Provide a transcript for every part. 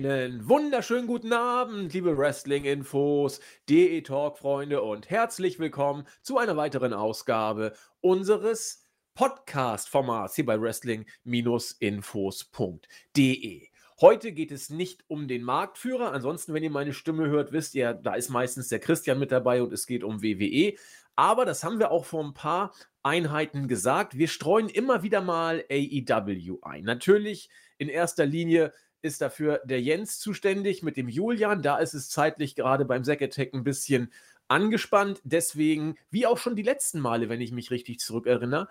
Einen wunderschönen guten Abend, liebe Wrestling-Infos, DE-Talk-Freunde und herzlich willkommen zu einer weiteren Ausgabe unseres Podcast-Formats hier bei Wrestling-Infos.de. Heute geht es nicht um den Marktführer. Ansonsten, wenn ihr meine Stimme hört, wisst ihr, da ist meistens der Christian mit dabei und es geht um WWE. Aber das haben wir auch vor ein paar Einheiten gesagt. Wir streuen immer wieder mal AEW ein. Natürlich in erster Linie ist dafür der Jens zuständig mit dem Julian. Da ist es zeitlich gerade beim Zack Attack ein bisschen angespannt. Deswegen, wie auch schon die letzten Male, wenn ich mich richtig zurückerinnere,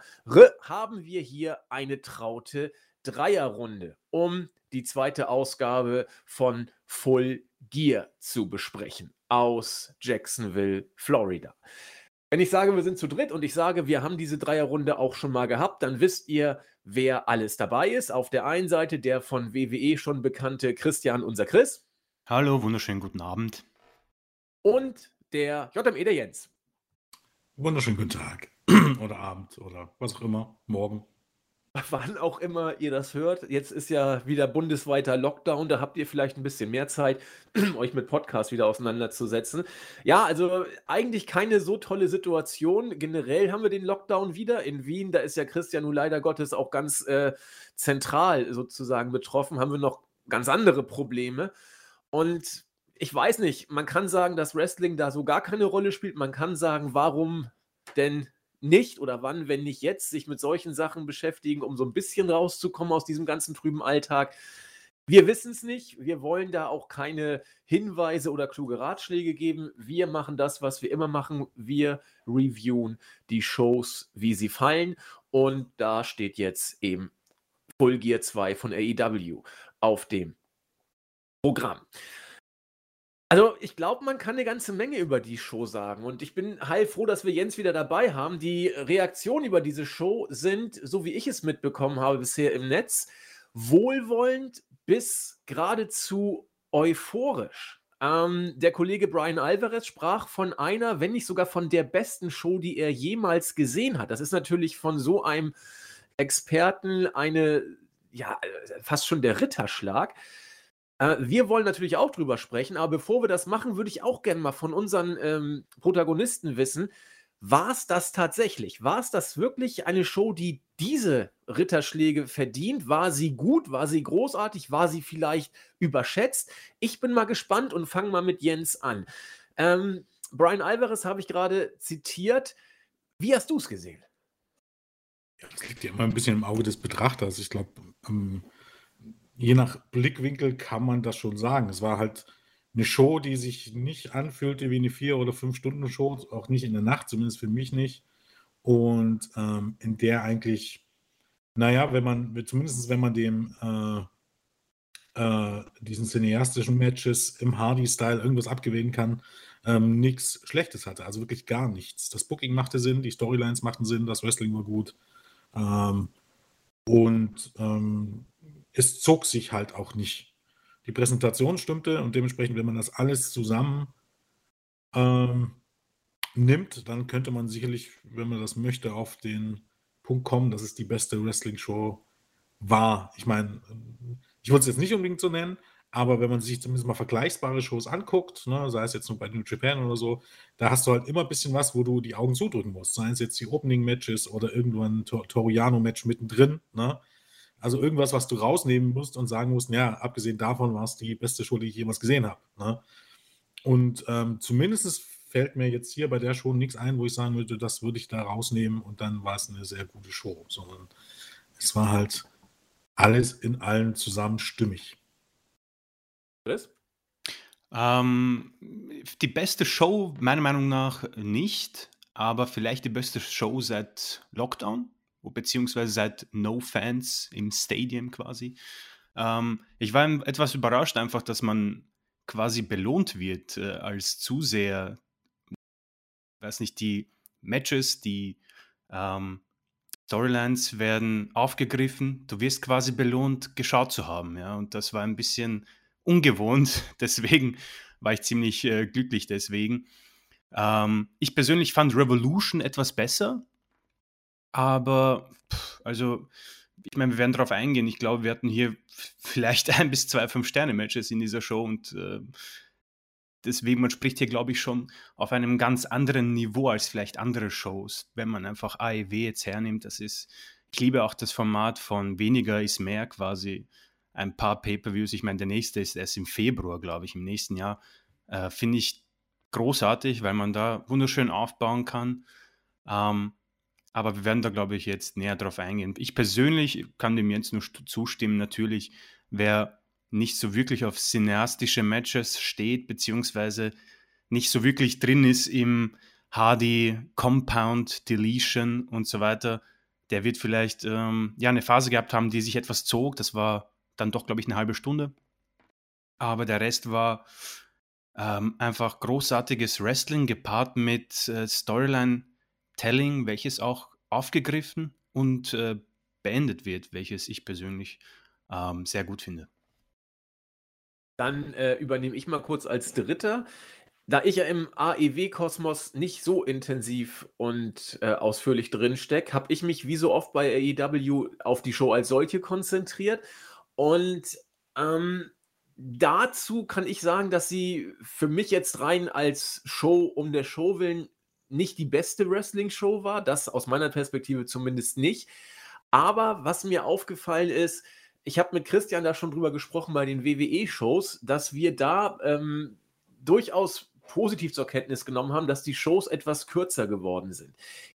haben wir hier eine traute Dreierrunde, um die zweite Ausgabe von Full Gear zu besprechen aus Jacksonville, Florida. Wenn ich sage, wir sind zu dritt und ich sage, wir haben diese Dreierrunde auch schon mal gehabt, dann wisst ihr, wer alles dabei ist. Auf der einen Seite der von WWE schon bekannte Christian, unser Chris. Hallo, wunderschönen guten Abend. Und der JME, der Jens. Wunderschönen guten Tag. oder Abend oder was auch immer. Morgen. Wann auch immer ihr das hört. Jetzt ist ja wieder bundesweiter Lockdown, da habt ihr vielleicht ein bisschen mehr Zeit, euch mit Podcasts wieder auseinanderzusetzen. Ja, also eigentlich keine so tolle Situation. Generell haben wir den Lockdown wieder in Wien. Da ist ja Christian nun leider Gottes auch ganz äh, zentral sozusagen betroffen. Haben wir noch ganz andere Probleme. Und ich weiß nicht, man kann sagen, dass Wrestling da so gar keine Rolle spielt. Man kann sagen, warum denn nicht oder wann, wenn nicht jetzt, sich mit solchen Sachen beschäftigen, um so ein bisschen rauszukommen aus diesem ganzen trüben Alltag. Wir wissen es nicht. Wir wollen da auch keine Hinweise oder kluge Ratschläge geben. Wir machen das, was wir immer machen. Wir reviewen die Shows, wie sie fallen. Und da steht jetzt eben Full Gear 2 von AEW auf dem Programm. Also, ich glaube, man kann eine ganze Menge über die Show sagen und ich bin heilfroh, dass wir Jens wieder dabei haben. Die Reaktionen über diese Show sind, so wie ich es mitbekommen habe bisher im Netz, wohlwollend bis geradezu euphorisch. Ähm, der Kollege Brian Alvarez sprach von einer, wenn nicht sogar von der besten Show, die er jemals gesehen hat. Das ist natürlich von so einem Experten eine, ja, fast schon der Ritterschlag. Äh, wir wollen natürlich auch drüber sprechen, aber bevor wir das machen, würde ich auch gerne mal von unseren ähm, Protagonisten wissen, war es das tatsächlich? War es das wirklich eine Show, die diese Ritterschläge verdient? War sie gut? War sie großartig? War sie vielleicht überschätzt? Ich bin mal gespannt und fange mal mit Jens an. Ähm, Brian Alvarez habe ich gerade zitiert. Wie hast du es gesehen? Ja, das liegt ja immer ein bisschen im Auge des Betrachters. Ich glaube, ähm, je nach Blickwinkel kann man das schon sagen. Es war halt eine Show, die sich nicht anfühlte wie eine vier- oder fünf-Stunden-Show, auch nicht in der Nacht, zumindest für mich nicht. Und ähm, in der eigentlich, naja, wenn man, zumindest wenn man dem äh, äh, diesen cineastischen Matches im Hardy-Style irgendwas abgewählen kann, ähm, nichts Schlechtes hatte. Also wirklich gar nichts. Das Booking machte Sinn, die Storylines machten Sinn, das Wrestling war gut. Ähm, und ähm, es zog sich halt auch nicht. Die Präsentation stimmte und dementsprechend, wenn man das alles zusammen ähm, nimmt, dann könnte man sicherlich, wenn man das möchte, auf den Punkt kommen, dass es die beste Wrestling-Show war. Ich meine, ich wollte es jetzt nicht unbedingt so nennen, aber wenn man sich zumindest mal vergleichbare Shows anguckt, ne, sei es jetzt nur bei New Japan oder so, da hast du halt immer ein bisschen was, wo du die Augen zudrücken musst. Sei es jetzt die Opening-Matches oder irgendwann ein Tor Toriano-Match mittendrin. Ne? Also irgendwas, was du rausnehmen musst und sagen musst, ja, abgesehen davon war es die beste Show, die ich jemals gesehen habe. Ne? Und ähm, zumindest fällt mir jetzt hier bei der Show nichts ein, wo ich sagen würde, das würde ich da rausnehmen und dann war es eine sehr gute Show, sondern es war halt alles in allem zusammen stimmig. Chris? Ähm, die beste Show meiner Meinung nach nicht, aber vielleicht die beste Show seit Lockdown beziehungsweise seit No Fans im Stadium quasi. Ähm, ich war etwas überrascht einfach, dass man quasi belohnt wird äh, als Zuseher. Ich weiß nicht, die Matches, die ähm, Storylines werden aufgegriffen. Du wirst quasi belohnt, geschaut zu haben. Ja? Und das war ein bisschen ungewohnt. Deswegen war ich ziemlich äh, glücklich deswegen. Ähm, ich persönlich fand Revolution etwas besser. Aber, also, ich meine, wir werden darauf eingehen. Ich glaube, wir hatten hier vielleicht ein bis zwei Fünf-Sterne-Matches in dieser Show und äh, deswegen, man spricht hier, glaube ich, schon auf einem ganz anderen Niveau als vielleicht andere Shows, wenn man einfach AEW jetzt hernimmt. Das ist, ich liebe auch das Format von weniger ist mehr quasi. Ein paar Pay-Per-Views, ich meine, der nächste ist erst im Februar, glaube ich, im nächsten Jahr. Äh, Finde ich großartig, weil man da wunderschön aufbauen kann. Ähm, aber wir werden da, glaube ich, jetzt näher drauf eingehen. Ich persönlich kann dem jetzt nur zustimmen, natürlich, wer nicht so wirklich auf cineastische Matches steht, beziehungsweise nicht so wirklich drin ist im Hardy Compound Deletion und so weiter, der wird vielleicht ähm, ja eine Phase gehabt haben, die sich etwas zog. Das war dann doch, glaube ich, eine halbe Stunde. Aber der Rest war ähm, einfach großartiges Wrestling gepaart mit äh, Storyline-Telling, welches auch aufgegriffen und äh, beendet wird, welches ich persönlich ähm, sehr gut finde. Dann äh, übernehme ich mal kurz als Dritter. Da ich ja im AEW-Kosmos nicht so intensiv und äh, ausführlich drin stecke, habe ich mich wie so oft bei AEW auf die Show als solche konzentriert. Und ähm, dazu kann ich sagen, dass sie für mich jetzt rein als Show um der Show willen nicht die beste Wrestling-Show war. Das aus meiner Perspektive zumindest nicht. Aber was mir aufgefallen ist, ich habe mit Christian da schon drüber gesprochen bei den WWE-Shows, dass wir da ähm, durchaus positiv zur Kenntnis genommen haben, dass die Shows etwas kürzer geworden sind.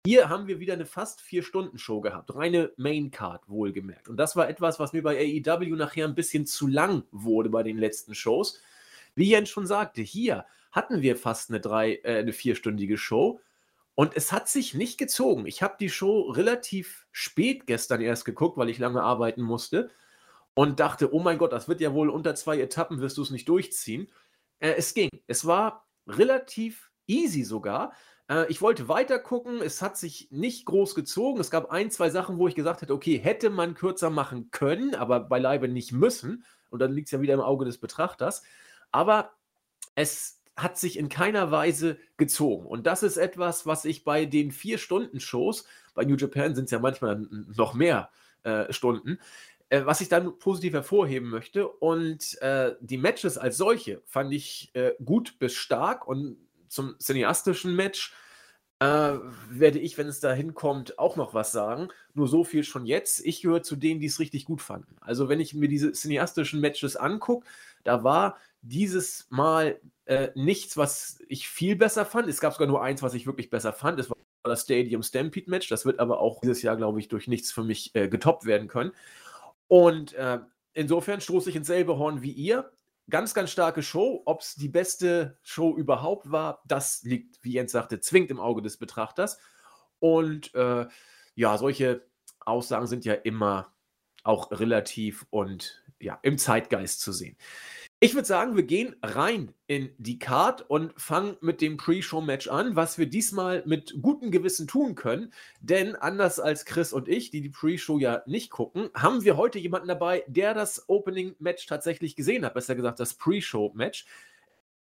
Hier haben wir wieder eine fast vier Stunden Show gehabt, reine Main Card wohlgemerkt. Und das war etwas, was mir bei AEW nachher ein bisschen zu lang wurde bei den letzten Shows. Wie Jens schon sagte, hier hatten wir fast eine drei, äh, eine vierstündige Show. Und es hat sich nicht gezogen. Ich habe die Show relativ spät gestern erst geguckt, weil ich lange arbeiten musste und dachte, oh mein Gott, das wird ja wohl unter zwei Etappen, wirst du es nicht durchziehen. Äh, es ging. Es war relativ easy sogar. Äh, ich wollte weiter gucken, es hat sich nicht groß gezogen. Es gab ein, zwei Sachen, wo ich gesagt hätte, okay, hätte man kürzer machen können, aber beileibe nicht müssen. Und dann liegt es ja wieder im Auge des Betrachters. Aber es hat sich in keiner Weise gezogen. Und das ist etwas, was ich bei den Vier-Stunden-Shows, bei New Japan sind es ja manchmal noch mehr äh, Stunden, äh, was ich dann positiv hervorheben möchte. Und äh, die Matches als solche fand ich äh, gut bis stark. Und zum cineastischen Match äh, werde ich, wenn es da hinkommt, auch noch was sagen. Nur so viel schon jetzt. Ich gehöre zu denen, die es richtig gut fanden. Also, wenn ich mir diese cineastischen Matches angucke, da war dieses Mal äh, nichts, was ich viel besser fand. Es gab sogar nur eins, was ich wirklich besser fand. Es war das Stadium Stampede Match. Das wird aber auch dieses Jahr, glaube ich, durch nichts für mich äh, getoppt werden können. Und äh, insofern stoße ich ins selbe Horn wie ihr. Ganz, ganz starke Show. Ob es die beste Show überhaupt war, das liegt, wie Jens sagte, zwingend im Auge des Betrachters. Und äh, ja, solche Aussagen sind ja immer auch relativ und ja, im Zeitgeist zu sehen. Ich würde sagen, wir gehen rein in die Card und fangen mit dem Pre-Show-Match an, was wir diesmal mit gutem Gewissen tun können. Denn anders als Chris und ich, die die Pre-Show ja nicht gucken, haben wir heute jemanden dabei, der das Opening-Match tatsächlich gesehen hat. Besser gesagt, das Pre-Show-Match.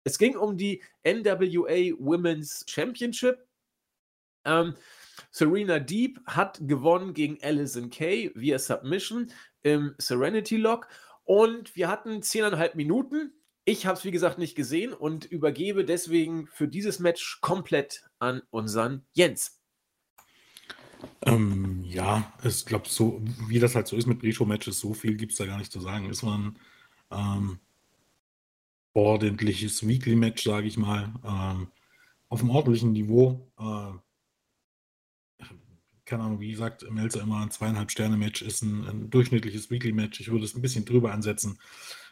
Es ging um die NWA Women's Championship. Ähm, Serena Deep hat gewonnen gegen Alison Kay via Submission im Serenity Lock. Und wir hatten zehneinhalb Minuten. Ich habe es, wie gesagt, nicht gesehen und übergebe deswegen für dieses Match komplett an unseren Jens. Ähm, ja, ich glaube, so wie das halt so ist mit Pre-Show-Matches, so viel gibt es da gar nicht zu sagen. Es war ein ähm, ordentliches Weekly-Match, sage ich mal, ähm, auf einem ordentlichen Niveau. Äh, keine Ahnung, wie gesagt, Melzer immer ein zweieinhalb Sterne-Match ist ein, ein durchschnittliches Weekly-Match. Ich würde es ein bisschen drüber ansetzen.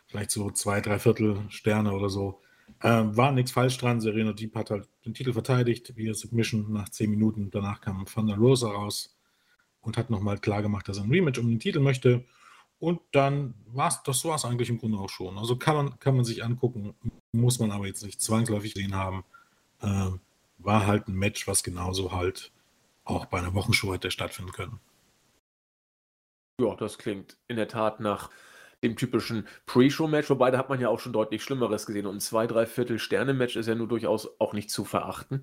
Vielleicht so zwei, drei Viertel Sterne oder so. Ähm, war nichts falsch dran. Serena Deep hat halt den Titel verteidigt, via Submission nach zehn Minuten. Danach kam Van der Rosa raus und hat nochmal klar gemacht, dass er ein Rematch um den Titel möchte. Und dann war es, das war es eigentlich im Grunde auch schon. Also kann man, kann man sich angucken, muss man aber jetzt nicht zwangsläufig sehen haben. Ähm, war halt ein Match, was genauso halt auch bei einer Wochenshow hätte stattfinden können. Ja, das klingt in der Tat nach dem typischen Pre-Show-Match, wobei da hat man ja auch schon deutlich Schlimmeres gesehen. Und ein zwei, drei Viertel Sterne-Match ist ja nur durchaus auch nicht zu verachten.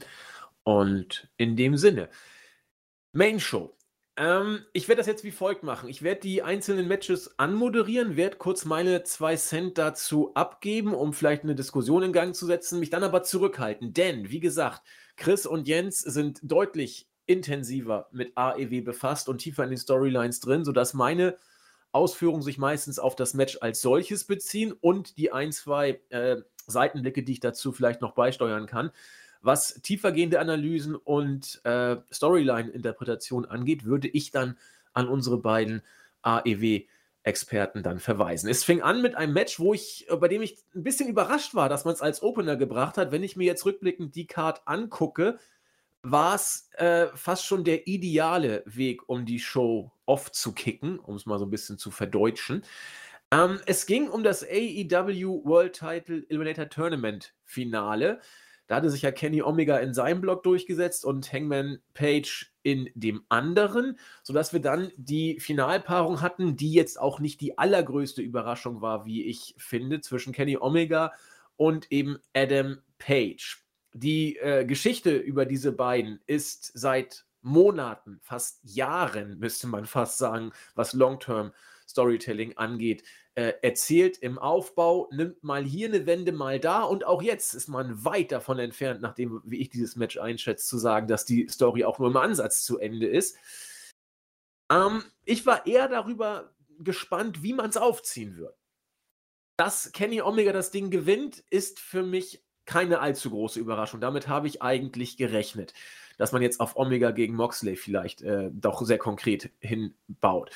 Und in dem Sinne, Main Show. Ähm, ich werde das jetzt wie folgt machen. Ich werde die einzelnen Matches anmoderieren, werde kurz meine zwei Cent dazu abgeben, um vielleicht eine Diskussion in Gang zu setzen, mich dann aber zurückhalten. Denn, wie gesagt, Chris und Jens sind deutlich intensiver mit AEW befasst und tiefer in den Storylines drin, sodass meine Ausführungen sich meistens auf das Match als solches beziehen und die ein, zwei äh, Seitenblicke, die ich dazu vielleicht noch beisteuern kann. Was tiefergehende Analysen und äh, Storyline-Interpretation angeht, würde ich dann an unsere beiden AEW-Experten dann verweisen. Es fing an mit einem Match, wo ich, äh, bei dem ich ein bisschen überrascht war, dass man es als Opener gebracht hat. Wenn ich mir jetzt rückblickend die Card angucke, war es äh, fast schon der ideale Weg, um die Show off zu kicken, um es mal so ein bisschen zu verdeutschen. Ähm, es ging um das AEW World Title Eliminator Tournament Finale. Da hatte sich ja Kenny Omega in seinem Block durchgesetzt und Hangman Page in dem anderen, sodass wir dann die Finalpaarung hatten, die jetzt auch nicht die allergrößte Überraschung war, wie ich finde, zwischen Kenny Omega und eben Adam Page. Die äh, Geschichte über diese beiden ist seit Monaten, fast Jahren, müsste man fast sagen, was Long-Term Storytelling angeht, äh, erzählt im Aufbau, nimmt mal hier eine Wende, mal da. Und auch jetzt ist man weit davon entfernt, nachdem, wie ich dieses Match einschätze, zu sagen, dass die Story auch nur im Ansatz zu Ende ist. Ähm, ich war eher darüber gespannt, wie man es aufziehen wird. Dass Kenny Omega das Ding gewinnt, ist für mich keine allzu große Überraschung. Damit habe ich eigentlich gerechnet, dass man jetzt auf Omega gegen Moxley vielleicht äh, doch sehr konkret hinbaut.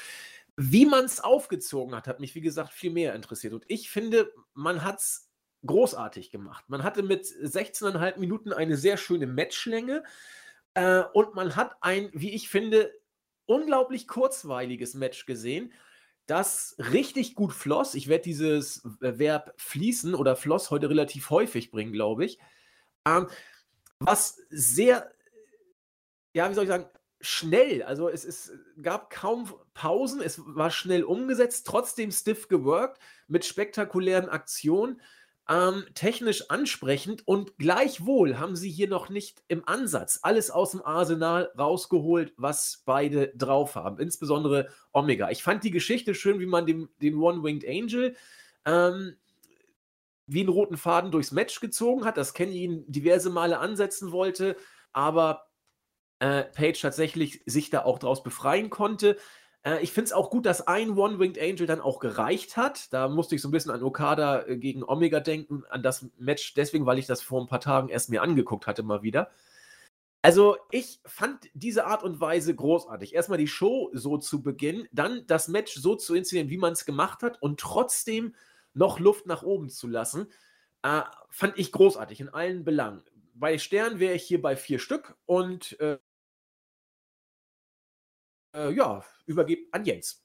Wie man es aufgezogen hat, hat mich, wie gesagt, viel mehr interessiert. Und ich finde, man hat es großartig gemacht. Man hatte mit 16,5 Minuten eine sehr schöne Matchlänge äh, und man hat ein, wie ich finde, unglaublich kurzweiliges Match gesehen, das richtig gut floss. Ich werde dieses Verb fließen oder floss heute relativ häufig bringen, glaube ich. Ähm, was sehr, ja, wie soll ich sagen, schnell. Also es, es gab kaum Pausen, es war schnell umgesetzt, trotzdem stiff geworkt, mit spektakulären Aktionen, ähm, technisch ansprechend und gleichwohl haben sie hier noch nicht im Ansatz alles aus dem Arsenal rausgeholt, was beide drauf haben, insbesondere Omega. Ich fand die Geschichte schön, wie man dem, den One-Winged Angel ähm, wie einen roten Faden durchs Match gezogen hat, das Kenny ihn diverse Male ansetzen wollte, aber äh, Page tatsächlich sich da auch draus befreien konnte. Äh, ich finde es auch gut, dass ein One-Winged Angel dann auch gereicht hat. Da musste ich so ein bisschen an Okada äh, gegen Omega denken, an das Match, deswegen, weil ich das vor ein paar Tagen erst mir angeguckt hatte, mal wieder. Also, ich fand diese Art und Weise großartig. Erstmal die Show so zu beginnen, dann das Match so zu inszenieren, wie man es gemacht hat und trotzdem noch Luft nach oben zu lassen, äh, fand ich großartig in allen Belangen. Bei Stern wäre ich hier bei vier Stück und äh, äh, ja, übergebe an Jens.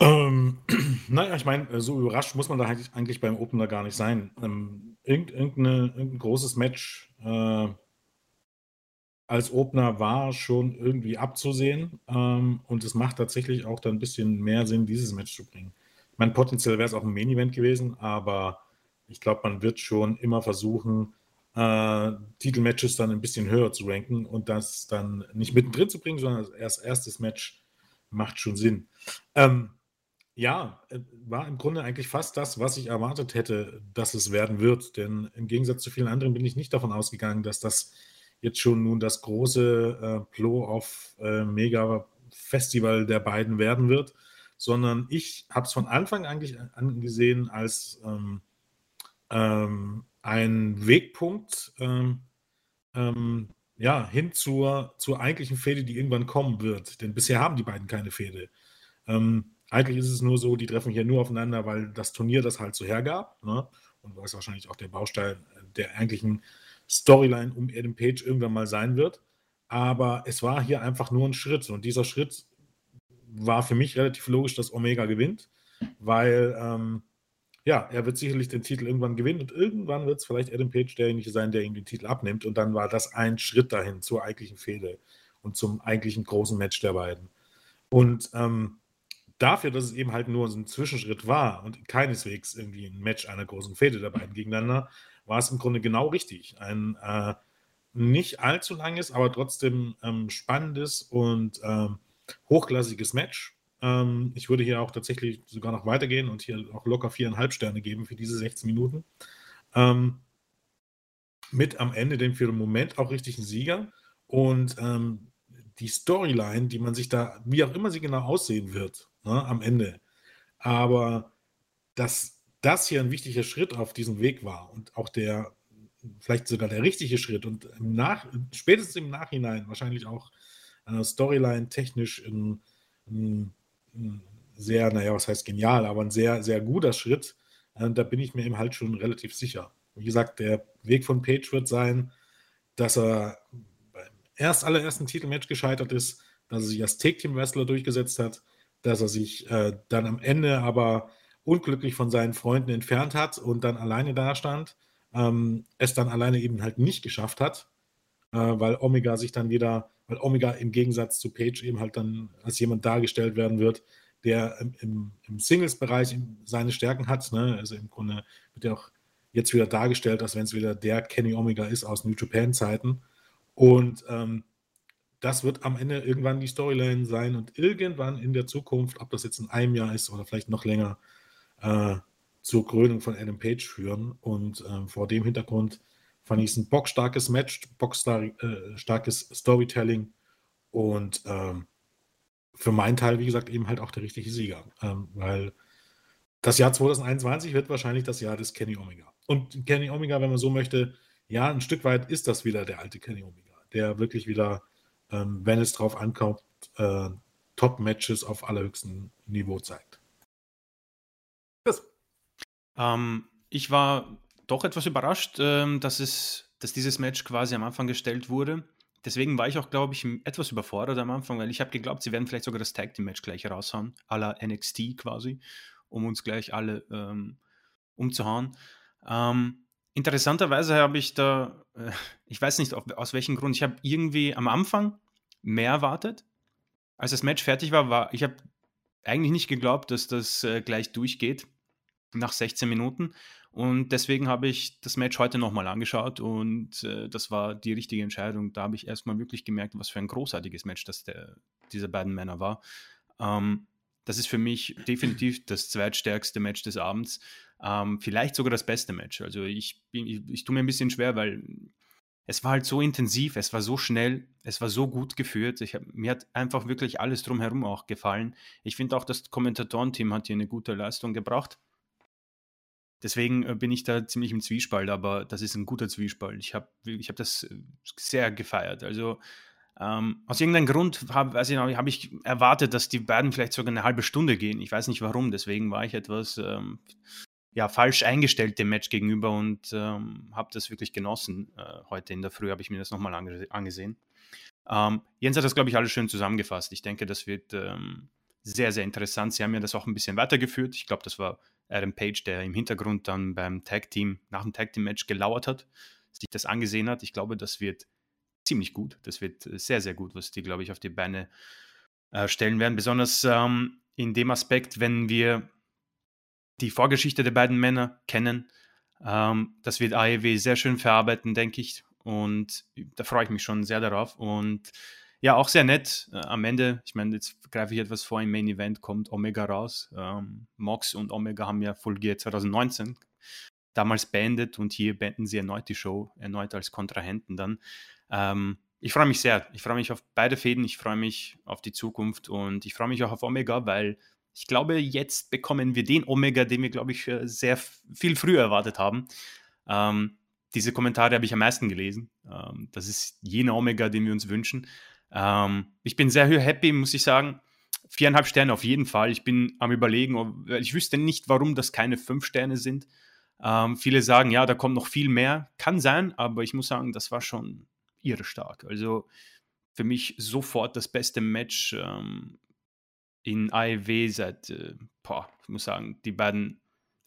Ähm, naja, ich meine, so überrascht muss man da eigentlich, beim Opener gar nicht sein. Ähm, irgendein großes Match äh, als Opener war schon irgendwie abzusehen ähm, und es macht tatsächlich auch dann ein bisschen mehr Sinn, dieses Match zu bringen. Ich meine, potenziell wäre es auch ein Main-Event gewesen, aber ich glaube, man wird schon immer versuchen, äh, Titelmatches dann ein bisschen höher zu ranken und das dann nicht mittendrin zu bringen, sondern als erstes Match macht schon Sinn. Ähm, ja, äh, war im Grunde eigentlich fast das, was ich erwartet hätte, dass es werden wird. Denn im Gegensatz zu vielen anderen bin ich nicht davon ausgegangen, dass das jetzt schon nun das große äh, Blow-off äh, Mega-Festival der beiden werden wird, sondern ich habe es von Anfang eigentlich angesehen als ähm, ähm, ein Wegpunkt ähm, ähm, ja, hin zur, zur eigentlichen Fehde, die irgendwann kommen wird. Denn bisher haben die beiden keine Fehde. Ähm, eigentlich ist es nur so, die treffen hier nur aufeinander, weil das Turnier das halt so hergab. Ne? Und was wahrscheinlich auch der Baustein der eigentlichen Storyline um Adam Page irgendwann mal sein wird. Aber es war hier einfach nur ein Schritt. Und dieser Schritt war für mich relativ logisch, dass Omega gewinnt, weil ähm, ja, er wird sicherlich den Titel irgendwann gewinnen und irgendwann wird es vielleicht Adam Page derjenige sein, der ihm den Titel abnimmt. Und dann war das ein Schritt dahin zur eigentlichen Fehde und zum eigentlichen großen Match der beiden. Und ähm, dafür, dass es eben halt nur so ein Zwischenschritt war und keineswegs irgendwie ein Match einer großen Fehde der beiden gegeneinander, war es im Grunde genau richtig. Ein, äh, nicht allzu langes, aber trotzdem ähm, spannendes und ähm, hochklassiges Match. Ähm, ich würde hier auch tatsächlich sogar noch weitergehen und hier auch locker viereinhalb Sterne geben für diese 16 Minuten. Ähm, mit am Ende dem für den Moment auch richtigen Sieger und ähm, die Storyline, die man sich da, wie auch immer sie genau aussehen wird, ne, am Ende. Aber dass das hier ein wichtiger Schritt auf diesem Weg war und auch der, vielleicht sogar der richtige Schritt und im Nach, spätestens im Nachhinein wahrscheinlich auch äh, Storyline technisch ein, ein, sehr, naja, was heißt genial, aber ein sehr, sehr guter Schritt. Äh, da bin ich mir eben halt schon relativ sicher. Wie gesagt, der Weg von Page wird sein, dass er beim erst allerersten Titelmatch gescheitert ist, dass er sich als Take-Team-Wrestler durchgesetzt hat, dass er sich äh, dann am Ende aber unglücklich von seinen Freunden entfernt hat und dann alleine dastand, ähm, es dann alleine eben halt nicht geschafft hat, äh, weil Omega sich dann wieder, weil Omega im Gegensatz zu Page eben halt dann als jemand dargestellt werden wird, der im, im, Singles-Bereich seine Stärken hat. Ne? Also im Grunde wird er auch jetzt wieder dargestellt, als wenn es wieder der Kenny Omega ist aus New Japan-Zeiten. Und ähm, das wird am Ende irgendwann die Storyline sein und irgendwann in der Zukunft, ob das jetzt in einem Jahr ist oder vielleicht noch länger, äh, zur Krönung von Adam Page führen. Und äh, vor dem Hintergrund fand ich ein bockstarkes Match, bockstarkes äh, Storytelling und ähm, für meinen Teil, wie gesagt, eben halt auch der richtige Sieger. Ähm, weil das Jahr 2021 wird wahrscheinlich das Jahr des Kenny Omega. Und Kenny Omega, wenn man so möchte, ja, ein Stück weit ist das wieder der alte Kenny Omega, der wirklich wieder, ähm, wenn es drauf ankommt, äh, Top-Matches auf allerhöchstem Niveau zeigt. Ähm, ich war doch etwas überrascht, ähm, dass, es, dass dieses Match quasi am Anfang gestellt wurde. Deswegen war ich auch, glaube ich, etwas überfordert am Anfang, weil ich habe geglaubt, sie werden vielleicht sogar das Tag Team Match gleich raushauen, à la NXT quasi, um uns gleich alle ähm, umzuhauen. Ähm, interessanterweise habe ich da, äh, ich weiß nicht auf, aus welchem Grund, ich habe irgendwie am Anfang mehr erwartet. Als das Match fertig war, war ich habe eigentlich nicht geglaubt, dass das äh, gleich durchgeht nach 16 Minuten. Und deswegen habe ich das Match heute nochmal angeschaut und äh, das war die richtige Entscheidung. Da habe ich erstmal wirklich gemerkt, was für ein großartiges Match das der, dieser beiden Männer war. Ähm, das ist für mich definitiv das zweitstärkste Match des Abends. Ähm, vielleicht sogar das beste Match. Also ich, bin, ich, ich tue mir ein bisschen schwer, weil es war halt so intensiv, es war so schnell, es war so gut geführt. Hab, mir hat einfach wirklich alles drumherum auch gefallen. Ich finde auch, das Kommentatorenteam hat hier eine gute Leistung gebracht. Deswegen äh, bin ich da ziemlich im Zwiespalt, aber das ist ein guter Zwiespalt. Ich habe ich hab das äh, sehr gefeiert. Also ähm, aus irgendeinem Grund habe hab ich erwartet, dass die beiden vielleicht sogar eine halbe Stunde gehen. Ich weiß nicht warum, deswegen war ich etwas ähm, ja, falsch eingestellt dem Match gegenüber und ähm, habe das wirklich genossen. Äh, heute in der Früh habe ich mir das nochmal ange angesehen. Ähm, Jens hat das, glaube ich, alles schön zusammengefasst. Ich denke, das wird ähm, sehr, sehr interessant. Sie haben ja das auch ein bisschen weitergeführt. Ich glaube, das war Adam Page, der im Hintergrund dann beim Tag Team, nach dem Tag Team Match gelauert hat, sich das angesehen hat. Ich glaube, das wird ziemlich gut. Das wird sehr, sehr gut, was die, glaube ich, auf die Beine äh, stellen werden. Besonders ähm, in dem Aspekt, wenn wir die Vorgeschichte der beiden Männer kennen. Ähm, das wird AEW sehr schön verarbeiten, denke ich. Und da freue ich mich schon sehr darauf. Und ja, auch sehr nett. Äh, am Ende, ich meine, jetzt greife ich etwas vor, im Main Event kommt Omega raus. Ähm, Mox und Omega haben ja Full Gear 2019 damals beendet und hier beenden sie erneut die Show, erneut als Kontrahenten dann. Ähm, ich freue mich sehr. Ich freue mich auf beide Fäden, ich freue mich auf die Zukunft und ich freue mich auch auf Omega, weil ich glaube, jetzt bekommen wir den Omega, den wir, glaube ich, sehr viel früher erwartet haben. Ähm, diese Kommentare habe ich am meisten gelesen. Ähm, das ist jener Omega, den wir uns wünschen. Ähm, ich bin sehr happy, muss ich sagen. Viereinhalb Sterne auf jeden Fall. Ich bin am Überlegen, ich wüsste nicht, warum das keine fünf Sterne sind. Ähm, viele sagen, ja, da kommt noch viel mehr. Kann sein, aber ich muss sagen, das war schon irre stark. Also für mich sofort das beste Match ähm, in AEW seit, äh, boah, ich muss sagen, die beiden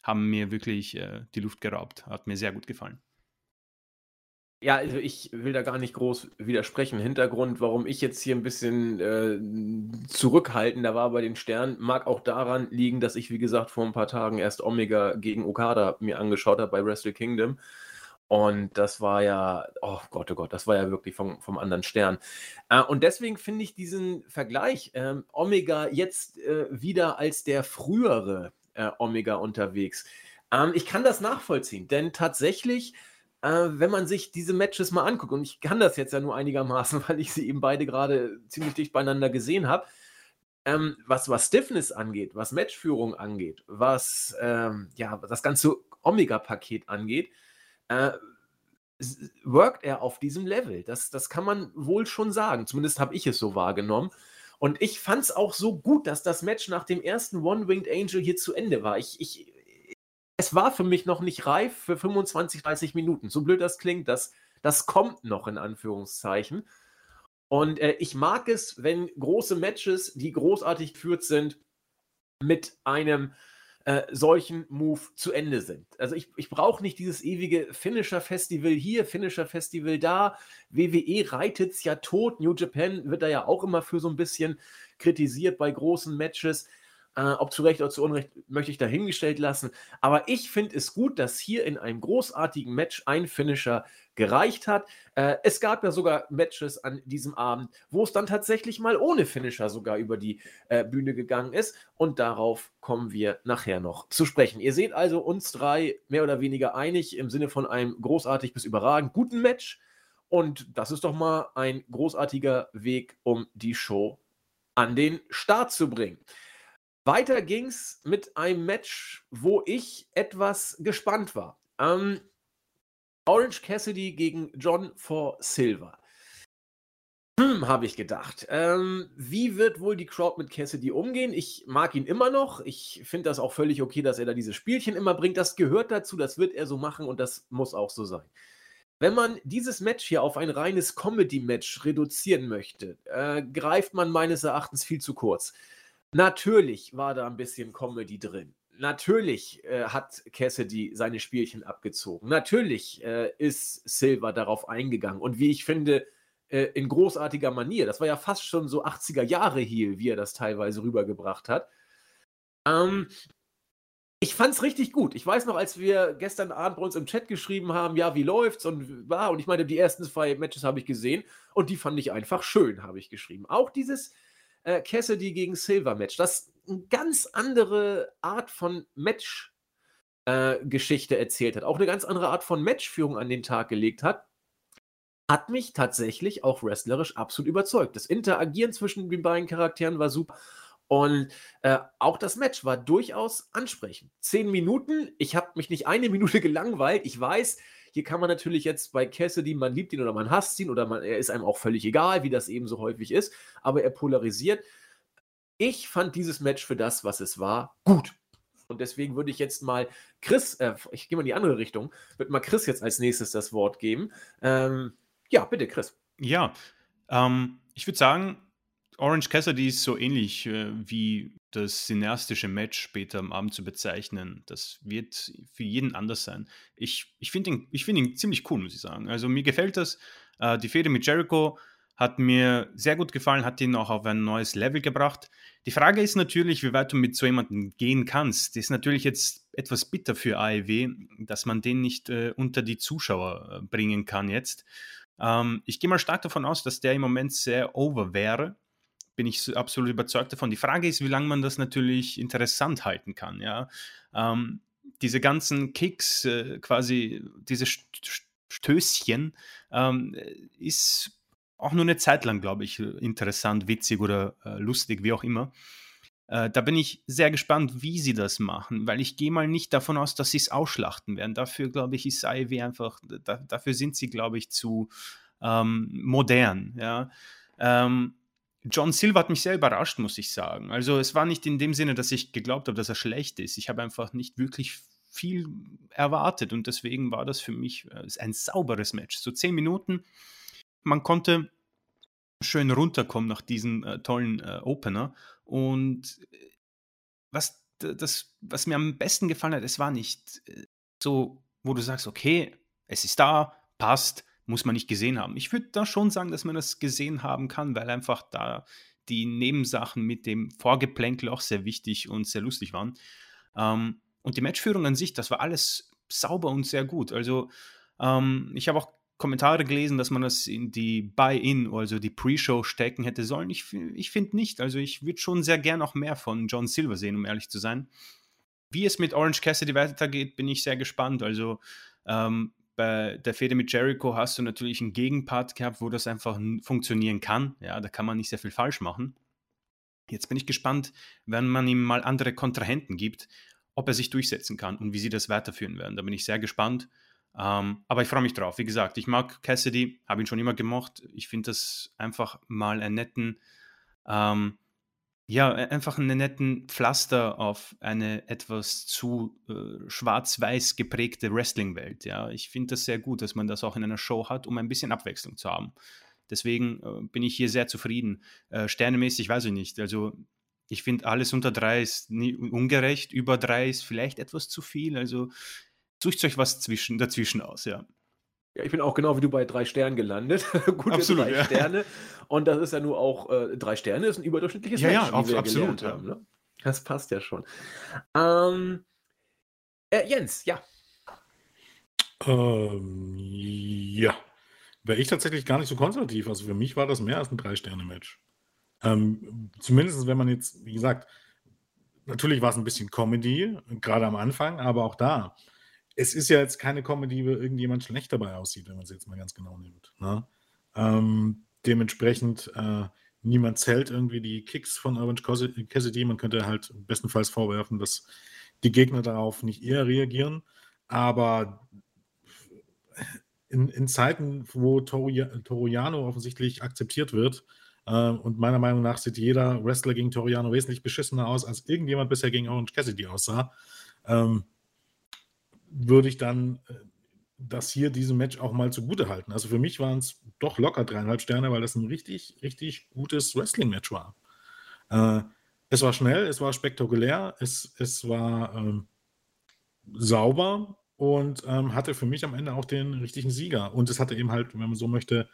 haben mir wirklich äh, die Luft geraubt. Hat mir sehr gut gefallen. Ja, also ich will da gar nicht groß widersprechen. Hintergrund, warum ich jetzt hier ein bisschen äh, zurückhaltender war bei den Sternen, mag auch daran liegen, dass ich, wie gesagt, vor ein paar Tagen erst Omega gegen Okada mir angeschaut habe bei Wrestle Kingdom. Und das war ja, oh Gott, oh Gott, das war ja wirklich vom, vom anderen Stern. Äh, und deswegen finde ich diesen Vergleich, äh, Omega jetzt äh, wieder als der frühere äh, Omega unterwegs. Ähm, ich kann das nachvollziehen, denn tatsächlich, äh, wenn man sich diese Matches mal anguckt, und ich kann das jetzt ja nur einigermaßen, weil ich sie eben beide gerade ziemlich dicht beieinander gesehen habe, ähm, was, was Stiffness angeht, was Matchführung angeht, was ähm, ja, das ganze Omega-Paket angeht, äh, workt er auf diesem Level. Das, das kann man wohl schon sagen. Zumindest habe ich es so wahrgenommen. Und ich fand es auch so gut, dass das Match nach dem ersten One-Winged Angel hier zu Ende war. Ich, ich, es war für mich noch nicht reif für 25, 30 Minuten. So blöd das klingt, das, das kommt noch in Anführungszeichen. Und äh, ich mag es, wenn große Matches, die großartig geführt sind, mit einem äh, solchen Move zu Ende sind. Also ich, ich brauche nicht dieses ewige Finisher-Festival hier, Finisher-Festival da. WWE reitet es ja tot. New Japan wird da ja auch immer für so ein bisschen kritisiert bei großen Matches. Äh, ob zu Recht oder zu Unrecht, möchte ich dahingestellt lassen. Aber ich finde es gut, dass hier in einem großartigen Match ein Finisher gereicht hat. Äh, es gab ja sogar Matches an diesem Abend, wo es dann tatsächlich mal ohne Finisher sogar über die äh, Bühne gegangen ist. Und darauf kommen wir nachher noch zu sprechen. Ihr seht also uns drei mehr oder weniger einig im Sinne von einem großartig bis überragend guten Match. Und das ist doch mal ein großartiger Weg, um die Show an den Start zu bringen. Weiter ging es mit einem Match, wo ich etwas gespannt war. Ähm, Orange Cassidy gegen John for Silver. Hm, habe ich gedacht. Ähm, wie wird wohl die Crowd mit Cassidy umgehen? Ich mag ihn immer noch. Ich finde das auch völlig okay, dass er da diese Spielchen immer bringt. Das gehört dazu, das wird er so machen und das muss auch so sein. Wenn man dieses Match hier auf ein reines Comedy-Match reduzieren möchte, äh, greift man meines Erachtens viel zu kurz. Natürlich war da ein bisschen Comedy drin. Natürlich äh, hat Cassidy seine Spielchen abgezogen. Natürlich äh, ist Silver darauf eingegangen. Und wie ich finde, äh, in großartiger Manier. Das war ja fast schon so 80er Jahre Heel, wie er das teilweise rübergebracht hat. Ähm, ich fand's richtig gut. Ich weiß noch, als wir gestern Abend bei uns im Chat geschrieben haben, ja, wie läuft's und war, und ich meine, die ersten zwei Matches habe ich gesehen und die fand ich einfach schön, habe ich geschrieben. Auch dieses äh, Cassidy gegen Silver Match, das eine ganz andere Art von Match äh, erzählt hat, auch eine ganz andere Art von Matchführung an den Tag gelegt hat, hat mich tatsächlich auch wrestlerisch absolut überzeugt. Das Interagieren zwischen den beiden Charakteren war super. Und äh, auch das Match war durchaus ansprechend. Zehn Minuten, ich habe mich nicht eine Minute gelangweilt. Ich weiß, hier kann man natürlich jetzt bei Cassidy, man liebt ihn oder man hasst ihn oder man, er ist einem auch völlig egal, wie das eben so häufig ist, aber er polarisiert. Ich fand dieses Match für das, was es war, gut. Und deswegen würde ich jetzt mal Chris, äh, ich gehe mal in die andere Richtung, würde mal Chris jetzt als nächstes das Wort geben. Ähm, ja, bitte, Chris. Ja, ähm, ich würde sagen, Orange Cassidy ist so ähnlich äh, wie das cineastische Match später am Abend zu bezeichnen. Das wird für jeden anders sein. Ich, ich finde ihn, find ihn ziemlich cool, muss ich sagen. Also mir gefällt das. Äh, die Fehde mit Jericho hat mir sehr gut gefallen, hat ihn auch auf ein neues Level gebracht. Die Frage ist natürlich, wie weit du mit so jemandem gehen kannst. Das ist natürlich jetzt etwas bitter für AEW, dass man den nicht äh, unter die Zuschauer äh, bringen kann jetzt. Ähm, ich gehe mal stark davon aus, dass der im Moment sehr over wäre bin ich absolut überzeugt davon. Die Frage ist, wie lange man das natürlich interessant halten kann. Ja? Ähm, diese ganzen Kicks, äh, quasi diese Stößchen, ähm, ist auch nur eine Zeit lang, glaube ich, interessant, witzig oder äh, lustig, wie auch immer. Äh, da bin ich sehr gespannt, wie sie das machen, weil ich gehe mal nicht davon aus, dass sie es ausschlachten werden. Dafür, glaube ich, ist AEW einfach, da, dafür sind sie, glaube ich, zu ähm, modern. Ja? Ähm, John Silver hat mich sehr überrascht, muss ich sagen. Also es war nicht in dem Sinne, dass ich geglaubt habe, dass er schlecht ist. Ich habe einfach nicht wirklich viel erwartet und deswegen war das für mich äh, ein sauberes Match. So zehn Minuten. Man konnte schön runterkommen nach diesem äh, tollen äh, Opener. Und äh, was, das, was mir am besten gefallen hat, es war nicht äh, so, wo du sagst, okay, es ist da, passt, muss man nicht gesehen haben. Ich würde da schon sagen, dass man das gesehen haben kann, weil einfach da die Nebensachen mit dem Vorgeplänkel auch sehr wichtig und sehr lustig waren. Ähm, und die Matchführung an sich, das war alles sauber und sehr gut. Also Ähm, ich habe auch Kommentare gelesen, dass man das in die Buy-In, also die Pre-Show stecken hätte sollen. Ich, ich finde nicht. Also ich würde schon sehr gern auch mehr von John Silver sehen, um ehrlich zu sein. Wie es mit Orange Cassidy weitergeht, bin ich sehr gespannt. Also ähm, bei der Fehde mit Jericho hast du natürlich einen Gegenpart gehabt, wo das einfach funktionieren kann. Ja, da kann man nicht sehr viel falsch machen. Jetzt bin ich gespannt, wenn man ihm mal andere Kontrahenten gibt, ob er sich durchsetzen kann und wie sie das weiterführen werden. Da bin ich sehr gespannt. Ähm, aber ich freue mich drauf. Wie gesagt, ich mag Cassidy, habe ihn schon immer gemocht. Ich finde das einfach mal einen netten, ähm, ja, e-, einfach einen netten Pflaster auf eine etwas zu äh, schwarz-weiß geprägte Wrestling-Welt. Ja, ich finde das sehr gut, dass man das auch in einer Show hat, um ein bisschen Abwechslung zu haben. Deswegen äh, bin ich hier sehr zufrieden. Äh, sternemäßig weiß ich nicht. Also ich finde, alles unter drei ist nie, ungerecht, über drei ist vielleicht etwas zu viel. Also sucht euch was zwischen, dazwischen aus, ja. Ja, ich bin auch genau wie du bei drei Sternen gelandet. Gute absolut, drei ja. Sterne. Und das ist ja nur auch, äh, drei Sterne ist ein überdurchschnittliches ja, Match, ja, auf, absolut. Ja. Haben, ne? Das passt ja schon. Ähm, äh, Jens, ja. Ähm, ja. Wäre ich tatsächlich gar nicht so konservativ. Also für mich war das mehr als ein Drei-Sterne-Match. Ähm, zumindest, wenn man jetzt, wie gesagt, natürlich war es ein bisschen Comedy, gerade am Anfang, aber auch da es ist ja jetzt keine Comedy, wo irgendjemand schlecht dabei aussieht, wenn man es jetzt mal ganz genau nimmt. Ne? Ähm, dementsprechend, äh, niemand zählt irgendwie die Kicks von Orange Cassidy. Man könnte halt bestenfalls vorwerfen, dass die Gegner darauf nicht eher reagieren. Aber in, in Zeiten, wo Toriano offensichtlich akzeptiert wird, äh, und meiner Meinung nach sieht jeder Wrestler gegen Toriano wesentlich beschissener aus, als irgendjemand bisher gegen Orange Cassidy aussah. Ähm, würde ich dann äh, das hier, diesem Match auch mal zugute halten. Also für mich waren es doch locker dreieinhalb Sterne, weil das ein richtig, richtig gutes Wrestling-Match war. Äh, es war schnell, es war spektakulär, es, es war ähm, sauber und ähm, hatte für mich am Ende auch den richtigen Sieger. Und es hatte eben halt, wenn man so möchte,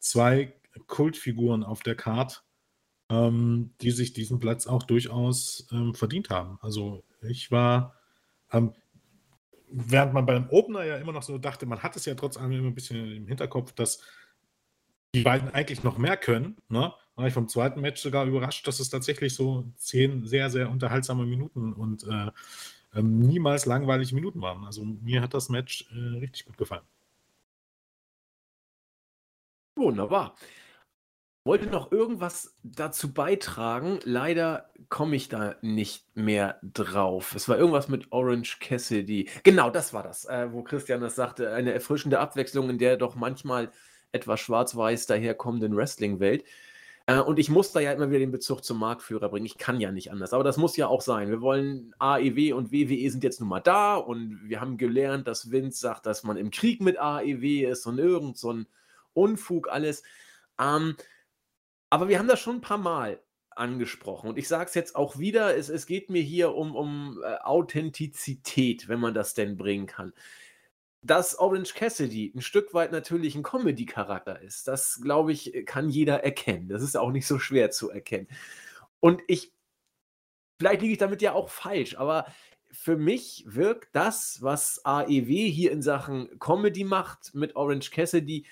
zwei Kultfiguren auf der Card, ähm, die sich diesen Platz auch durchaus ähm, verdient haben. Also ich war, während man beim Opener ja immer noch so dachte, man hat es ja trotz allem immer ein bisschen im Hinterkopf, dass die beiden eigentlich noch mehr können. Ne? War ich vom zweiten Match sogar überrascht, dass es tatsächlich so zehn sehr, sehr unterhaltsame Minuten und äh, äh, niemals langweilige Minuten waren. Also mir hat das Match äh, richtig gut gefallen. Wunderbar wollte noch irgendwas dazu beitragen. Leider komme ich da nicht mehr drauf. Es war irgendwas mit Orange Cassidy. Genau, das war das, äh, wo Christian das sagte. Eine erfrischende Abwechslung in der doch manchmal etwas schwarz-weiß daherkommenden Wrestling-Welt. Äh, und ich muss da ja immer wieder den Bezug zum Marktführer bringen. Ich kann ja nicht anders. Aber das muss ja auch sein. Wir wollen AEW und WWE sind jetzt nun mal da und wir haben gelernt, dass Vince sagt, dass man im Krieg mit AEW ist und irgend so ein Unfug alles. Ähm, aber wir haben das schon ein paar Mal angesprochen und ich sage es jetzt auch wieder, es, es geht mir hier um, um äh, Authentizität, wenn man das denn bringen kann. Dass Orange Cassidy ein Stück weit natürlich ein Comedy-Charakter ist, das glaube ich, kann jeder erkennen. Das ist auch nicht so schwer zu erkennen. Und ich, vielleicht liege ich damit ja auch falsch, aber für mich wirkt das, was AEW hier in Sachen Comedy macht mit Orange Cassidy,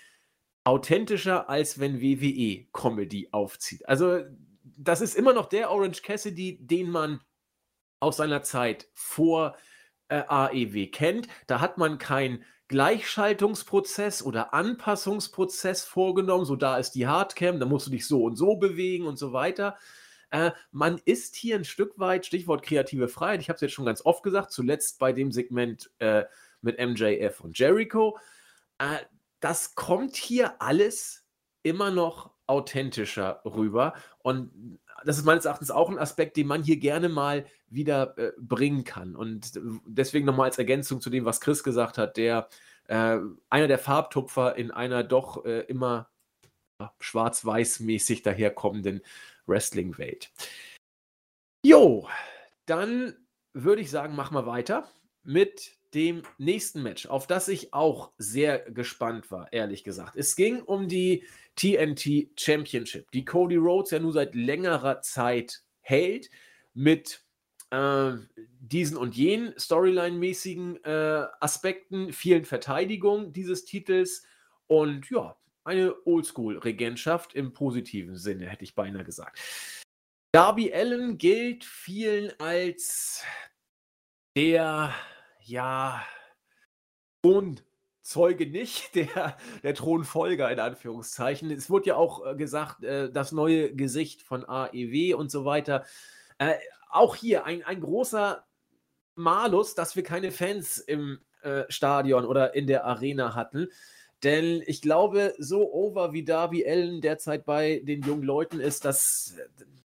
authentischer, als wenn WWE Comedy aufzieht. Also, das ist immer noch der Orange Cassidy, den man aus seiner Zeit vor äh, AEW kennt. Da hat man keinen Gleichschaltungsprozess oder Anpassungsprozess vorgenommen. So, da ist die Hardcam, da musst du dich so und so bewegen und so weiter. Äh, man ist hier ein Stück weit, Stichwort kreative Freiheit, ich habe es jetzt schon ganz oft gesagt, zuletzt bei dem Segment äh, mit MJF und Jericho. Das kommt hier alles immer noch authentischer rüber. Und das ist meines Erachtens auch ein Aspekt, den man hier gerne mal wieder äh, bringen kann. Und deswegen nochmal als Ergänzung zu dem, was Chris gesagt hat, der äh, einer der Farbtupfer in einer doch äh, immer schwarz-weiß-mäßig daherkommenden Wrestling-Welt. Jo, dann würde ich sagen, machen wir weiter mit dem nächsten Match, auf das ich auch sehr gespannt war, ehrlich gesagt. Es ging um die TNT Championship, die Cody Rhodes ja nur seit längerer Zeit hält, mit äh, diesen und jenen Storyline-mäßigen äh, Aspekten, vielen Verteidigungen dieses Titels und ja, eine Oldschool-Regentschaft im positiven Sinne, hätte ich beinahe gesagt. Darby Allen gilt vielen als der, ja, Thronzeuge nicht, der, der Thronfolger in Anführungszeichen. Es wurde ja auch äh, gesagt, äh, das neue Gesicht von AEW und so weiter. Äh, auch hier ein, ein großer Malus, dass wir keine Fans im Stadion oder in der Arena hatten. Denn ich glaube, so over wie Darby Allen derzeit bei den jungen Leuten ist, das,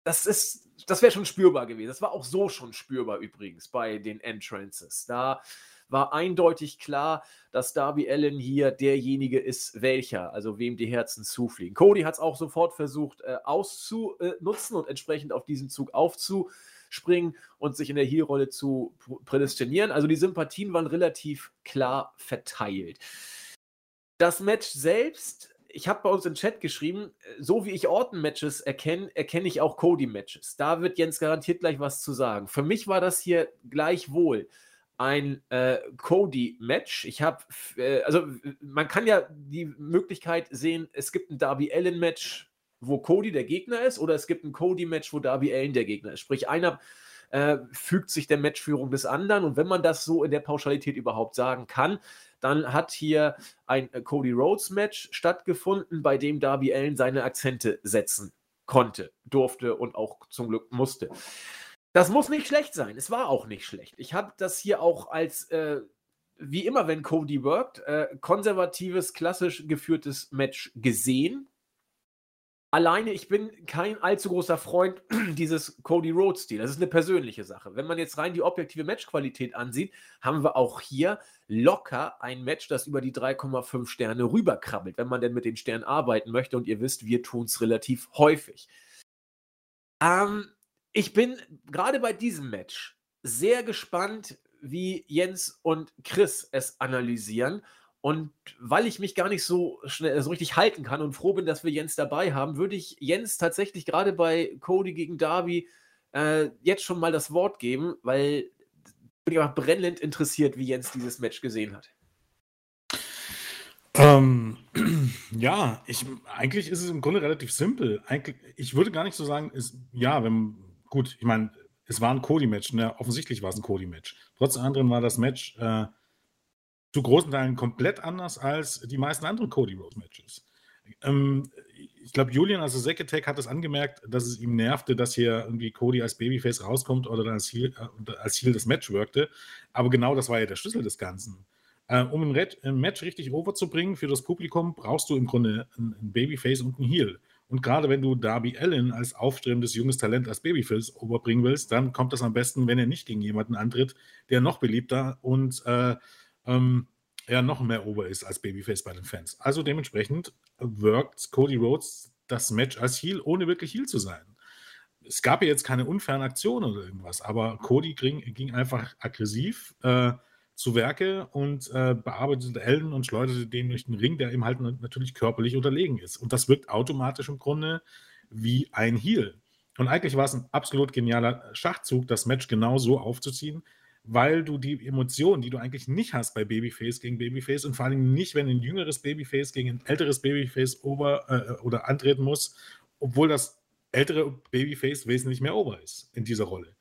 das ist, das wäre schon spürbar gewesen. Das war auch so schon spürbar übrigens bei den Entrances. Da war eindeutig klar, dass Darby Allen hier derjenige ist, welcher, also wem die Herzen zufliegen. Cody hat es auch sofort versucht äh, auszunutzen und entsprechend auf diesen Zug aufzuspringen und sich in der Heel-Rolle zu prädestinieren. Also die Sympathien waren relativ klar verteilt. Das Match selbst, ich habe bei uns im Chat geschrieben, so wie ich Orton-Matches erkenne, erkenne ich auch Cody-Matches. Da wird Jens garantiert gleich was zu sagen. Für mich war das hier gleichwohl ein äh, Cody-Match. Ich habe, äh, also man kann ja die Möglichkeit sehen, es gibt ein Darby Allen-Match, wo Cody der Gegner ist, oder es gibt ein Cody-Match, wo Darby Allen der Gegner ist. Sprich, einer äh, fügt sich der Matchführung des anderen. Und wenn man das so in der Pauschalität überhaupt sagen kann, dann hat hier ein äh, Cody Rhodes Match stattgefunden, bei dem Darby Allen seine Akzente setzen konnte, durfte und auch zum Glück musste. Das muss nicht schlecht sein. Es war auch nicht schlecht. Ich habe das hier auch als, äh, wie immer, wenn Cody worked, äh, konservatives, klassisch geführtes Match gesehen. Alleine, ich bin kein allzu großer Freund dieses Cody Rhodes-Stil. Das ist eine persönliche Sache. Wenn man jetzt rein die objektive Matchqualität ansieht, haben wir auch hier locker ein Match, das über die 3,5 Sterne rüberkrabbelt, wenn man denn mit den Sternen arbeiten möchte. Und ihr wisst, wir tun es relativ häufig. Ähm, ich bin gerade bei diesem Match sehr gespannt, wie Jens und Chris es analysieren und weil ich mich gar nicht so schnell so richtig halten kann und froh bin, dass wir Jens dabei haben, würde ich Jens tatsächlich gerade bei Cody gegen Darby äh, jetzt schon mal das Wort geben, weil bin ich auch brennend interessiert, wie Jens dieses Match gesehen hat. Ähm, ja, ich, eigentlich ist es im Grunde relativ simpel. Eigentlich, ich würde gar nicht so sagen, ist, ja, wenn, gut, ich meine, es war ein Cody-Match, ne? offensichtlich war es ein Cody-Match. Trotz anderem war das Match äh, zu großen Teilen komplett anders als die meisten anderen Cody Rose Matches. Ähm, ich glaube, Julian, also Attack, hat es angemerkt, dass es ihm nervte, dass hier irgendwie Cody als Babyface rauskommt oder als Heel, äh, als Heel das Match wirkte. Aber genau das war ja der Schlüssel des Ganzen. Äh, um ein, Red, ein, Match richtig overzubringen für das Publikum, brauchst du im Grunde ein, ein Babyface und ein Heel. Und gerade wenn du Darby Allen als aufstrebendes junges Talent als Babyface overbringen willst, dann kommt das am besten, wenn er nicht gegen jemanden antritt, der noch beliebter und äh, ähm, ja noch mehr Ober ist als Babyface bei den Fans. Also dementsprechend wirkt Cody Rhodes das Match als Heel, ohne wirklich Heel zu sein. Es gab ja jetzt keine unfairen Aktionen oder irgendwas, aber Cody ging, ging einfach aggressiv äh, zu Werke und äh, bearbeitete Ellen und schleuderte den durch den Ring, der ihm halt natürlich körperlich unterlegen ist. Und das wirkt automatisch im Grunde wie ein Heel. Und eigentlich war es ein absolut genialer Schachzug, das Match genau so aufzuziehen, weil du die Emotionen, die du eigentlich nicht hast bei Babyface gegen Babyface und vor allem nicht, wenn ein jüngeres Babyface gegen ein älteres Babyface ober äh, oder antreten muss, obwohl das ältere Babyface wesentlich mehr ober ist in dieser Rolle.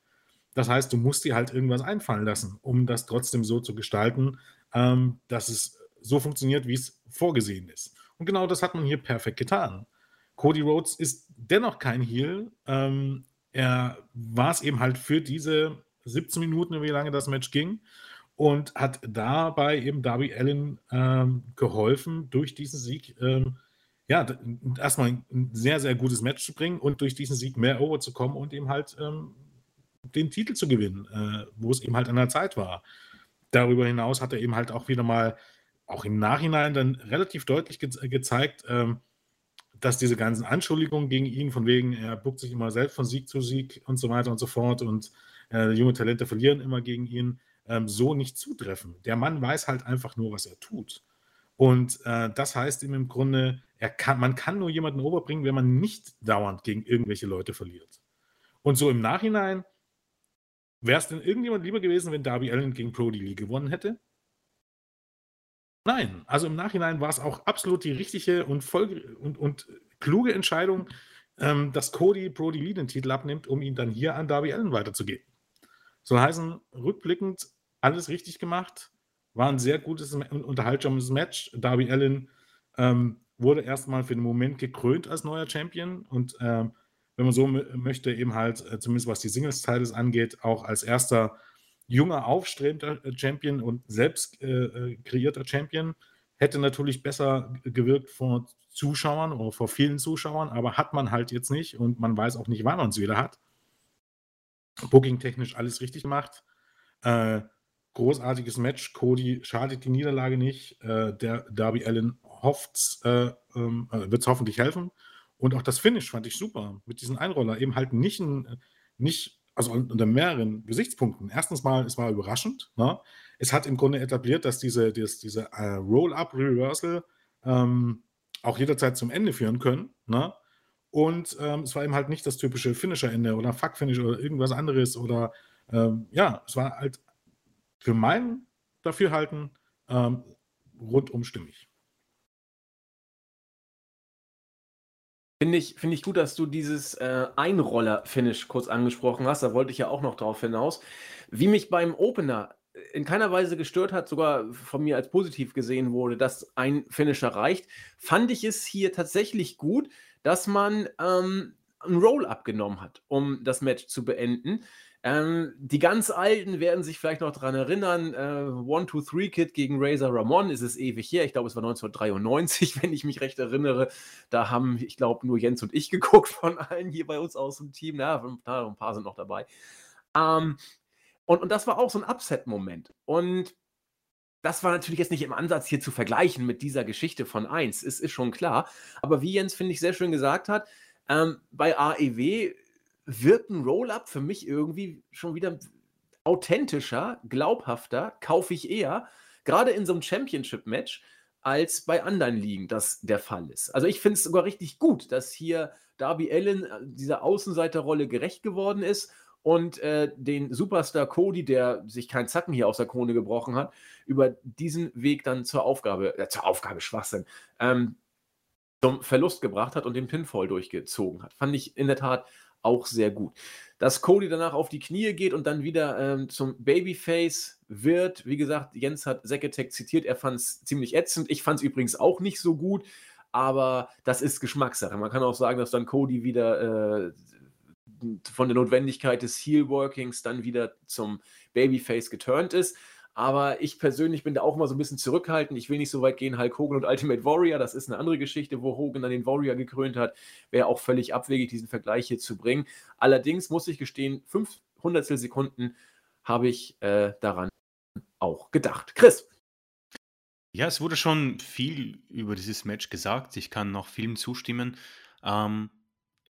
Das heißt, du musst dir halt irgendwas einfallen lassen, um das trotzdem so zu gestalten, ähm, dass es so funktioniert, wie es vorgesehen ist. Und genau das hat man hier perfekt getan. Cody Rhodes ist dennoch kein Heel. Ähm, er war es eben halt für diese 17 Minuten, wie lange das Match ging. Und hat dabei eben Darby Allen ähm, geholfen, durch diesen Sieg, ähm, ja, erstmal ein sehr, sehr gutes Match zu bringen und durch diesen Sieg mehr over zu kommen und eben halt ähm, den Titel zu gewinnen, äh, wo es eben halt an der Zeit war. Darüber hinaus hat er eben halt auch wieder mal, auch im Nachhinein dann relativ deutlich ge gezeigt, ähm, dass diese ganzen Anschuldigungen gegen ihn, von wegen, er buckt sich immer selbst von Sieg zu Sieg und so weiter und so fort und äh, junge Talente verlieren immer gegen ihn, ähm, so nicht zutreffen. Der Mann weiß halt einfach nur, was er tut. Und äh, das heißt ihm im Grunde, kann, man kann nur jemanden overbringen, wenn man nicht dauernd gegen irgendwelche Leute verliert. Und so im Nachhinein Wäre es denn irgendjemand lieber gewesen, wenn Darby Allen gegen Brody Lee gewonnen hätte? Nein, also im Nachhinein war es auch absolut die richtige und, voll, und, und kluge Entscheidung, ähm, dass Cody Brody Lee den Titel abnimmt, um ihn dann hier an Darby Allen weiterzugeben. Soll heißen, rückblickend alles richtig gemacht, war ein sehr gutes und unterhaltsames Match. Darby Allen ähm, wurde erstmal für den Moment gekrönt als neuer Champion und ähm, wenn man so möchte, eben halt, äh, zumindest was die Singles-Titles angeht, auch als erster junger, aufstrebender äh, Champion und selbst äh, äh, kreierter Champion. Hätte natürlich besser gewirkt vor Zuschauern oder vor vielen Zuschauern, aber hat man halt jetzt nicht und man weiß auch nicht, wann man es wieder hat. Booking-technisch alles richtig gemacht. Äh, großartiges Match. Cody schadet die Niederlage nicht. Äh, der Darby Allen hofft, äh, ähm, wird es hoffentlich helfen. Und auch das Finish fand ich super mit diesem Einroller. Eben halt nicht, ein, nicht also unter mehreren Gesichtspunkten. Erstens mal, es war überraschend. Ne? Es hat im Grunde etabliert, dass diese, dass diese äh, Roll-Up-Reversal ähm, auch jederzeit zum Ende führen können. Ne? Und ähm, es war eben halt nicht das typische Finisher-Ende oder Fuck-Finish oder irgendwas anderes. Oder ähm, ja, es war halt für mein Dafürhalten ähm, rundum stimmig. Finde ich, find ich gut, dass du dieses äh, Einroller-Finish kurz angesprochen hast. Da wollte ich ja auch noch drauf hinaus. Wie mich beim Opener in keiner Weise gestört hat, sogar von mir als positiv gesehen wurde, dass ein Finisher reicht, fand ich es hier tatsächlich gut, dass man ähm, ein Roll-Up genommen hat, um das Match zu beenden. Ähm, die ganz Alten werden sich vielleicht noch daran erinnern. Äh, One, Two, Three Kid gegen Razor Ramon ist es ewig her. Ich glaube, es war 1993, wenn ich mich recht erinnere. Da haben, ich glaube, nur Jens und ich geguckt von allen hier bei uns aus dem Team. Paar, ein paar sind noch dabei. Ähm, und, und das war auch so ein Upset-Moment. Und das war natürlich jetzt nicht im Ansatz hier zu vergleichen mit dieser Geschichte von 1, ist, ist schon klar. Aber wie Jens, finde ich, sehr schön gesagt hat, ähm, bei AEW wird ein Roll-Up für mich irgendwie schon wieder authentischer, glaubhafter, kaufe ich eher, gerade in so einem Championship-Match, als bei anderen Ligen das der Fall ist. Also ich finde es sogar richtig gut, dass hier Darby Allen äh, dieser Außenseiterrolle gerecht geworden ist und äh, den Superstar Cody, der sich keinen Zacken hier aus der Krone gebrochen hat, über diesen Weg dann zur Aufgabe, äh, zur Aufgabe Schwachsinn, ähm, zum Verlust gebracht hat und den Pinfall durchgezogen hat. Fand ich in der Tat auch sehr gut. Dass Cody danach auf die Knie geht und dann wieder ähm, zum Babyface wird, wie gesagt, Jens hat Zack zitiert, er fand es ziemlich ätzend. Ich fand es übrigens auch nicht so gut, aber das ist Geschmackssache. Man kann auch sagen, dass dann Cody wieder äh, von der Notwendigkeit des Heel-Workings dann wieder zum Babyface geturnt ist. Aber ich persönlich bin da auch mal so ein bisschen zurückhaltend. Ich will nicht so weit gehen, Hulk Hogan und Ultimate Warrior. Das ist eine andere Geschichte, wo Hogan dann den Warrior gekrönt hat. Wäre auch völlig abwegig, diesen Vergleich hier zu bringen. Allerdings muss ich gestehen, fünf Hundertstel Sekunden habe ich äh, daran auch gedacht. Chris. Ja, es wurde schon viel über dieses Match gesagt. Ich kann noch vielen zustimmen. Ähm,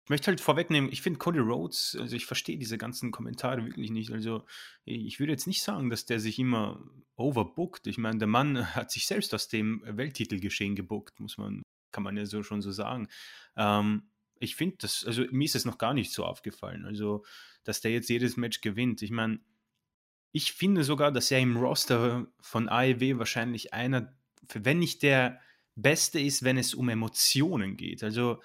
ich möchte halt vorwegnehmen, ich finde Cody Rhodes, also ich verstehe diese ganzen Kommentare wirklich nicht. Also ich würde jetzt nicht sagen, dass der sich immer overbookt. Ich meine, der Mann hat sich selbst aus dem Welttitelgeschehen gebuckt, muss man, kann man ja so schon so sagen. Ähm, ich finde das, also mir ist es noch gar nicht so aufgefallen. Also, dass der jetzt jedes Match gewinnt. Ich meine, ich finde sogar, dass er im Roster von AEW wahrscheinlich einer, wenn nicht der Beste ist, wenn es um Emotionen geht. Also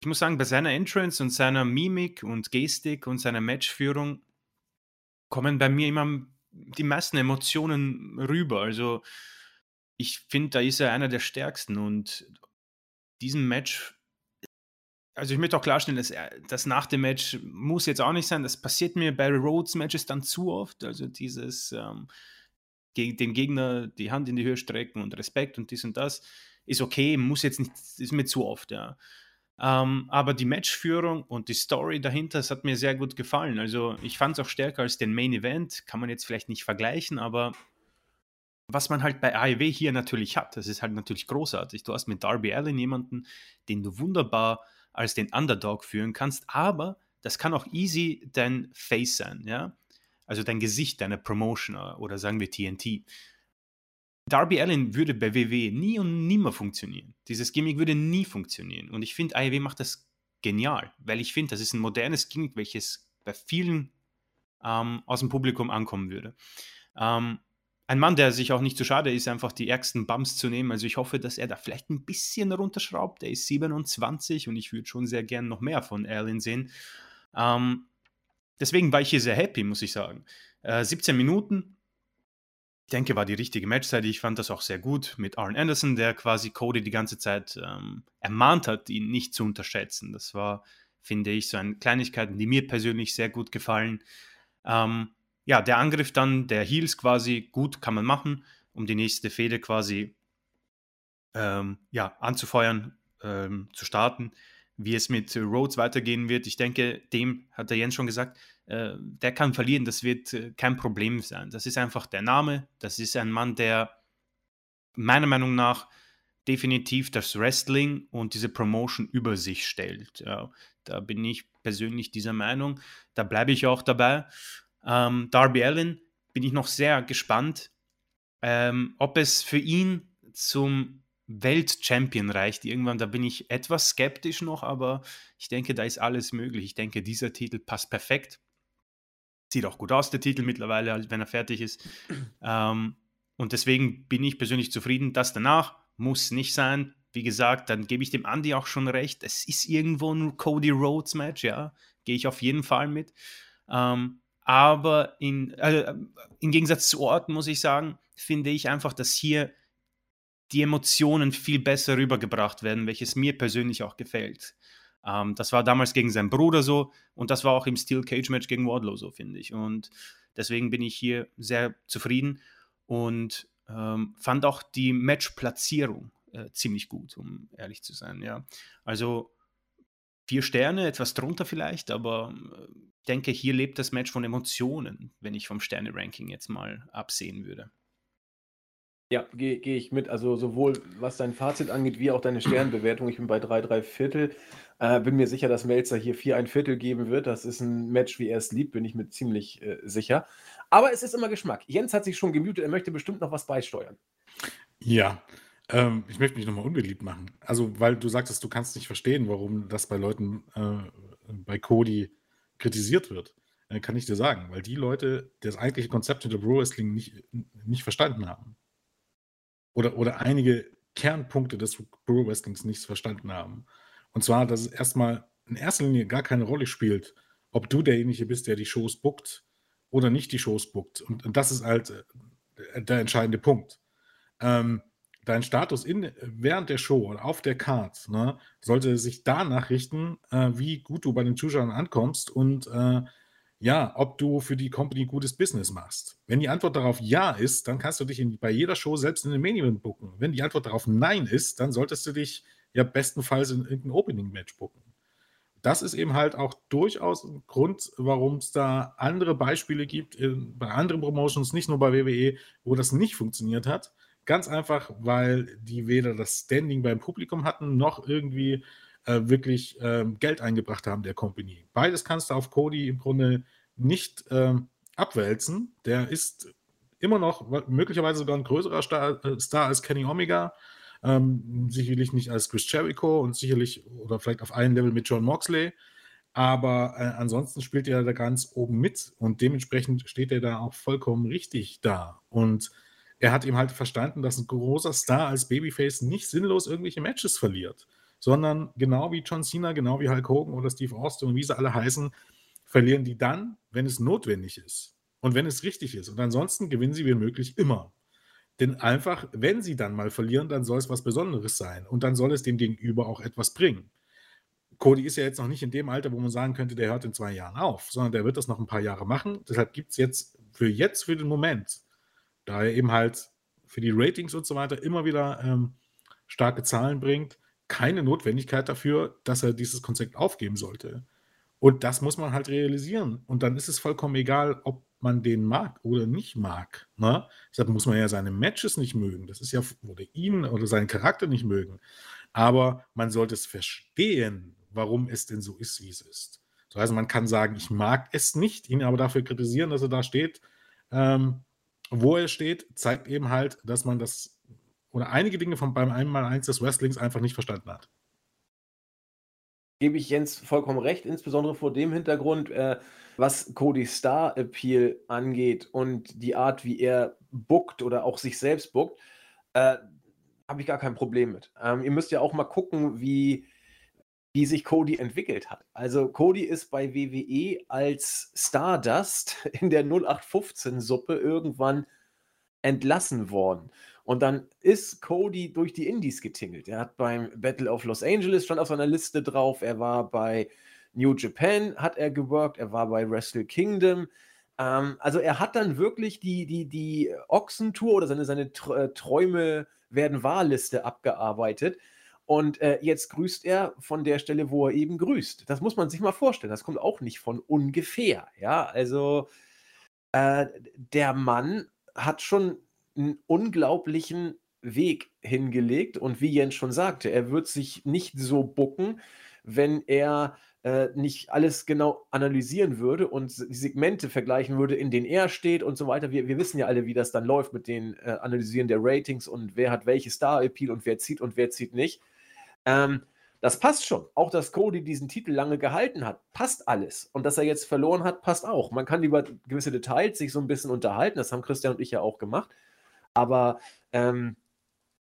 ich muss sagen, bei seiner Entrance und seiner Mimik und Gestik und seiner Matchführung kommen bei mir immer die meisten Emotionen rüber. Also ich finde, da ist er einer der stärksten und diesen Match, also ich möchte auch klarstellen, dass das nach dem Match muss jetzt auch nicht sein. Das passiert mir bei Rhodes Matches dann zu oft. Also dieses ähm, gegen den Gegner die Hand in die Höhe strecken und Respekt und dies und das ist okay, muss jetzt nicht, ist mir zu oft, ja. Ähm, aber die Matchführung und die Story dahinter, das hat mir sehr gut gefallen. Also ich fand es auch stärker als den Main Event, kann man jetzt vielleicht nicht vergleichen, aber was man halt bei AEW hier natürlich hat, das ist halt natürlich großartig. Du hast mit Darby Allen jemanden, den du wunderbar als den Underdog führen kannst, aber das kann auch easy dein Face sein, ja. Also dein Gesicht deiner Promotion oder sagen wir TNT. Darby Allen würde bei WWE nie und nimmer funktionieren. Dieses Gimmick würde nie funktionieren. Und ich finde, AEW macht das genial, weil ich finde, das ist ein modernes Gimmick, welches bei vielen ähm, aus dem Publikum ankommen würde. Ähm, ein Mann, der sich auch nicht zu schade ist, einfach die ärgsten Bumps zu nehmen. Also ich hoffe, dass er da vielleicht ein bisschen runterschraubt. Er ist 27 und ich würde schon sehr gern noch mehr von Allen sehen. Ähm, deswegen war ich hier sehr happy, muss ich sagen. Äh, 17 Minuten, denke, war die richtige Matchzeit. Ich fand das auch sehr gut mit Arn Anderson, der quasi Cody die ganze Zeit ähm, ermahnt hat, ihn nicht zu unterschätzen. Das war, finde ich, so eine Kleinigkeit, die mir persönlich sehr gut gefallen. Ähm, ja, der Angriff dann der Heels quasi, gut, kann man machen, um die nächste Fehde quasi ähm, ja, anzufeuern, ähm, zu starten. Wie es mit Rhodes weitergehen wird, ich denke, dem hat der Jens schon gesagt, äh, der kann verlieren, das wird äh, kein Problem sein. Das ist einfach der Name, das ist ein Mann, der meiner Meinung nach definitiv das Wrestling und diese Promotion über sich stellt. Ja, da bin ich persönlich dieser Meinung. Da bleibe ich auch dabei. Ähm, Darby Allen bin ich noch sehr gespannt, ähm, ob es für ihn zum Weltchampion reicht irgendwann. Da bin ich etwas skeptisch noch, aber ich denke, da ist alles möglich. Ich denke, dieser Titel passt perfekt. Sieht auch gut aus, der Titel mittlerweile, wenn er fertig ist. Ähm, und deswegen bin ich persönlich zufrieden. Das danach muss nicht sein. Wie gesagt, dann gebe ich dem Andy auch schon recht. Es ist irgendwo ein Cody Rhodes Match, ja. Gehe ich auf jeden Fall mit. Ähm, aber in, äh, im Gegensatz zu Orten muss ich sagen, finde ich einfach, dass hier die Emotionen viel besser rübergebracht werden, welches mir persönlich auch gefällt. Ähm, das war damals gegen seinen Bruder so und das war auch im Steel Cage Match gegen Wardlow so, finde ich. Und deswegen bin ich hier sehr zufrieden und ähm, fand auch die Matchplatzierung äh, ziemlich gut, um ehrlich zu sein. Ja, also vier Sterne, etwas drunter vielleicht, aber äh, ich denke, hier lebt das Match von Emotionen, wenn ich vom Sterne-Ranking jetzt mal absehen würde. Ja, gehe geh ich mit. Also sowohl was dein Fazit angeht, wie auch deine Sternbewertung. Ich bin bei 3, 3 Viertel. Äh, bin mir sicher, dass Melzer hier 4, ein Viertel geben wird. Das ist ein Match, wie er es liebt, bin ich mir ziemlich äh, sicher. Aber es ist immer Geschmack. Jens hat sich schon gemutet, er möchte bestimmt noch was beisteuern. Ja, ähm, ich möchte mich nochmal unbeliebt machen. Also, weil du sagtest, du kannst nicht verstehen, warum das bei Leuten, äh, bei Cody kritisiert wird. Äh, kann ich dir sagen, weil die Leute das eigentliche Konzept hinter Pro Wrestling nicht, nicht verstanden haben. Oder, oder einige Kernpunkte des Pro Wrestlings nicht verstanden haben. Und zwar, dass es erstmal in erster Linie gar keine Rolle spielt, ob du derjenige bist, der die Shows bookt oder nicht die Shows bookt. Und, und das ist halt äh, der entscheidende Punkt. Ähm, dein Status in, während der Show oder auf der Card ne, sollte sich danach richten, äh, wie gut du bei den Zuschauern ankommst und äh, ja, ob du für die Company gutes Business machst. Wenn die Antwort darauf Ja ist, dann kannst du dich in, bei jeder Show selbst in den Main Event booken. Wenn die Antwort darauf Nein ist, dann solltest du dich ja bestenfalls in irgendein Opening-Match booken. Das ist eben halt auch durchaus ein Grund, warum es da andere Beispiele gibt, in, bei anderen Promotions, nicht nur bei WWE, wo das nicht funktioniert hat. Ganz einfach, weil die weder das Standing beim Publikum hatten, noch irgendwie äh, wirklich äh, Geld eingebracht haben der Company. Beides kannst du auf Cody im Grunde nicht äh, abwälzen. Der ist immer noch möglicherweise sogar ein größerer Star, äh, Star als Kenny Omega. Ähm, sicherlich nicht als Chris Jericho und sicherlich oder vielleicht auf einem Level mit John Moxley. Aber äh, ansonsten spielt er da ganz oben mit und dementsprechend steht er da auch vollkommen richtig da. Und er hat ihm halt verstanden, dass ein großer Star als Babyface nicht sinnlos irgendwelche Matches verliert, sondern genau wie John Cena, genau wie Hulk Hogan oder Steve Austin und wie sie alle heißen, verlieren die dann, wenn es notwendig ist und wenn es richtig ist. Und ansonsten gewinnen sie wie möglich immer. Denn einfach, wenn sie dann mal verlieren, dann soll es was Besonderes sein und dann soll es dem Gegenüber auch etwas bringen. Cody ist ja jetzt noch nicht in dem Alter, wo man sagen könnte, der hört in zwei Jahren auf, sondern der wird das noch ein paar Jahre machen. Deshalb gibt es jetzt für jetzt, für den Moment, da er eben halt für die Ratings und so weiter immer wieder ähm, starke Zahlen bringt, keine Notwendigkeit dafür, dass er dieses Konzept aufgeben sollte. Und das muss man halt realisieren. Und dann ist es vollkommen egal, ob man den mag oder nicht mag. Ne? Deshalb muss man ja seine Matches nicht mögen. Das ist ja, oder ihn oder seinen Charakter nicht mögen. Aber man sollte es verstehen, warum es denn so ist, wie es ist. So, also man kann sagen, ich mag es nicht, ihn aber dafür kritisieren, dass er da steht. Ähm, wo er steht, zeigt eben halt, dass man das oder einige Dinge von beim Einmaleins des Wrestlings einfach nicht verstanden hat. gebe ich Jens vollkommen recht, insbesondere vor dem Hintergrund, äh, was Cody Star Appeal angeht und die Art, wie er bookt oder auch sich selbst bookt, äh, habe ich gar kein Problem mit. Ähm, ihr müsst ja auch mal gucken, wie, wie sich Cody entwickelt hat. Also Cody ist bei WWE als Stardust in der 0815-Suppe irgendwann entlassen worden. Und dann ist Cody durch die Indies getingelt. Er hat beim Battle of Los Angeles stand auf seiner Liste drauf. Er war bei New Japan, hat er geworkt. Er war bei Wrestle Kingdom. Ähm, also er hat dann wirklich die, die, die Ochsentour oder seine, seine äh, Träume werden Wahlliste abgearbeitet. Und äh, jetzt grüßt er von der Stelle, wo er eben grüßt. Das muss man sich mal vorstellen. Das kommt auch nicht von ungefähr. Ja, also äh, der Mann hat schon einen unglaublichen Weg hingelegt und wie Jens schon sagte, er wird sich nicht so bucken, wenn er äh, nicht alles genau analysieren würde und die Segmente vergleichen würde, in denen er steht und so weiter. Wir, wir wissen ja alle, wie das dann läuft mit den äh, Analysieren der Ratings und wer hat welche Star-Appeal und wer zieht und wer zieht nicht. Ähm, das passt schon. Auch, dass Cody diesen Titel lange gehalten hat, passt alles. Und dass er jetzt verloren hat, passt auch. Man kann über gewisse Details sich so ein bisschen unterhalten. Das haben Christian und ich ja auch gemacht. Aber ähm,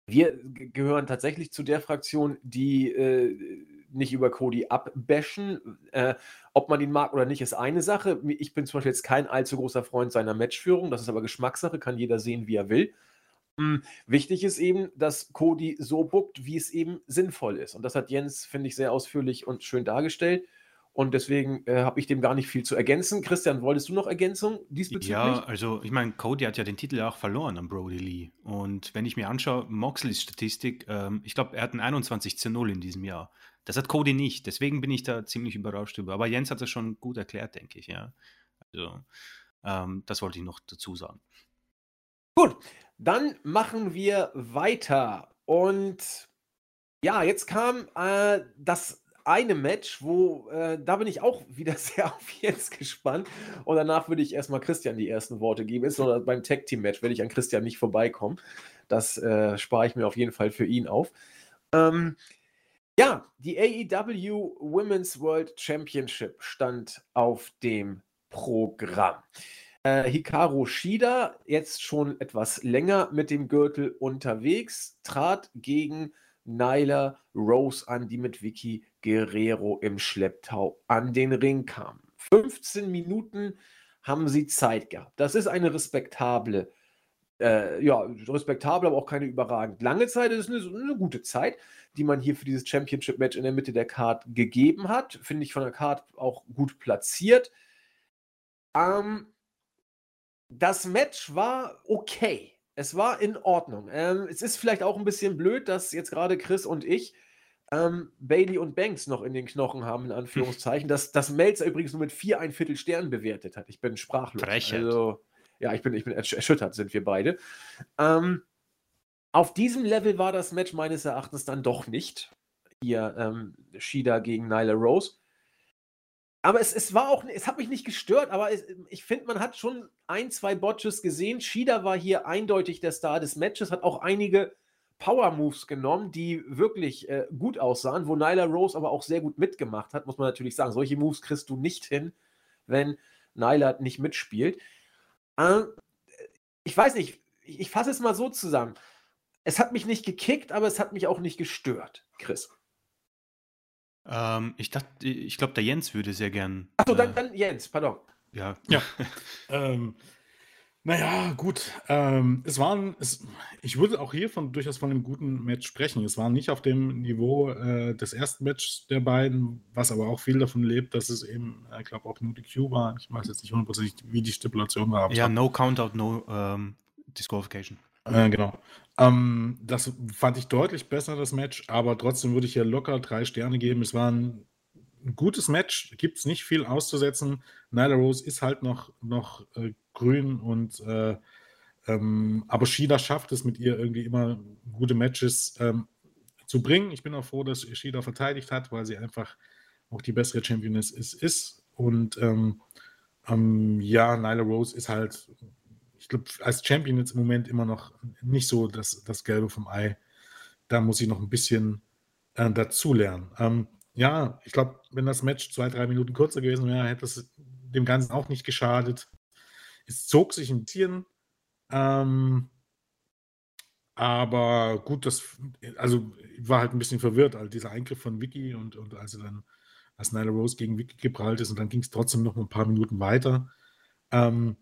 wir gehören tatsächlich zu der Fraktion, die äh, nicht über Cody abbashen. Äh, ob man ihn mag oder nicht, ist eine Sache. Ich bin zum Beispiel jetzt kein allzu großer Freund seiner Matchführung. Das ist aber Geschmackssache, kann jeder sehen, wie er will. Hm, wichtig ist eben, dass Cody so buckt, wie es eben sinnvoll ist. Und das hat Jens, finde ich, sehr ausführlich und schön dargestellt. Und deswegen äh, habe ich dem gar nicht viel zu ergänzen. Christian, wolltest du noch Ergänzung diesbezüglich? Ja, also ich meine, Cody hat ja den Titel auch verloren an Brody Lee. Und wenn ich mir anschaue, Moxleys Statistik, ähm, ich glaube, er hat ein 21 zu 0 in diesem Jahr. Das hat Cody nicht. Deswegen bin ich da ziemlich überrascht über. Aber Jens hat das schon gut erklärt, denke ich, ja. Also, ähm, das wollte ich noch dazu sagen. Gut, dann machen wir weiter. Und ja, jetzt kam äh, das eine Match, wo äh, da bin ich auch wieder sehr auf jetzt gespannt. Und danach würde ich erstmal Christian die ersten Worte geben. Ist noch beim Tag Team Match, werde ich an Christian nicht vorbeikommen. Das äh, spare ich mir auf jeden Fall für ihn auf. Ähm, ja, die AEW Women's World Championship stand auf dem Programm. Äh, Hikaru Shida, jetzt schon etwas länger mit dem Gürtel unterwegs, trat gegen Nyla Rose an, die mit Vicky Guerrero im Schlepptau an den Ring kam. 15 Minuten haben sie Zeit gehabt. Das ist eine respektable, äh, ja, respektable, aber auch keine überragend lange Zeit. Das ist eine, eine gute Zeit, die man hier für dieses Championship-Match in der Mitte der Card gegeben hat. Finde ich von der Card auch gut platziert. Ähm, das Match war okay. Es war in Ordnung. Ähm, es ist vielleicht auch ein bisschen blöd, dass jetzt gerade Chris und ich ähm, Bailey und Banks noch in den Knochen haben, in Anführungszeichen. dass das Melzer übrigens nur mit vier ein Viertel Sternen bewertet hat. Ich bin sprachlos. Frechheit. Also, ja, ich bin, ich bin erschüttert, sind wir beide. Ähm, auf diesem Level war das Match meines Erachtens dann doch nicht. Hier ähm, Shida gegen Nyla Rose. Aber es, es war auch, es hat mich nicht gestört, aber es, ich finde, man hat schon ein, zwei Botches gesehen. Shida war hier eindeutig der Star des Matches, hat auch einige Power Moves genommen, die wirklich äh, gut aussahen, wo Nyla Rose aber auch sehr gut mitgemacht hat, muss man natürlich sagen. Solche Moves kriegst du nicht hin, wenn Nyla nicht mitspielt. Äh, ich weiß nicht, ich, ich fasse es mal so zusammen. Es hat mich nicht gekickt, aber es hat mich auch nicht gestört, Chris. Ähm, ich dachte, ich glaube, der Jens würde sehr gern. Achso, äh, dann, dann Jens, pardon. Ja. Ja. ähm, naja, gut. Ähm, es waren, es, ich würde auch hier von, durchaus von einem guten Match sprechen. Es war nicht auf dem Niveau äh, des ersten Matches der beiden, was aber auch viel davon lebt, dass es eben, ich glaube, auch nur die Q war. Ich weiß jetzt nicht hundertprozentig, wie die Stipulation war. Ja, no Countout, no um, Disqualification. Äh, genau. Ähm, das fand ich deutlich besser, das Match, aber trotzdem würde ich hier locker drei Sterne geben. Es war ein, ein gutes Match, gibt es nicht viel auszusetzen. Nyla Rose ist halt noch, noch äh, grün und äh, ähm, aber Shida schafft es mit ihr irgendwie immer gute Matches ähm, zu bringen. Ich bin auch froh, dass Shida verteidigt hat, weil sie einfach auch die bessere Championess ist. ist. Und ähm, ähm ja, Nyla Rose ist halt ich glaube, als Champion jetzt im Moment immer noch nicht so das, das Gelbe vom Ei. Da muss ich noch ein bisschen äh, dazulernen. Ja, ich glaube, wenn das Match zwei, drei Minuten kürzer gewesen wäre, hätte es dem Ganzen auch nicht geschadet. Es zog sich ein bisschen. Ähm, aber gut, das, also ich war halt ein bisschen verwirrt, all dieser Eingriff von Vicky und, und als er dann, als Nyla Rose gegen Vicky geprallt ist und dann ging es trotzdem noch ein paar Minuten weiter. Ähm,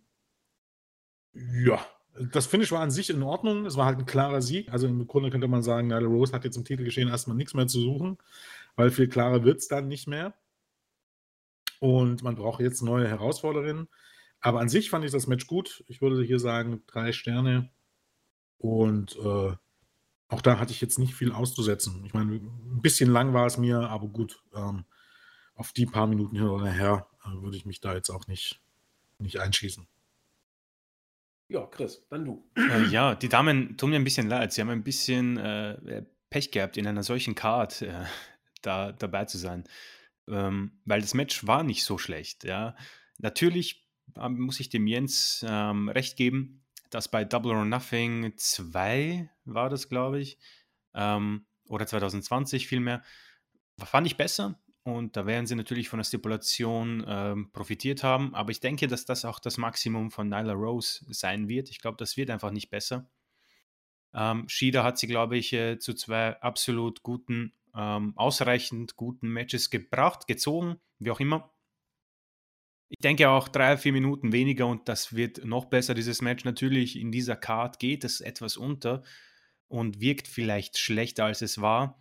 ja, das Finish war an sich in Ordnung. Es war halt ein klarer Sieg. Also im Grunde könnte man sagen, Nyla Rose hat jetzt im Titelgeschehen erstmal nichts mehr zu suchen, weil viel klarer wird es dann nicht mehr. Und man braucht jetzt neue Herausfordererinnen. Aber an sich fand ich das Match gut. Ich würde hier sagen, drei Sterne. Und äh, auch da hatte ich jetzt nicht viel auszusetzen. Ich meine, ein bisschen lang war es mir, aber gut, ähm, auf die paar Minuten hin oder her äh, würde ich mich da jetzt auch nicht, nicht einschießen. Ja, Chris, dann du. Äh, ja, die Damen tun mir ein bisschen leid. Sie haben ein bisschen äh, Pech gehabt, in einer solchen Card äh, da dabei zu sein. Ähm, weil das Match war nicht so schlecht. Ja. Natürlich ähm, muss ich dem Jens ähm, recht geben, dass bei Double or Nothing 2 war das, glaube ich, ähm, oder 2020 vielmehr, fand ich besser. Und da werden sie natürlich von der Stipulation ähm, profitiert haben. Aber ich denke, dass das auch das Maximum von Nyla Rose sein wird. Ich glaube, das wird einfach nicht besser. Ähm, Shida hat sie, glaube ich, äh, zu zwei absolut guten, ähm, ausreichend guten Matches gebracht, gezogen, wie auch immer. Ich denke auch drei, vier Minuten weniger und das wird noch besser, dieses Match. Natürlich in dieser Card geht es etwas unter und wirkt vielleicht schlechter, als es war.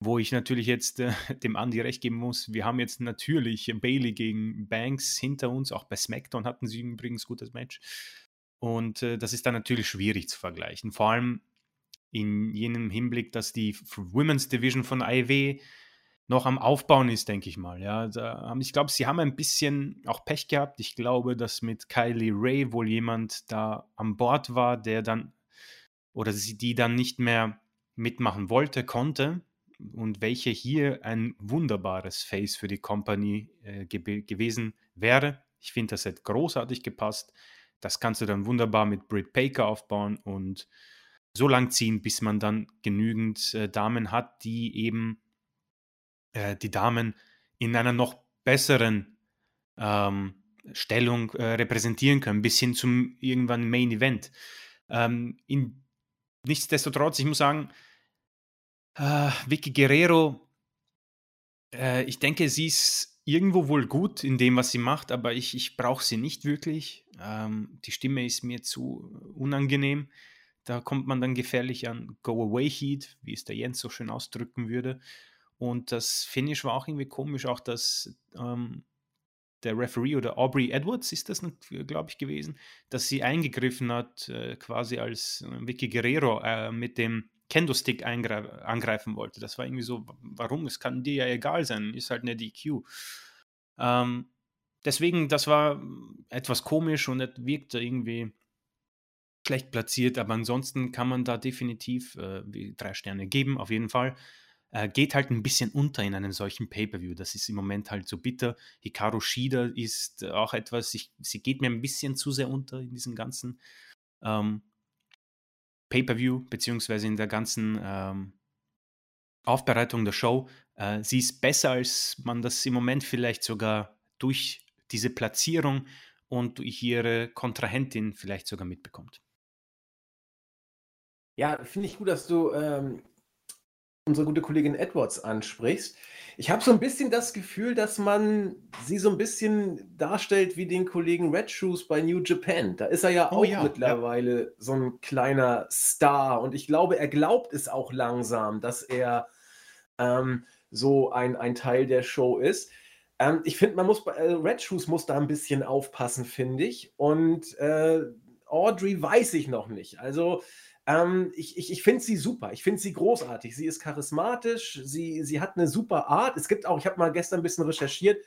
Wo ich natürlich jetzt äh, dem Andy recht geben muss, wir haben jetzt natürlich Bailey gegen Banks hinter uns, auch bei SmackDown hatten sie übrigens gutes Match. Und äh, das ist dann natürlich schwierig zu vergleichen. Vor allem in jenem Hinblick, dass die Women's Division von AEW noch am Aufbauen ist, denke ich mal. Ja, ich glaube, sie haben ein bisschen auch Pech gehabt. Ich glaube, dass mit Kylie Ray wohl jemand da an Bord war, der dann oder sie die dann nicht mehr mitmachen wollte, konnte und welche hier ein wunderbares Face für die Company äh, ge gewesen wäre. Ich finde, das hätte großartig gepasst. Das kannst du dann wunderbar mit Britt Baker aufbauen und so lang ziehen, bis man dann genügend äh, Damen hat, die eben äh, die Damen in einer noch besseren ähm, Stellung äh, repräsentieren können, bis hin zum irgendwann Main Event. Ähm, in, nichtsdestotrotz, ich muss sagen, äh, Vicky Guerrero, äh, ich denke, sie ist irgendwo wohl gut in dem, was sie macht, aber ich, ich brauche sie nicht wirklich. Ähm, die Stimme ist mir zu unangenehm. Da kommt man dann gefährlich an Go-Away-Heat, wie es der Jens so schön ausdrücken würde. Und das Finish war auch irgendwie komisch, auch dass ähm, der Referee oder Aubrey Edwards ist das, glaube ich, gewesen, dass sie eingegriffen hat, äh, quasi als äh, Vicky Guerrero äh, mit dem Kendo-Stick angreifen wollte. Das war irgendwie so, warum? Es kann dir ja egal sein, ist halt eine DQ. Ähm, deswegen, das war etwas komisch und wirkte irgendwie schlecht platziert, aber ansonsten kann man da definitiv äh, drei Sterne geben, auf jeden Fall äh, geht halt ein bisschen unter in einem solchen Pay-Per-View. Das ist im Moment halt so bitter. Hikaru Shida ist auch etwas, ich, sie geht mir ein bisschen zu sehr unter in diesem ganzen ähm, Pay-Per-View, beziehungsweise in der ganzen ähm, Aufbereitung der Show. Äh, sie ist besser, als man das im Moment vielleicht sogar durch diese Platzierung und durch ihre Kontrahentin vielleicht sogar mitbekommt. Ja, finde ich gut, dass du ähm, unsere gute Kollegin Edwards ansprichst. Ich habe so ein bisschen das Gefühl, dass man sie so ein bisschen darstellt wie den Kollegen Red Shoes bei New Japan. Da ist er ja oh, auch ja, mittlerweile ja. so ein kleiner Star und ich glaube, er glaubt es auch langsam, dass er ähm, so ein, ein Teil der Show ist. Ähm, ich finde, man muss bei äh, Red Shoes muss da ein bisschen aufpassen, finde ich. Und äh, Audrey weiß ich noch nicht. Also ähm, ich ich, ich finde sie super. Ich finde sie großartig. Sie ist charismatisch. Sie, sie hat eine super Art. Es gibt auch, ich habe mal gestern ein bisschen recherchiert,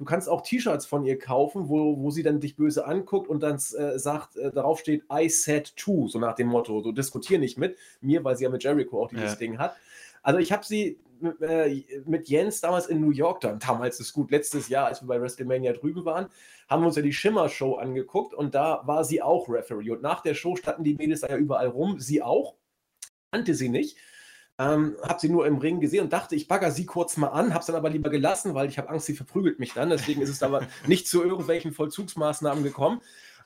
du kannst auch T-Shirts von ihr kaufen, wo, wo sie dann dich böse anguckt und dann äh, sagt, äh, darauf steht, I said to, so nach dem Motto, so diskutier nicht mit mir, weil sie ja mit Jericho auch dieses ja. Ding hat. Also ich habe sie mit, äh, mit, Jens damals in New York dann, damals ist gut, letztes Jahr, als wir bei WrestleMania drüben waren, haben wir uns ja die Schimmer-Show angeguckt und da war sie auch Referee. Und nach der Show standen die Mädels da ja überall rum, sie auch, kannte sie nicht. Ähm, habe sie nur im Ring gesehen und dachte, ich bagger sie kurz mal an, habe es dann aber lieber gelassen, weil ich habe Angst, sie verprügelt mich dann. Deswegen ist es aber nicht zu irgendwelchen Vollzugsmaßnahmen gekommen.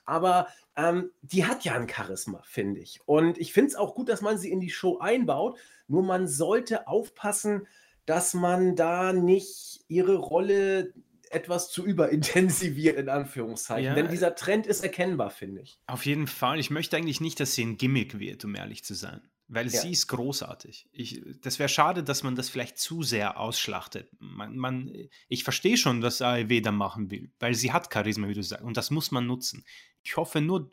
Aber ähm, die hat ja ein Charisma, finde ich. Und ich finde es auch gut, dass man sie in die Show einbaut. Nur man sollte aufpassen, dass man da nicht ihre Rolle etwas zu überintensiviert, in Anführungszeichen. Ja, Denn dieser Trend ist erkennbar, finde ich. Auf jeden Fall. Ich möchte eigentlich nicht, dass sie ein Gimmick wird, um ehrlich zu sein. Weil ja. sie ist großartig. Ich, das wäre schade, dass man das vielleicht zu sehr ausschlachtet. Man, man, ich verstehe schon, was AEW da machen will, weil sie hat Charisma, wie du sagst, und das muss man nutzen. Ich hoffe nur,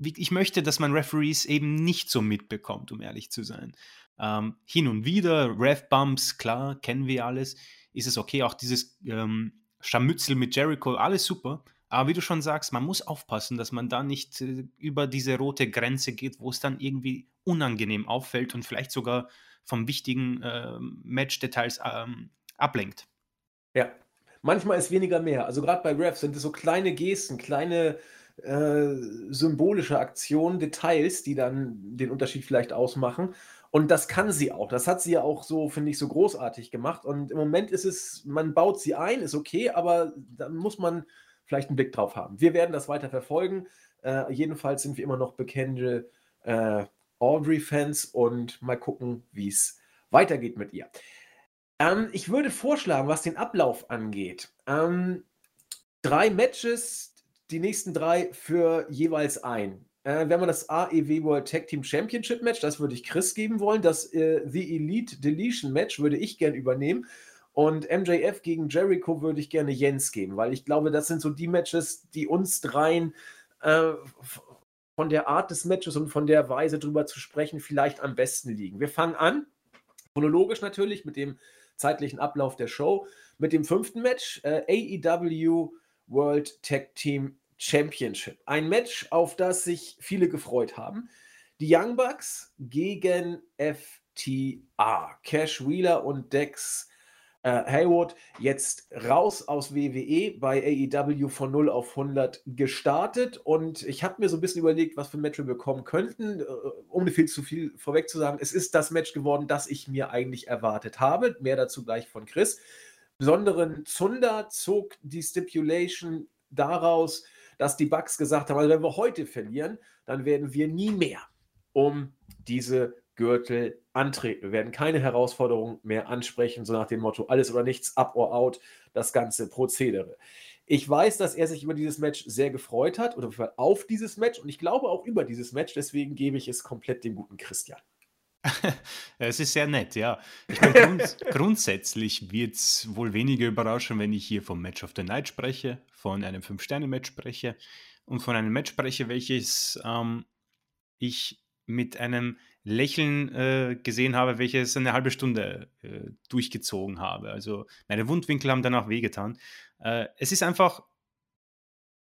ich möchte, dass man Referees eben nicht so mitbekommt, um ehrlich zu sein. Ähm, hin und wieder, Rev-Bumps, klar, kennen wir alles, ist es okay. Auch dieses ähm, Scharmützel mit Jericho, alles super. Aber wie du schon sagst, man muss aufpassen, dass man da nicht äh, über diese rote Grenze geht, wo es dann irgendwie unangenehm auffällt und vielleicht sogar vom wichtigen äh, Match-Details ähm, ablenkt. Ja, manchmal ist weniger mehr. Also gerade bei Refs sind es so kleine Gesten, kleine äh, symbolische Aktionen, Details, die dann den Unterschied vielleicht ausmachen. Und das kann sie auch. Das hat sie ja auch so, finde ich, so großartig gemacht. Und im Moment ist es, man baut sie ein, ist okay, aber da muss man vielleicht einen Blick drauf haben. Wir werden das weiter verfolgen. Äh, jedenfalls sind wir immer noch bekannte äh, Audrey-Fans und mal gucken, wie es weitergeht mit ihr. Ähm, ich würde vorschlagen, was den Ablauf angeht, ähm, drei Matches, die nächsten drei für jeweils ein. Äh, wenn man das AEW World Tag Team Championship Match, das würde ich Chris geben wollen. Das äh, The Elite Deletion Match würde ich gern übernehmen. Und MJF gegen Jericho würde ich gerne Jens geben, weil ich glaube, das sind so die Matches, die uns dreien äh, von der Art des Matches und von der Weise drüber zu sprechen vielleicht am besten liegen. Wir fangen an, chronologisch natürlich, mit dem zeitlichen Ablauf der Show, mit dem fünften Match, äh, AEW World Tag Team Championship. Ein Match, auf das sich viele gefreut haben. Die Young Bucks gegen FTA. Cash Wheeler und Dex äh, Haywood jetzt raus aus WWE bei AEW von 0 auf 100 gestartet und ich habe mir so ein bisschen überlegt, was für ein Match wir bekommen könnten, äh, um viel zu viel vorweg zu sagen. Es ist das Match geworden, das ich mir eigentlich erwartet habe. Mehr dazu gleich von Chris. Besonderen Zunder zog die Stipulation daraus, dass die Bucks gesagt haben, also wenn wir heute verlieren, dann werden wir nie mehr um diese Gürtel antreten. Wir werden keine Herausforderung mehr ansprechen, so nach dem Motto, alles oder nichts, up or out, das ganze Prozedere. Ich weiß, dass er sich über dieses Match sehr gefreut hat oder auf dieses Match und ich glaube auch über dieses Match, deswegen gebe ich es komplett dem guten Christian. Es ist sehr nett, ja. Meine, grunds grundsätzlich wird es wohl weniger überraschen, wenn ich hier vom Match of the Night spreche, von einem Fünf-Sterne-Match spreche und von einem Match spreche, welches ähm, ich mit einem Lächeln äh, gesehen habe, welches eine halbe Stunde äh, durchgezogen habe. Also meine Wundwinkel haben danach wehgetan. Äh, es ist einfach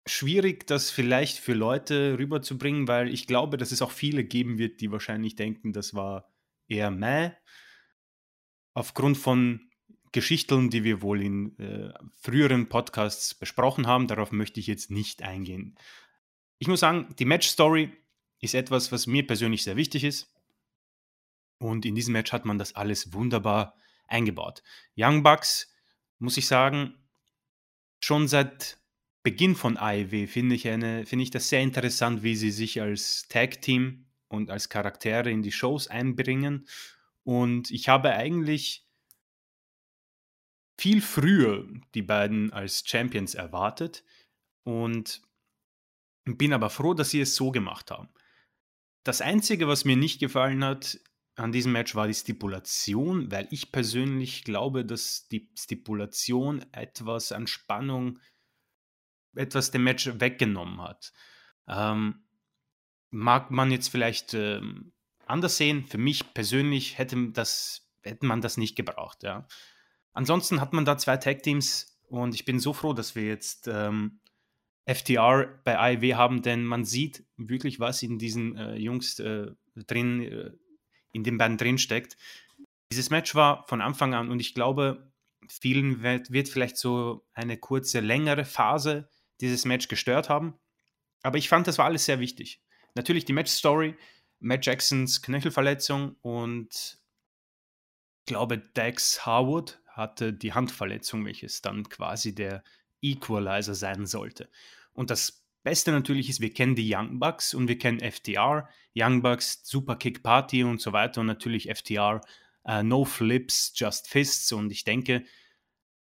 schwierig, das vielleicht für Leute rüberzubringen, weil ich glaube, dass es auch viele geben wird, die wahrscheinlich denken, das war eher meh. Aufgrund von Geschichten, die wir wohl in äh, früheren Podcasts besprochen haben, darauf möchte ich jetzt nicht eingehen. Ich muss sagen, die Match-Story ist etwas, was mir persönlich sehr wichtig ist. Und in diesem Match hat man das alles wunderbar eingebaut. Young Bucks, muss ich sagen, schon seit Beginn von AEW finde ich, find ich das sehr interessant, wie sie sich als Tag-Team und als Charaktere in die Shows einbringen. Und ich habe eigentlich viel früher die beiden als Champions erwartet und bin aber froh, dass sie es so gemacht haben. Das Einzige, was mir nicht gefallen hat an diesem Match, war die Stipulation, weil ich persönlich glaube, dass die Stipulation etwas an Spannung, etwas dem Match weggenommen hat. Ähm, mag man jetzt vielleicht ähm, anders sehen. Für mich persönlich hätte, das, hätte man das nicht gebraucht. Ja. Ansonsten hat man da zwei Tag-Teams und ich bin so froh, dass wir jetzt ähm, FTR bei AEW haben, denn man sieht wirklich, was in diesen äh, Jungs äh, drin, äh, in den beiden drin steckt. Dieses Match war von Anfang an und ich glaube, vielen wird, wird vielleicht so eine kurze, längere Phase dieses Match gestört haben. Aber ich fand, das war alles sehr wichtig. Natürlich die Match-Story, Matt Jacksons Knöchelverletzung und glaube, Dax Harwood hatte die Handverletzung, welches dann quasi der Equalizer sein sollte. Und das Beste natürlich ist, wir kennen die Young Bucks und wir kennen FTR. Young Bucks, Super Kick Party und so weiter und natürlich FTR, uh, äh, No Flips, Just Fists. Und ich denke,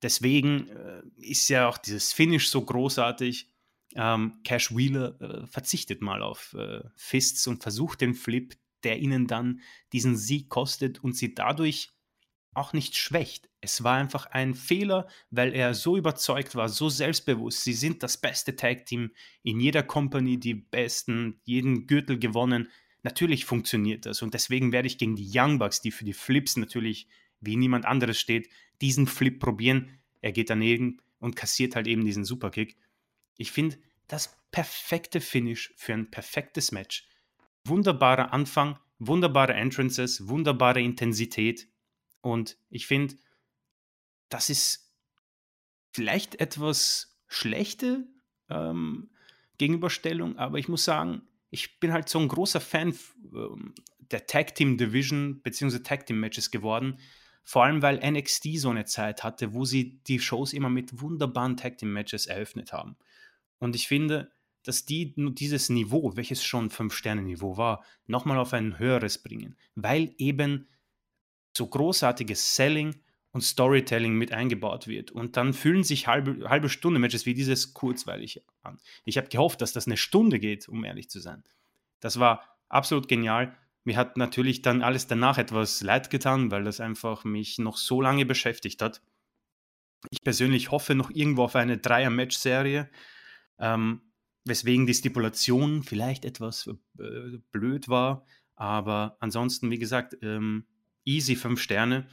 deswegen uh, ist ja auch dieses Finish so großartig. Ähm, Cash Wheeler uh, verzichtet mal auf Fists und versucht den Flip, der ihnen dann diesen Sieg kostet und sie dadurch auch nicht schwächt. Es war einfach ein Fehler, weil er so überzeugt war, so selbstbewusst. Sie sind das beste Tag-Team in jeder Company, die besten, jeden Gürtel gewonnen. Natürlich funktioniert das und deswegen werde ich gegen die Young Bucks, die für die Flips natürlich wie niemand anderes steht, diesen Flip probieren. Er geht daneben und kassiert halt eben diesen Superkick. Ich finde das perfekte Finish für ein perfektes Match. Wunderbarer Anfang, wunderbare Entrances, wunderbare Intensität und ich finde, das ist vielleicht etwas schlechte ähm, Gegenüberstellung, aber ich muss sagen, ich bin halt so ein großer Fan ähm, der Tag Team Division bzw. Tag Team Matches geworden. Vor allem, weil NXT so eine Zeit hatte, wo sie die Shows immer mit wunderbaren Tag Team Matches eröffnet haben. Und ich finde, dass die dieses Niveau, welches schon 5-Sterne-Niveau war, nochmal auf ein höheres bringen, weil eben so großartiges Selling und Storytelling mit eingebaut wird. Und dann fühlen sich halbe, halbe Stunde Matches wie dieses kurzweilig an. Ich habe gehofft, dass das eine Stunde geht, um ehrlich zu sein. Das war absolut genial. Mir hat natürlich dann alles danach etwas leid getan, weil das einfach mich noch so lange beschäftigt hat. Ich persönlich hoffe noch irgendwo auf eine Dreier-Match-Serie, ähm, weswegen die Stipulation vielleicht etwas äh, blöd war. Aber ansonsten, wie gesagt, ähm, easy fünf Sterne.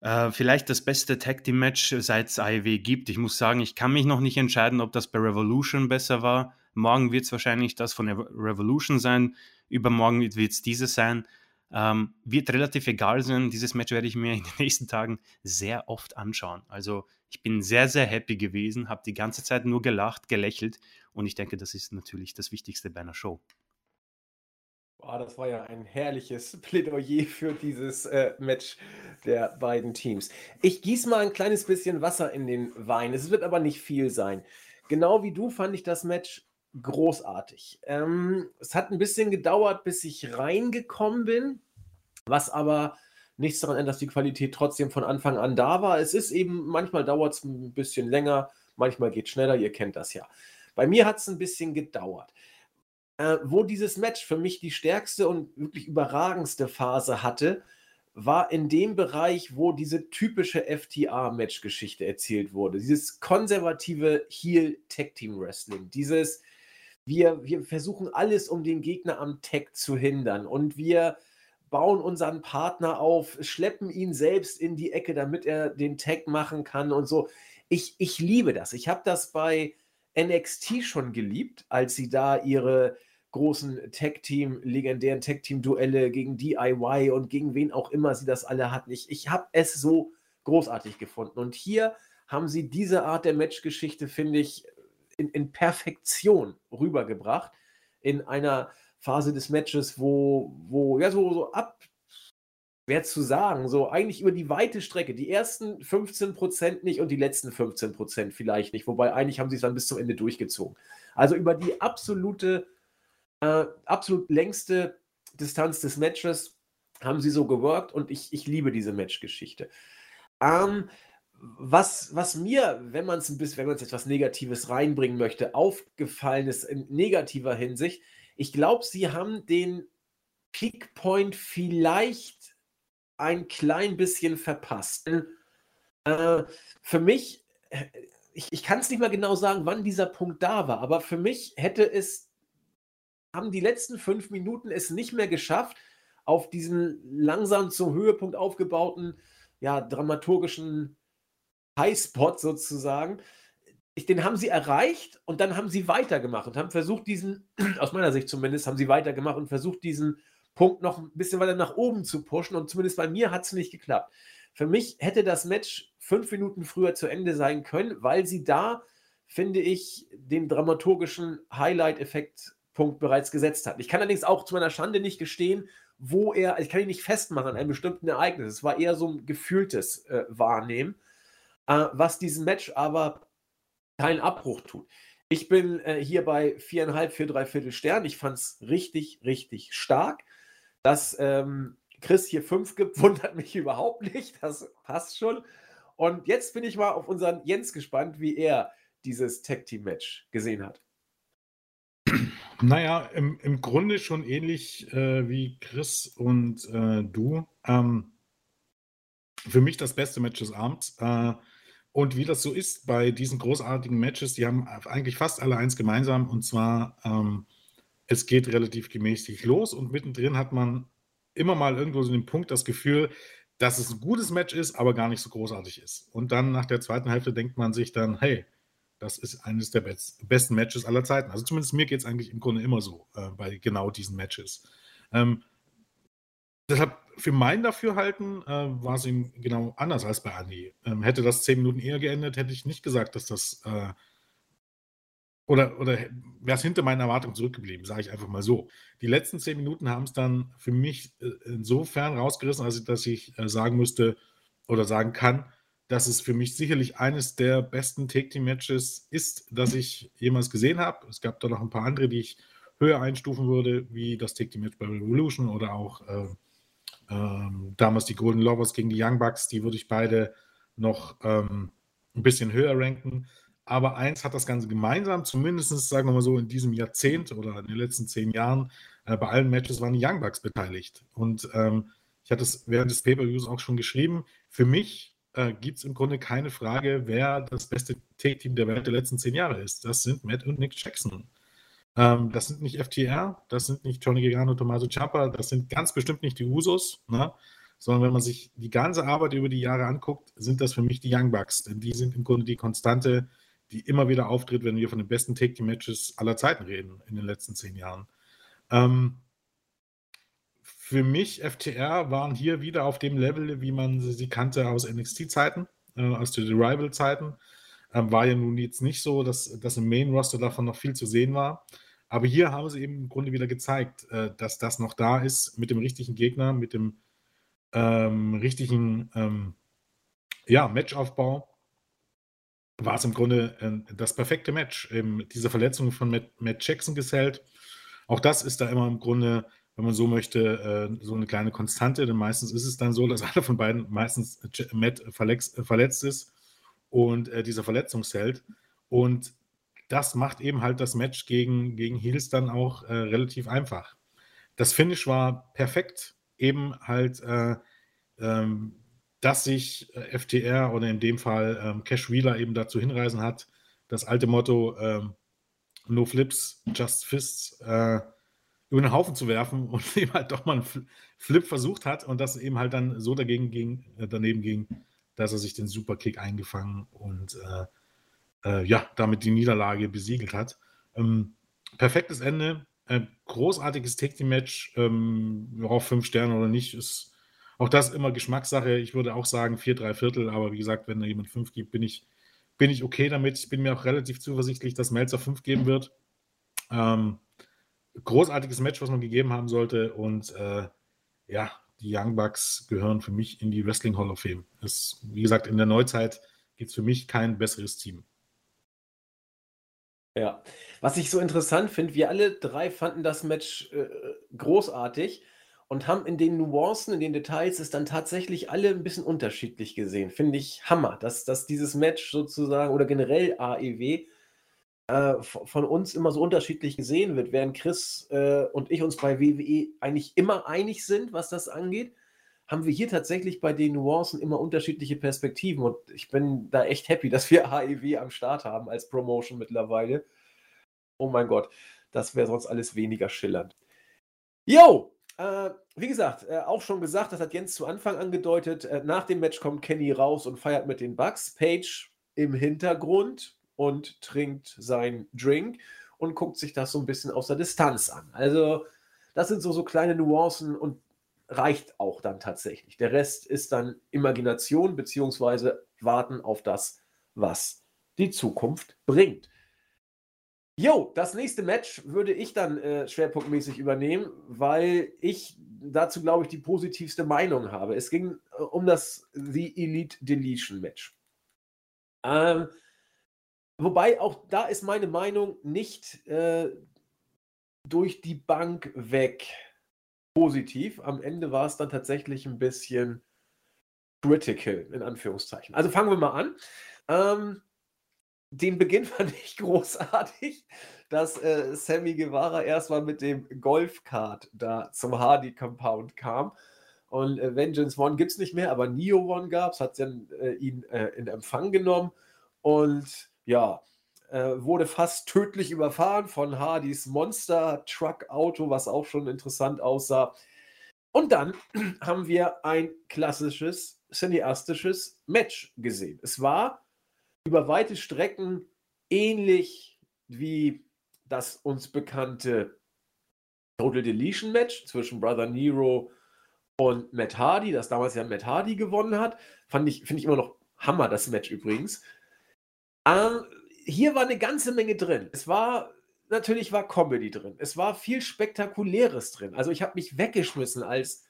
Äh, vielleicht das beste Tag Team Match, seit es AEW gibt. Ich muss sagen, ich kann mich noch nicht entscheiden, ob das bei Revolution besser war. Morgen wird es wahrscheinlich das von Revolution sein. Übermorgen wird es dieses sein. Ähm, wird relativ egal sein. Dieses Match werde ich mir in den nächsten Tagen sehr oft anschauen. Also ich bin sehr, sehr happy gewesen, habe die ganze Zeit nur gelacht, gelächelt und ich denke, das ist natürlich das Wichtigste bei einer Show. Boah, das war ja ein herrliches Plädoyer für dieses äh, Match der beiden Teams. Ich gieße mal ein kleines bisschen Wasser in den Wein. Es wird aber nicht viel sein. Genau wie du fand ich das Match großartig. Ähm, es hat ein bisschen gedauert, bis ich reingekommen bin, was aber nichts daran ändert, dass die Qualität trotzdem von Anfang an da war. Es ist eben, manchmal dauert es ein bisschen länger, manchmal geht es schneller, ihr kennt das ja. Bei mir hat es ein bisschen gedauert äh, wo dieses Match für mich die stärkste und wirklich überragendste Phase hatte, war in dem Bereich, wo diese typische FTA-Match-Geschichte erzählt wurde. Dieses konservative Heel-Tag-Team-Wrestling. Dieses, wir, wir versuchen alles, um den Gegner am Tag zu hindern. Und wir bauen unseren Partner auf, schleppen ihn selbst in die Ecke, damit er den Tag machen kann und so. Ich, ich liebe das. Ich habe das bei NXT schon geliebt, als sie da ihre großen Tag-Team, legendären Tag-Team-Duelle gegen DIY und gegen wen auch immer sie das alle hatten. Ich, ich habe es so großartig gefunden. Und hier haben sie diese Art der Matchgeschichte, finde ich, in, in, Perfektion rübergebracht. In einer Phase des Matches, wo, wo ja, so, so ab, wer zu sagen, so eigentlich über die weite Strecke, die ersten 15% nicht und die letzten 15% vielleicht nicht, wobei eigentlich haben sie es dann bis zum Ende durchgezogen. Also über die absolute äh, absolut längste Distanz des Matches haben sie so geworkt und ich, ich liebe diese Matchgeschichte. Ähm, was, was mir, wenn man es wenn man etwas Negatives reinbringen möchte, aufgefallen ist in negativer Hinsicht, ich glaube, sie haben den Peakpoint vielleicht ein klein bisschen verpasst. Äh, für mich, äh, ich, ich kann es nicht mehr genau sagen, wann dieser Punkt da war, aber für mich hätte es haben die letzten fünf Minuten es nicht mehr geschafft, auf diesen langsam zum Höhepunkt aufgebauten, ja, dramaturgischen Highspot sozusagen. Den haben sie erreicht und dann haben sie weitergemacht und haben versucht, diesen, aus meiner Sicht zumindest, haben sie weitergemacht und versucht, diesen Punkt noch ein bisschen weiter nach oben zu pushen und zumindest bei mir hat es nicht geklappt. Für mich hätte das Match fünf Minuten früher zu Ende sein können, weil sie da, finde ich, den dramaturgischen Highlight-Effekt Punkt bereits gesetzt hat. Ich kann allerdings auch zu meiner Schande nicht gestehen, wo er, ich kann ihn nicht festmachen an einem bestimmten Ereignis, es war eher so ein gefühltes äh, Wahrnehmen, äh, was diesem Match aber keinen Abbruch tut. Ich bin äh, hier bei viereinhalb, vier, drei Viertel Stern. Ich fand es richtig, richtig stark. Dass ähm, Chris hier fünf gibt, wundert mich überhaupt nicht. Das passt schon. Und jetzt bin ich mal auf unseren Jens gespannt, wie er dieses Tag Team Match gesehen hat. Naja, im, im Grunde schon ähnlich äh, wie Chris und äh, du. Ähm, für mich das beste Match des Abends. Äh, und wie das so ist bei diesen großartigen Matches, die haben eigentlich fast alle eins gemeinsam. Und zwar, ähm, es geht relativ gemäßigt los und mittendrin hat man immer mal irgendwo so den Punkt, das Gefühl, dass es ein gutes Match ist, aber gar nicht so großartig ist. Und dann nach der zweiten Hälfte denkt man sich dann, hey, das ist eines der best, besten Matches aller Zeiten. Also zumindest mir geht es eigentlich im Grunde immer so äh, bei genau diesen Matches. Ähm, deshalb für mein Dafürhalten äh, war es ihm genau anders als bei Andi. Ähm, hätte das zehn Minuten eher geendet, hätte ich nicht gesagt, dass das äh, oder, oder wäre es hinter meinen Erwartungen zurückgeblieben, sage ich einfach mal so. Die letzten zehn Minuten haben es dann für mich äh, insofern rausgerissen, als dass ich äh, sagen müsste oder sagen kann, dass es für mich sicherlich eines der besten Take-Team-Matches ist, das ich jemals gesehen habe. Es gab da noch ein paar andere, die ich höher einstufen würde, wie das Take-Team-Match bei Revolution oder auch äh, äh, damals die Golden Lovers gegen die Young Bucks. Die würde ich beide noch ähm, ein bisschen höher ranken. Aber eins hat das Ganze gemeinsam, zumindest sagen wir mal so in diesem Jahrzehnt oder in den letzten zehn Jahren, äh, bei allen Matches waren die Young Bucks beteiligt. Und ähm, ich hatte es während des Pay-Per-Views auch schon geschrieben. Für mich äh, gibt es im Grunde keine Frage, wer das beste Take-Team der Welt der letzten zehn Jahre ist. Das sind Matt und Nick Jackson. Ähm, das sind nicht FTR, das sind nicht Johnny Gargano, Tommaso Ciampa, das sind ganz bestimmt nicht die Usos, ne? sondern wenn man sich die ganze Arbeit über die Jahre anguckt, sind das für mich die Young Bucks. Denn die sind im Grunde die Konstante, die immer wieder auftritt, wenn wir von den besten Take-Team-Matches aller Zeiten reden in den letzten zehn Jahren. Ähm, für mich, FTR waren hier wieder auf dem Level, wie man sie kannte aus NXT-Zeiten, äh, aus den Rival-Zeiten. Ähm, war ja nun jetzt nicht so, dass, dass im Main-Roster davon noch viel zu sehen war. Aber hier haben sie eben im Grunde wieder gezeigt, äh, dass das noch da ist mit dem richtigen Gegner, mit dem ähm, richtigen ähm, ja, Matchaufbau. War es im Grunde äh, das perfekte Match. Ähm, diese Verletzung von Matt, Matt Jackson gesellt. Auch das ist da immer im Grunde wenn man so möchte, äh, so eine kleine Konstante. Denn meistens ist es dann so, dass einer von beiden, meistens Matt, verletzt, verletzt ist und äh, dieser Verletzungsheld. Und das macht eben halt das Match gegen, gegen Heels dann auch äh, relativ einfach. Das Finish war perfekt, eben halt, äh, ähm, dass sich äh, FTR oder in dem Fall ähm, Cash Wheeler eben dazu hinreisen hat, das alte Motto ähm, No Flips, Just Fists äh, über den Haufen zu werfen und eben halt doch mal einen Flip versucht hat und das eben halt dann so dagegen ging, äh, daneben ging, dass er sich den Superkick eingefangen und äh, äh, ja, damit die Niederlage besiegelt hat. Ähm, perfektes Ende, äh, großartiges Take-Team-Match, ähm, auf fünf Sterne oder nicht, ist auch das immer Geschmackssache. Ich würde auch sagen vier, drei Viertel, aber wie gesagt, wenn da jemand fünf gibt, bin ich, bin ich okay damit. Ich bin mir auch relativ zuversichtlich, dass Melzer fünf geben wird. Ähm, großartiges Match, was man gegeben haben sollte. Und äh, ja, die Young Bucks gehören für mich in die Wrestling Hall of Fame. Das, wie gesagt, in der Neuzeit gibt es für mich kein besseres Team. Ja, was ich so interessant finde, wir alle drei fanden das Match äh, großartig und haben in den Nuancen, in den Details es dann tatsächlich alle ein bisschen unterschiedlich gesehen. Finde ich Hammer, dass, dass dieses Match sozusagen oder generell AEW äh, von uns immer so unterschiedlich gesehen wird, während Chris äh, und ich uns bei WWE eigentlich immer einig sind, was das angeht, haben wir hier tatsächlich bei den Nuancen immer unterschiedliche Perspektiven und ich bin da echt happy, dass wir AEW am Start haben als Promotion mittlerweile. Oh mein Gott, das wäre sonst alles weniger schillernd. Jo, äh, wie gesagt, äh, auch schon gesagt, das hat Jens zu Anfang angedeutet, nach dem Match kommt Kenny raus und feiert mit den Bugs. Page im Hintergrund, und trinkt sein Drink und guckt sich das so ein bisschen aus der Distanz an. Also, das sind so, so kleine Nuancen und reicht auch dann tatsächlich. Der Rest ist dann Imagination beziehungsweise Warten auf das, was die Zukunft bringt. Jo, das nächste Match würde ich dann äh, schwerpunktmäßig übernehmen, weil ich dazu, glaube ich, die positivste Meinung habe. Es ging äh, um das The Elite Deletion Match. Ähm, wobei auch da ist meine Meinung nicht äh, durch die Bank weg positiv. Am Ende war es dann tatsächlich ein bisschen critical, in Anführungszeichen. Also fangen wir mal an. Ähm, den Beginn fand ich großartig, dass äh, Sammy Guevara erstmal mit dem Golfkart da zum Hardy Compound kam. Und äh, Vengeance One gibt es nicht mehr, aber Neo One gab es, hat dann äh, ihn äh, in Empfang genommen und ja, äh, wurde fast tödlich überfahren von Hardys Monster Truck Auto, was auch schon interessant aussah. Und dann haben wir ein klassisches cineastisches Match gesehen. Es war über weite Strecken ähnlich wie das uns bekannte Total Deletion Match zwischen Brother Nero und Matt Hardy, das damals ja Matt Hardy gewonnen hat. Fand ich, finde ich immer noch Hammer, das Match übrigens. Ähm, hier war eine ganze Menge drin. Es war, natürlich war Comedy drin. Es war viel Spektakuläres drin. Also ich habe mich weggeschmissen, als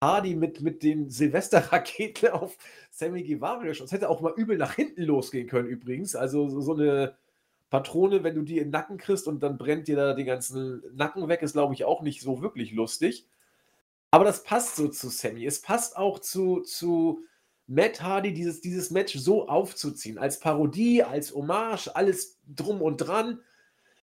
Hardy mit, mit den Silvesterraketen auf Sammy Guevara geschossen. Das hätte auch mal übel nach hinten losgehen können übrigens. Also so, so eine Patrone, wenn du die in den Nacken kriegst und dann brennt dir da den ganzen Nacken weg, ist glaube ich auch nicht so wirklich lustig. Aber das passt so zu Sammy. Es passt auch zu, zu Matt Hardy, dieses, dieses Match so aufzuziehen. Als Parodie, als Hommage, alles drum und dran.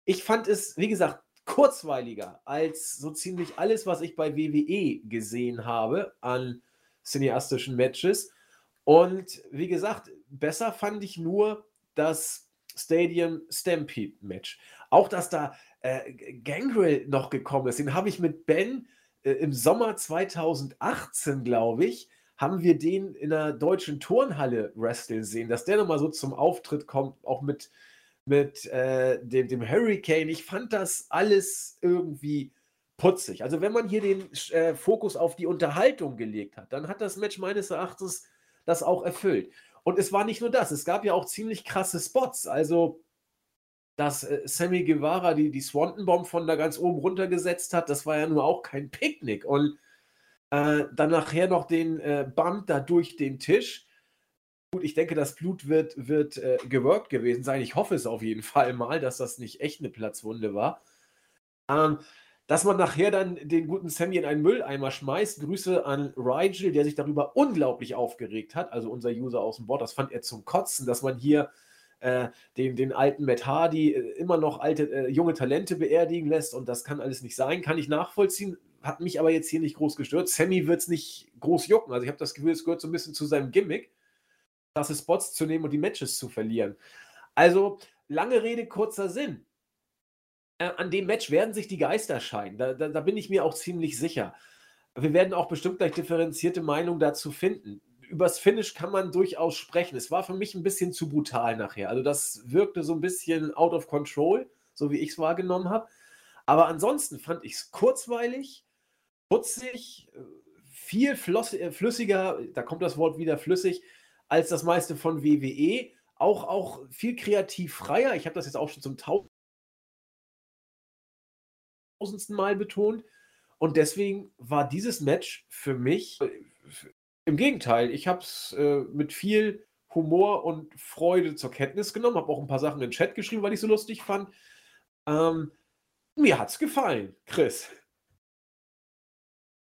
Ich fand es, wie gesagt, kurzweiliger als so ziemlich alles, was ich bei WWE gesehen habe an cineastischen Matches. Und wie gesagt, besser fand ich nur das Stadium Stampede Match. Auch, dass da äh, Gangrel noch gekommen ist, den habe ich mit Ben äh, im Sommer 2018, glaube ich, haben wir den in der deutschen Turnhalle wresteln sehen, dass der nochmal so zum Auftritt kommt, auch mit mit äh, dem, dem Hurricane. Ich fand das alles irgendwie putzig. Also wenn man hier den äh, Fokus auf die Unterhaltung gelegt hat, dann hat das Match meines Erachtens das auch erfüllt. Und es war nicht nur das, es gab ja auch ziemlich krasse Spots. Also, dass äh, Sammy Guevara die, die Swanton Bomb von da ganz oben runtergesetzt hat, das war ja nur auch kein Picknick. Und äh, dann nachher noch den äh, Bump da durch den Tisch. Gut, ich denke, das Blut wird, wird äh, geworkt gewesen sein. Ich hoffe es auf jeden Fall mal, dass das nicht echt eine Platzwunde war. Ähm, dass man nachher dann den guten Sammy in einen Mülleimer schmeißt. Grüße an Rigel, der sich darüber unglaublich aufgeregt hat. Also unser User aus dem Board. Das fand er zum Kotzen, dass man hier äh, den, den alten Matt Hardy äh, immer noch alte, äh, junge Talente beerdigen lässt. Und das kann alles nicht sein. Kann ich nachvollziehen. Hat mich aber jetzt hier nicht groß gestört. Sammy wird es nicht groß jucken. Also ich habe das Gefühl, es gehört so ein bisschen zu seinem Gimmick krasse Spots zu nehmen und die Matches zu verlieren. Also, lange Rede, kurzer Sinn. Äh, an dem Match werden sich die Geister scheiden. Da, da, da, bin ich mir auch ziemlich sicher. Wir werden auch bestimmt gleich differenzierte Meinungen dazu finden. Übers Finish kann man durchaus sprechen. Es war für mich ein bisschen zu brutal nachher. Also, das wirkte so ein bisschen out of control, so wie ich es wahrgenommen habe. Aber ansonsten fand ich es kurzweilig, putzig, viel äh, flüssiger, da kommt das Wort wieder flüssig, als das meiste von WWE. Auch, auch viel kreativ freier. Ich habe das jetzt auch schon zum tausendsten Mal betont. Und deswegen war dieses Match für mich äh, im Gegenteil. Ich habe es äh, mit viel Humor und Freude zur Kenntnis genommen, habe auch ein paar Sachen in den Chat geschrieben, weil ich so lustig fand. Ähm, mir es gefallen, Chris.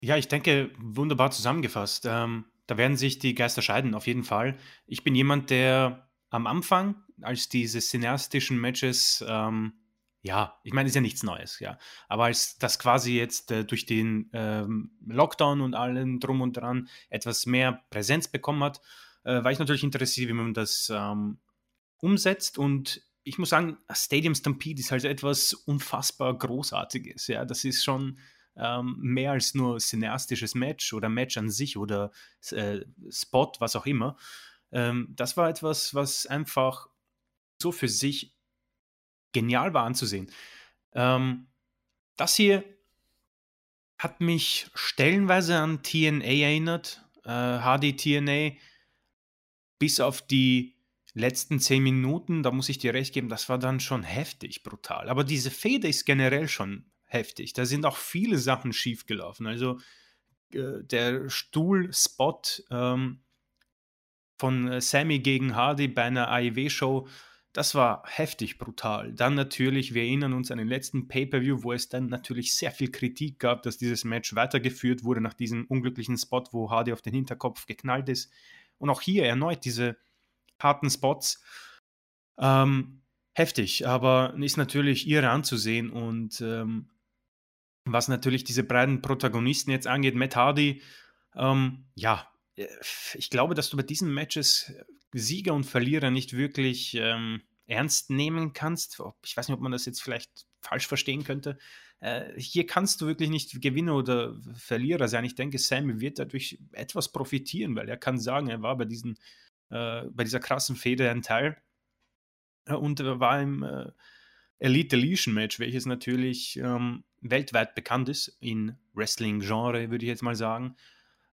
Ja, ich denke, wunderbar zusammengefasst. Ähm, da werden sich die Geister scheiden, auf jeden Fall. Ich bin jemand, der am Anfang, als diese cineastischen Matches, ähm, ja, ich meine, ist ja nichts Neues, ja. Aber als das quasi jetzt äh, durch den ähm, Lockdown und allem drum und dran etwas mehr Präsenz bekommen hat, äh, war ich natürlich interessiert, wie man das ähm, umsetzt. Und ich muss sagen, Stadium Stampede ist halt etwas unfassbar Großartiges, ja. Das ist schon ähm, mehr als nur cineastisches Match oder Match an sich oder äh, Spot, was auch immer. Ähm, das war etwas, was einfach so für sich genial war anzusehen. Ähm, das hier hat mich stellenweise an TNA erinnert, äh, HD TNA, bis auf die letzten zehn Minuten, da muss ich dir recht geben, das war dann schon heftig, brutal. Aber diese Feder ist generell schon heftig. Da sind auch viele Sachen schiefgelaufen. Also äh, der Stuhlspot ähm, von äh, Sammy gegen Hardy bei einer AEW-Show, das war heftig brutal. Dann natürlich, wir erinnern uns an den letzten Pay-Per-View, wo es dann natürlich sehr viel Kritik gab, dass dieses Match weitergeführt wurde nach diesem unglücklichen Spot, wo Hardy auf den Hinterkopf geknallt ist. Und auch hier erneut diese harten Spots. Ähm, heftig, aber ist natürlich irre anzusehen. Und ähm, was natürlich diese beiden Protagonisten jetzt angeht, Matt Hardy, ähm, ja, äh, ich glaube, dass du bei diesen Matches Sieger und Verlierer nicht wirklich ähm, ernst nehmen kannst. Ich weiß nicht, ob man das jetzt vielleicht falsch verstehen könnte. Äh, hier kannst du wirklich nicht Gewinner oder Verlierer sein. Ich denke, Sammy wird dadurch etwas profitieren, weil er kann sagen, er war bei, diesen, äh, bei dieser krassen Feder ein Teil äh, und war im äh, Elite Deletion Match, welches natürlich ähm, weltweit bekannt ist in Wrestling-Genre, würde ich jetzt mal sagen.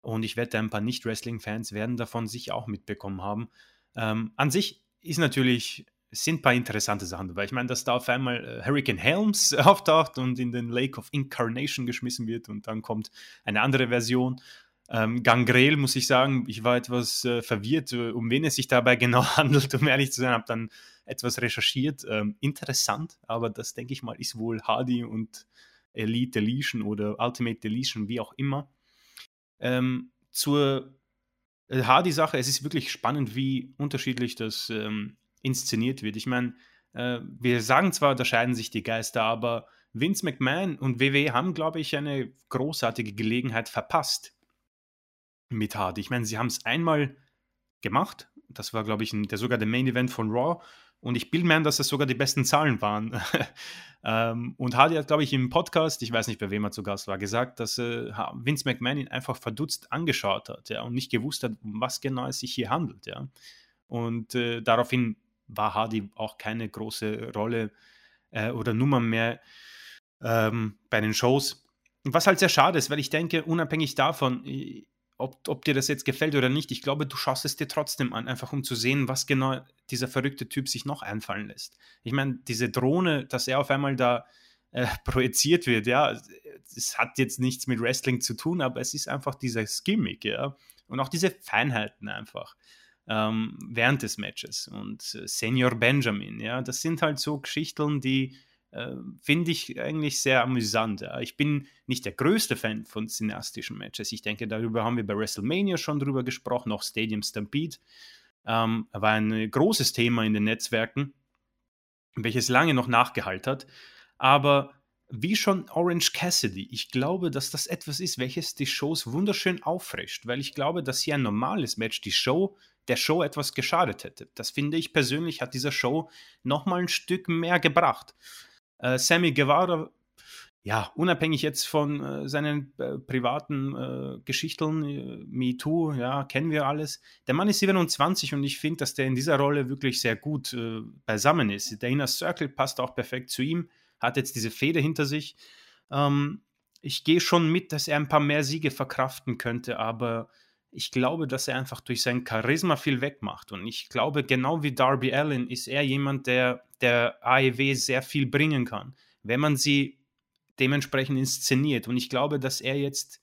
Und ich wette, ein paar Nicht-Wrestling-Fans werden davon sicher auch mitbekommen haben. Ähm, an sich ist natürlich, sind ein paar interessante Sachen dabei. Ich meine, dass da auf einmal äh, Hurricane Helms auftaucht und in den Lake of Incarnation geschmissen wird und dann kommt eine andere Version. Ähm, Gangrel, muss ich sagen, ich war etwas äh, verwirrt, äh, um wen es sich dabei genau handelt, um ehrlich zu sein, habe dann etwas recherchiert. Ähm, interessant, aber das denke ich mal ist wohl Hardy und Elite Deletion oder Ultimate Deletion, wie auch immer. Ähm, zur äh, Hardy-Sache, es ist wirklich spannend, wie unterschiedlich das ähm, inszeniert wird. Ich meine, äh, wir sagen zwar, da scheiden sich die Geister, aber Vince McMahon und WWE haben, glaube ich, eine großartige Gelegenheit verpasst mit Hardy. Ich meine, sie haben es einmal gemacht. Das war, glaube ich, ein, der, sogar der Main Event von Raw. Und ich bilde mir an, dass das sogar die besten Zahlen waren. ähm, und Hardy hat, glaube ich, im Podcast, ich weiß nicht, bei wem er zu Gast war, gesagt, dass äh, Vince McMahon ihn einfach verdutzt angeschaut hat ja, und nicht gewusst hat, um was genau es sich hier handelt. Ja. Und äh, daraufhin war Hardy auch keine große Rolle äh, oder Nummer mehr ähm, bei den Shows. Was halt sehr schade ist, weil ich denke, unabhängig davon, ob, ob dir das jetzt gefällt oder nicht, ich glaube, du schaust es dir trotzdem an, einfach um zu sehen, was genau dieser verrückte Typ sich noch einfallen lässt. Ich meine, diese Drohne, dass er auf einmal da äh, projiziert wird, ja, es hat jetzt nichts mit Wrestling zu tun, aber es ist einfach dieses Gimmick, ja, und auch diese Feinheiten einfach ähm, während des Matches und äh, Senior Benjamin, ja, das sind halt so Geschichten, die äh, finde ich eigentlich sehr amüsant. Ja. Ich bin nicht der größte Fan von cineastischen Matches. Ich denke, darüber haben wir bei WrestleMania schon drüber gesprochen, auch Stadium Stampede. Ähm, war ein großes Thema in den Netzwerken, welches lange noch nachgehalten hat. Aber wie schon Orange Cassidy, ich glaube, dass das etwas ist, welches die Shows wunderschön auffrischt, weil ich glaube, dass hier ein normales Match die Show der Show etwas geschadet hätte. Das finde ich persönlich hat dieser Show nochmal ein Stück mehr gebracht. Äh, Sammy Guevara, ja, unabhängig jetzt von äh, seinen äh, privaten äh, Geschichten, äh, Me Too, ja, kennen wir alles. Der Mann ist 27 und ich finde, dass der in dieser Rolle wirklich sehr gut äh, beisammen ist. Der Inner Circle passt auch perfekt zu ihm, hat jetzt diese Feder hinter sich. Ähm, ich gehe schon mit, dass er ein paar mehr Siege verkraften könnte, aber ich glaube, dass er einfach durch sein Charisma viel wegmacht. Und ich glaube, genau wie Darby Allen ist er jemand, der der AEW sehr viel bringen kann, wenn man sie dementsprechend inszeniert. Und ich glaube, dass er jetzt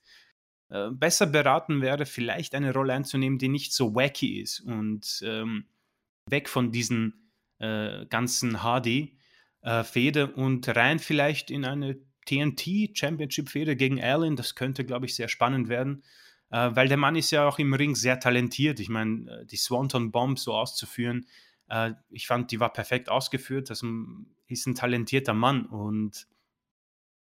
äh, besser beraten wäre, vielleicht eine Rolle einzunehmen, die nicht so wacky ist und ähm, weg von diesen äh, ganzen Hardy-Fehde äh, und rein vielleicht in eine TNT Championship-Fehde gegen Allen. Das könnte, glaube ich, sehr spannend werden. Äh, weil der Mann ist ja auch im Ring sehr talentiert. Ich meine, äh, die Swanton Bomb so auszuführen, äh, ich fand, die war perfekt ausgeführt. Das ist ein talentierter Mann und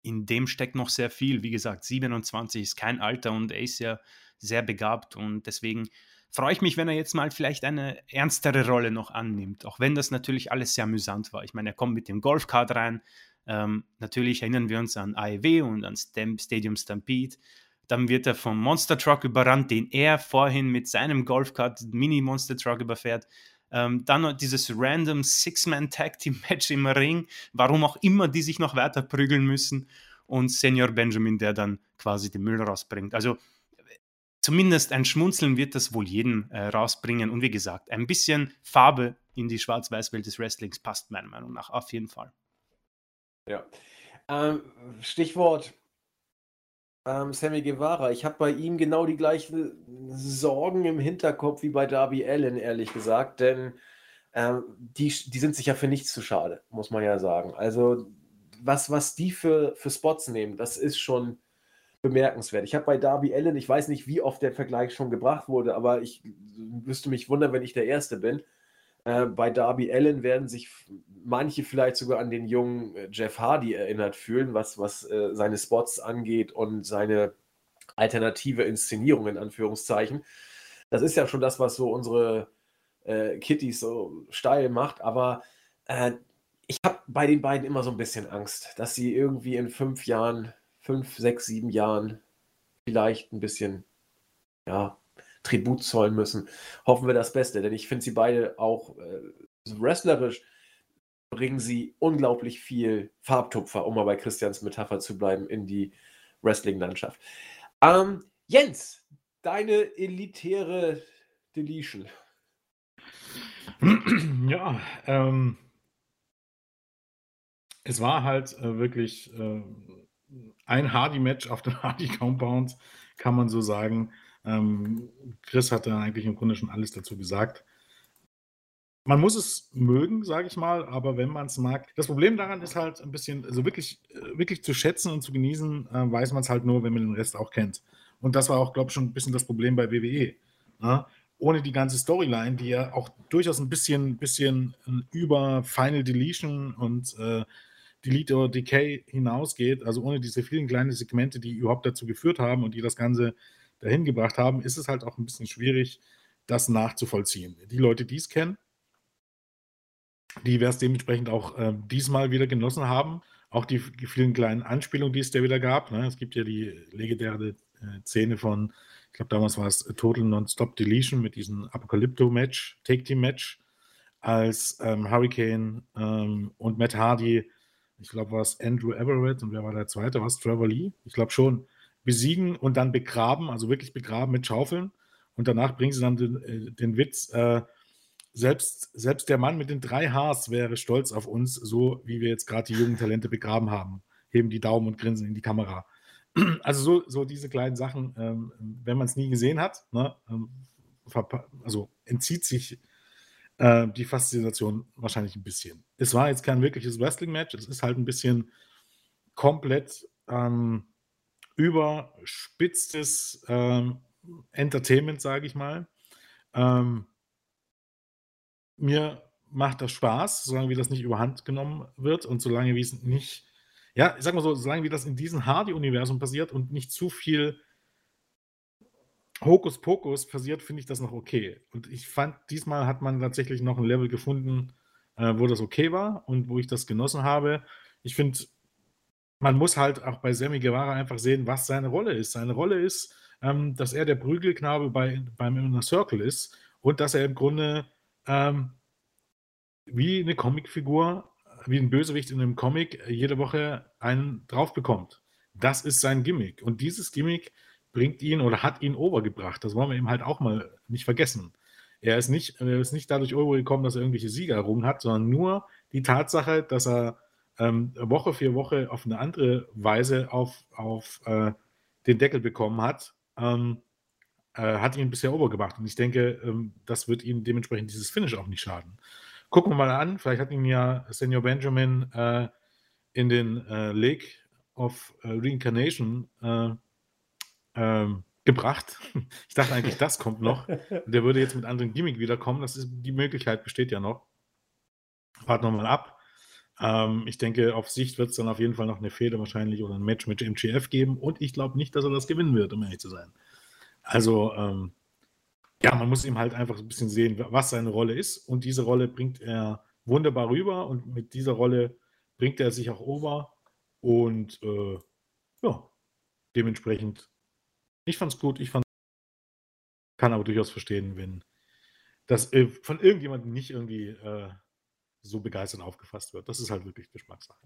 in dem steckt noch sehr viel. Wie gesagt, 27 ist kein Alter und er ist ja sehr begabt und deswegen freue ich mich, wenn er jetzt mal vielleicht eine ernstere Rolle noch annimmt, auch wenn das natürlich alles sehr amüsant war. Ich meine, er kommt mit dem Golfkart rein. Ähm, natürlich erinnern wir uns an AEW und an Stadium Stampede. Dann wird er vom Monster Truck überrannt, den er vorhin mit seinem Golfkart Mini Monster Truck überfährt. Ähm, dann dieses random Six-Man-Tag-Team-Match im Ring, warum auch immer die sich noch weiter prügeln müssen. Und Senior Benjamin, der dann quasi den Müll rausbringt. Also zumindest ein Schmunzeln wird das wohl jeden äh, rausbringen. Und wie gesagt, ein bisschen Farbe in die Schwarz-Weiß-Welt des Wrestlings passt meiner Meinung nach auf jeden Fall. Ja. Ähm, Stichwort ähm, Sammy Guevara. Ich habe bei ihm genau die gleichen Sorgen im Hinterkopf wie bei Darby Allen, ehrlich gesagt, denn ähm, die, die sind sich ja für nichts zu schade, muss man ja sagen. Also, was, was die für, für Spots nehmen, das ist schon bemerkenswert. Ich habe bei Darby Allen, ich weiß nicht, wie oft der Vergleich schon gebracht wurde, aber ich müsste mich wundern, wenn ich der Erste bin. Äh, bei Darby Allen werden sich manche vielleicht sogar an den jungen äh, Jeff Hardy erinnert fühlen, was, was äh, seine Spots angeht und seine alternative Inszenierung in Anführungszeichen. Das ist ja schon das, was so unsere äh, Kittys so steil macht, aber äh, ich habe bei den beiden immer so ein bisschen Angst, dass sie irgendwie in fünf Jahren, fünf, sechs, sieben Jahren vielleicht ein bisschen, ja, Tribut zollen müssen. Hoffen wir das Beste, denn ich finde sie beide auch äh, wrestlerisch bringen sie unglaublich viel Farbtupfer, um mal bei Christians Metapher zu bleiben, in die Wrestling-Landschaft. Ähm, Jens, deine elitäre Deletion. Ja, ähm, es war halt äh, wirklich äh, ein Hardy-Match auf dem Hardy-Compound, kann man so sagen. Ähm, Chris hatte eigentlich im Grunde schon alles dazu gesagt. Man muss es mögen, sage ich mal, aber wenn man es mag. Das Problem daran ist halt ein bisschen, also wirklich, äh, wirklich zu schätzen und zu genießen, äh, weiß man es halt nur, wenn man den Rest auch kennt. Und das war auch, glaube ich, schon ein bisschen das Problem bei WWE. Ja? Ne? Ohne die ganze Storyline, die ja auch durchaus ein bisschen, bisschen äh, über Final Deletion und äh, Delete oder Decay hinausgeht, also ohne diese vielen kleinen Segmente, die überhaupt dazu geführt haben und die das Ganze dahin gebracht haben, ist es halt auch ein bisschen schwierig, das nachzuvollziehen. Die Leute, die es kennen, die werden es dementsprechend auch äh, diesmal wieder genossen haben. Auch die, vielen kleinen Anspielungen, die es da wieder gab. Ne? Es gibt ja die legendäre äh, Szene von, ich glaube, damals war es Total Non-Stop Deletion mit diesem Apocalypto-Match, Take-Team-Match, als ähm, Hurricane ähm, und Matt Hardy, ich glaube, war es Andrew Everett und wer war der zweite? War es Trevor Lee? Ich glaube schon, besiegen und dann begraben, also wirklich begraben mit Schaufeln. Und danach bringen sie dann den, äh, den Witz, äh, selbst, selbst der Mann mit den drei Hs wäre stolz auf uns, so wie wir jetzt gerade die jungen Talente begraben haben. Heben die Daumen und grinsen in die Kamera. Also so, so diese kleinen Sachen, ähm, wenn man es nie gesehen hat, ne, ähm, also entzieht sich äh, die Faszination wahrscheinlich ein bisschen. Es war jetzt kein wirkliches Wrestling-Match, es ist halt ein bisschen komplett ähm, überspitztes ähm, Entertainment, sage ich mal. Ähm, mir macht das Spaß, solange wie das nicht überhand genommen wird und solange wie es nicht, ja, ich sag mal so, solange wie das in diesem Hardy-Universum passiert und nicht zu viel Hokuspokus passiert, finde ich das noch okay. Und ich fand, diesmal hat man tatsächlich noch ein Level gefunden, äh, wo das okay war und wo ich das genossen habe. Ich finde, man muss halt auch bei Sammy Guevara einfach sehen, was seine Rolle ist. Seine Rolle ist, ähm, dass er der Prügelknabe bei, beim Inner Circle ist und dass er im Grunde ähm, wie eine Comicfigur, wie ein Bösewicht in einem Comic jede Woche einen drauf bekommt. Das ist sein Gimmick. Und dieses Gimmick bringt ihn oder hat ihn overgebracht. Das wollen wir ihm halt auch mal nicht vergessen. Er ist nicht, er ist nicht dadurch overgekommen, dass er irgendwelche Sieger errungen hat, sondern nur die Tatsache, dass er ähm, Woche für Woche auf eine andere Weise auf, auf äh, den Deckel bekommen hat, ähm, äh, hat ihn bisher obergebracht. Und ich denke, ähm, das wird ihm dementsprechend dieses Finish auch nicht schaden. Gucken wir mal an, vielleicht hat ihn ja Senior Benjamin äh, in den äh, Lake of äh, Reincarnation äh, ähm, gebracht. Ich dachte eigentlich, das kommt noch. Der würde jetzt mit anderen Gimmick wiederkommen. Das ist, die Möglichkeit besteht ja noch. Warten wir mal ab. Ähm, ich denke, auf Sicht wird es dann auf jeden Fall noch eine Fehde wahrscheinlich oder ein Match mit MGF geben. Und ich glaube nicht, dass er das gewinnen wird, um ehrlich zu sein. Also, ähm, ja, man muss ihm halt einfach ein bisschen sehen, was seine Rolle ist. Und diese Rolle bringt er wunderbar rüber. Und mit dieser Rolle bringt er sich auch over. Und äh, ja, dementsprechend, ich fand es gut, ich fand kann aber durchaus verstehen, wenn das äh, von irgendjemandem nicht irgendwie äh, so begeistert aufgefasst wird. Das ist halt wirklich Geschmackssache.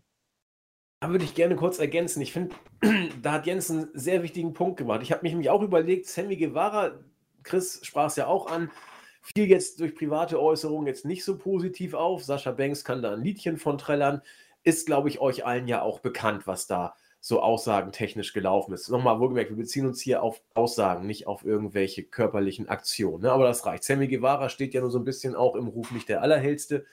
Da würde ich gerne kurz ergänzen. Ich finde, da hat Jens einen sehr wichtigen Punkt gemacht. Ich habe mich nämlich auch überlegt, Sammy Guevara, Chris sprach es ja auch an, fiel jetzt durch private Äußerungen jetzt nicht so positiv auf. Sascha Banks kann da ein Liedchen von trällern. Ist, glaube ich, euch allen ja auch bekannt, was da so aussagentechnisch gelaufen ist. Nochmal wohlgemerkt, wir beziehen uns hier auf Aussagen, nicht auf irgendwelche körperlichen Aktionen. Ne? Aber das reicht. Sammy Guevara steht ja nur so ein bisschen auch im Ruf, nicht der Allerhellste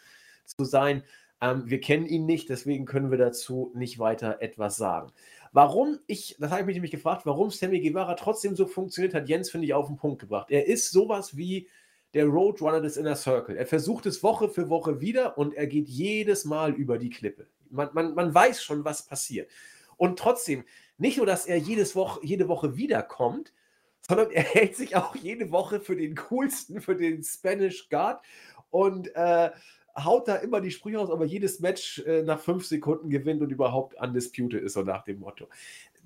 zu sein. Ähm, wir kennen ihn nicht, deswegen können wir dazu nicht weiter etwas sagen. Warum ich, das habe ich mich nämlich gefragt, warum Sammy Guevara trotzdem so funktioniert hat, Jens finde ich auf den Punkt gebracht. Er ist sowas wie der Roadrunner des Inner Circle. Er versucht es Woche für Woche wieder und er geht jedes Mal über die Klippe. Man, man, man weiß schon, was passiert. Und trotzdem, nicht nur, dass er jedes Woche, jede Woche wiederkommt, sondern er hält sich auch jede Woche für den coolsten, für den Spanish Guard und äh, haut da immer die Sprüche aus, aber jedes Match äh, nach fünf Sekunden gewinnt und überhaupt undisputed ist, so nach dem Motto.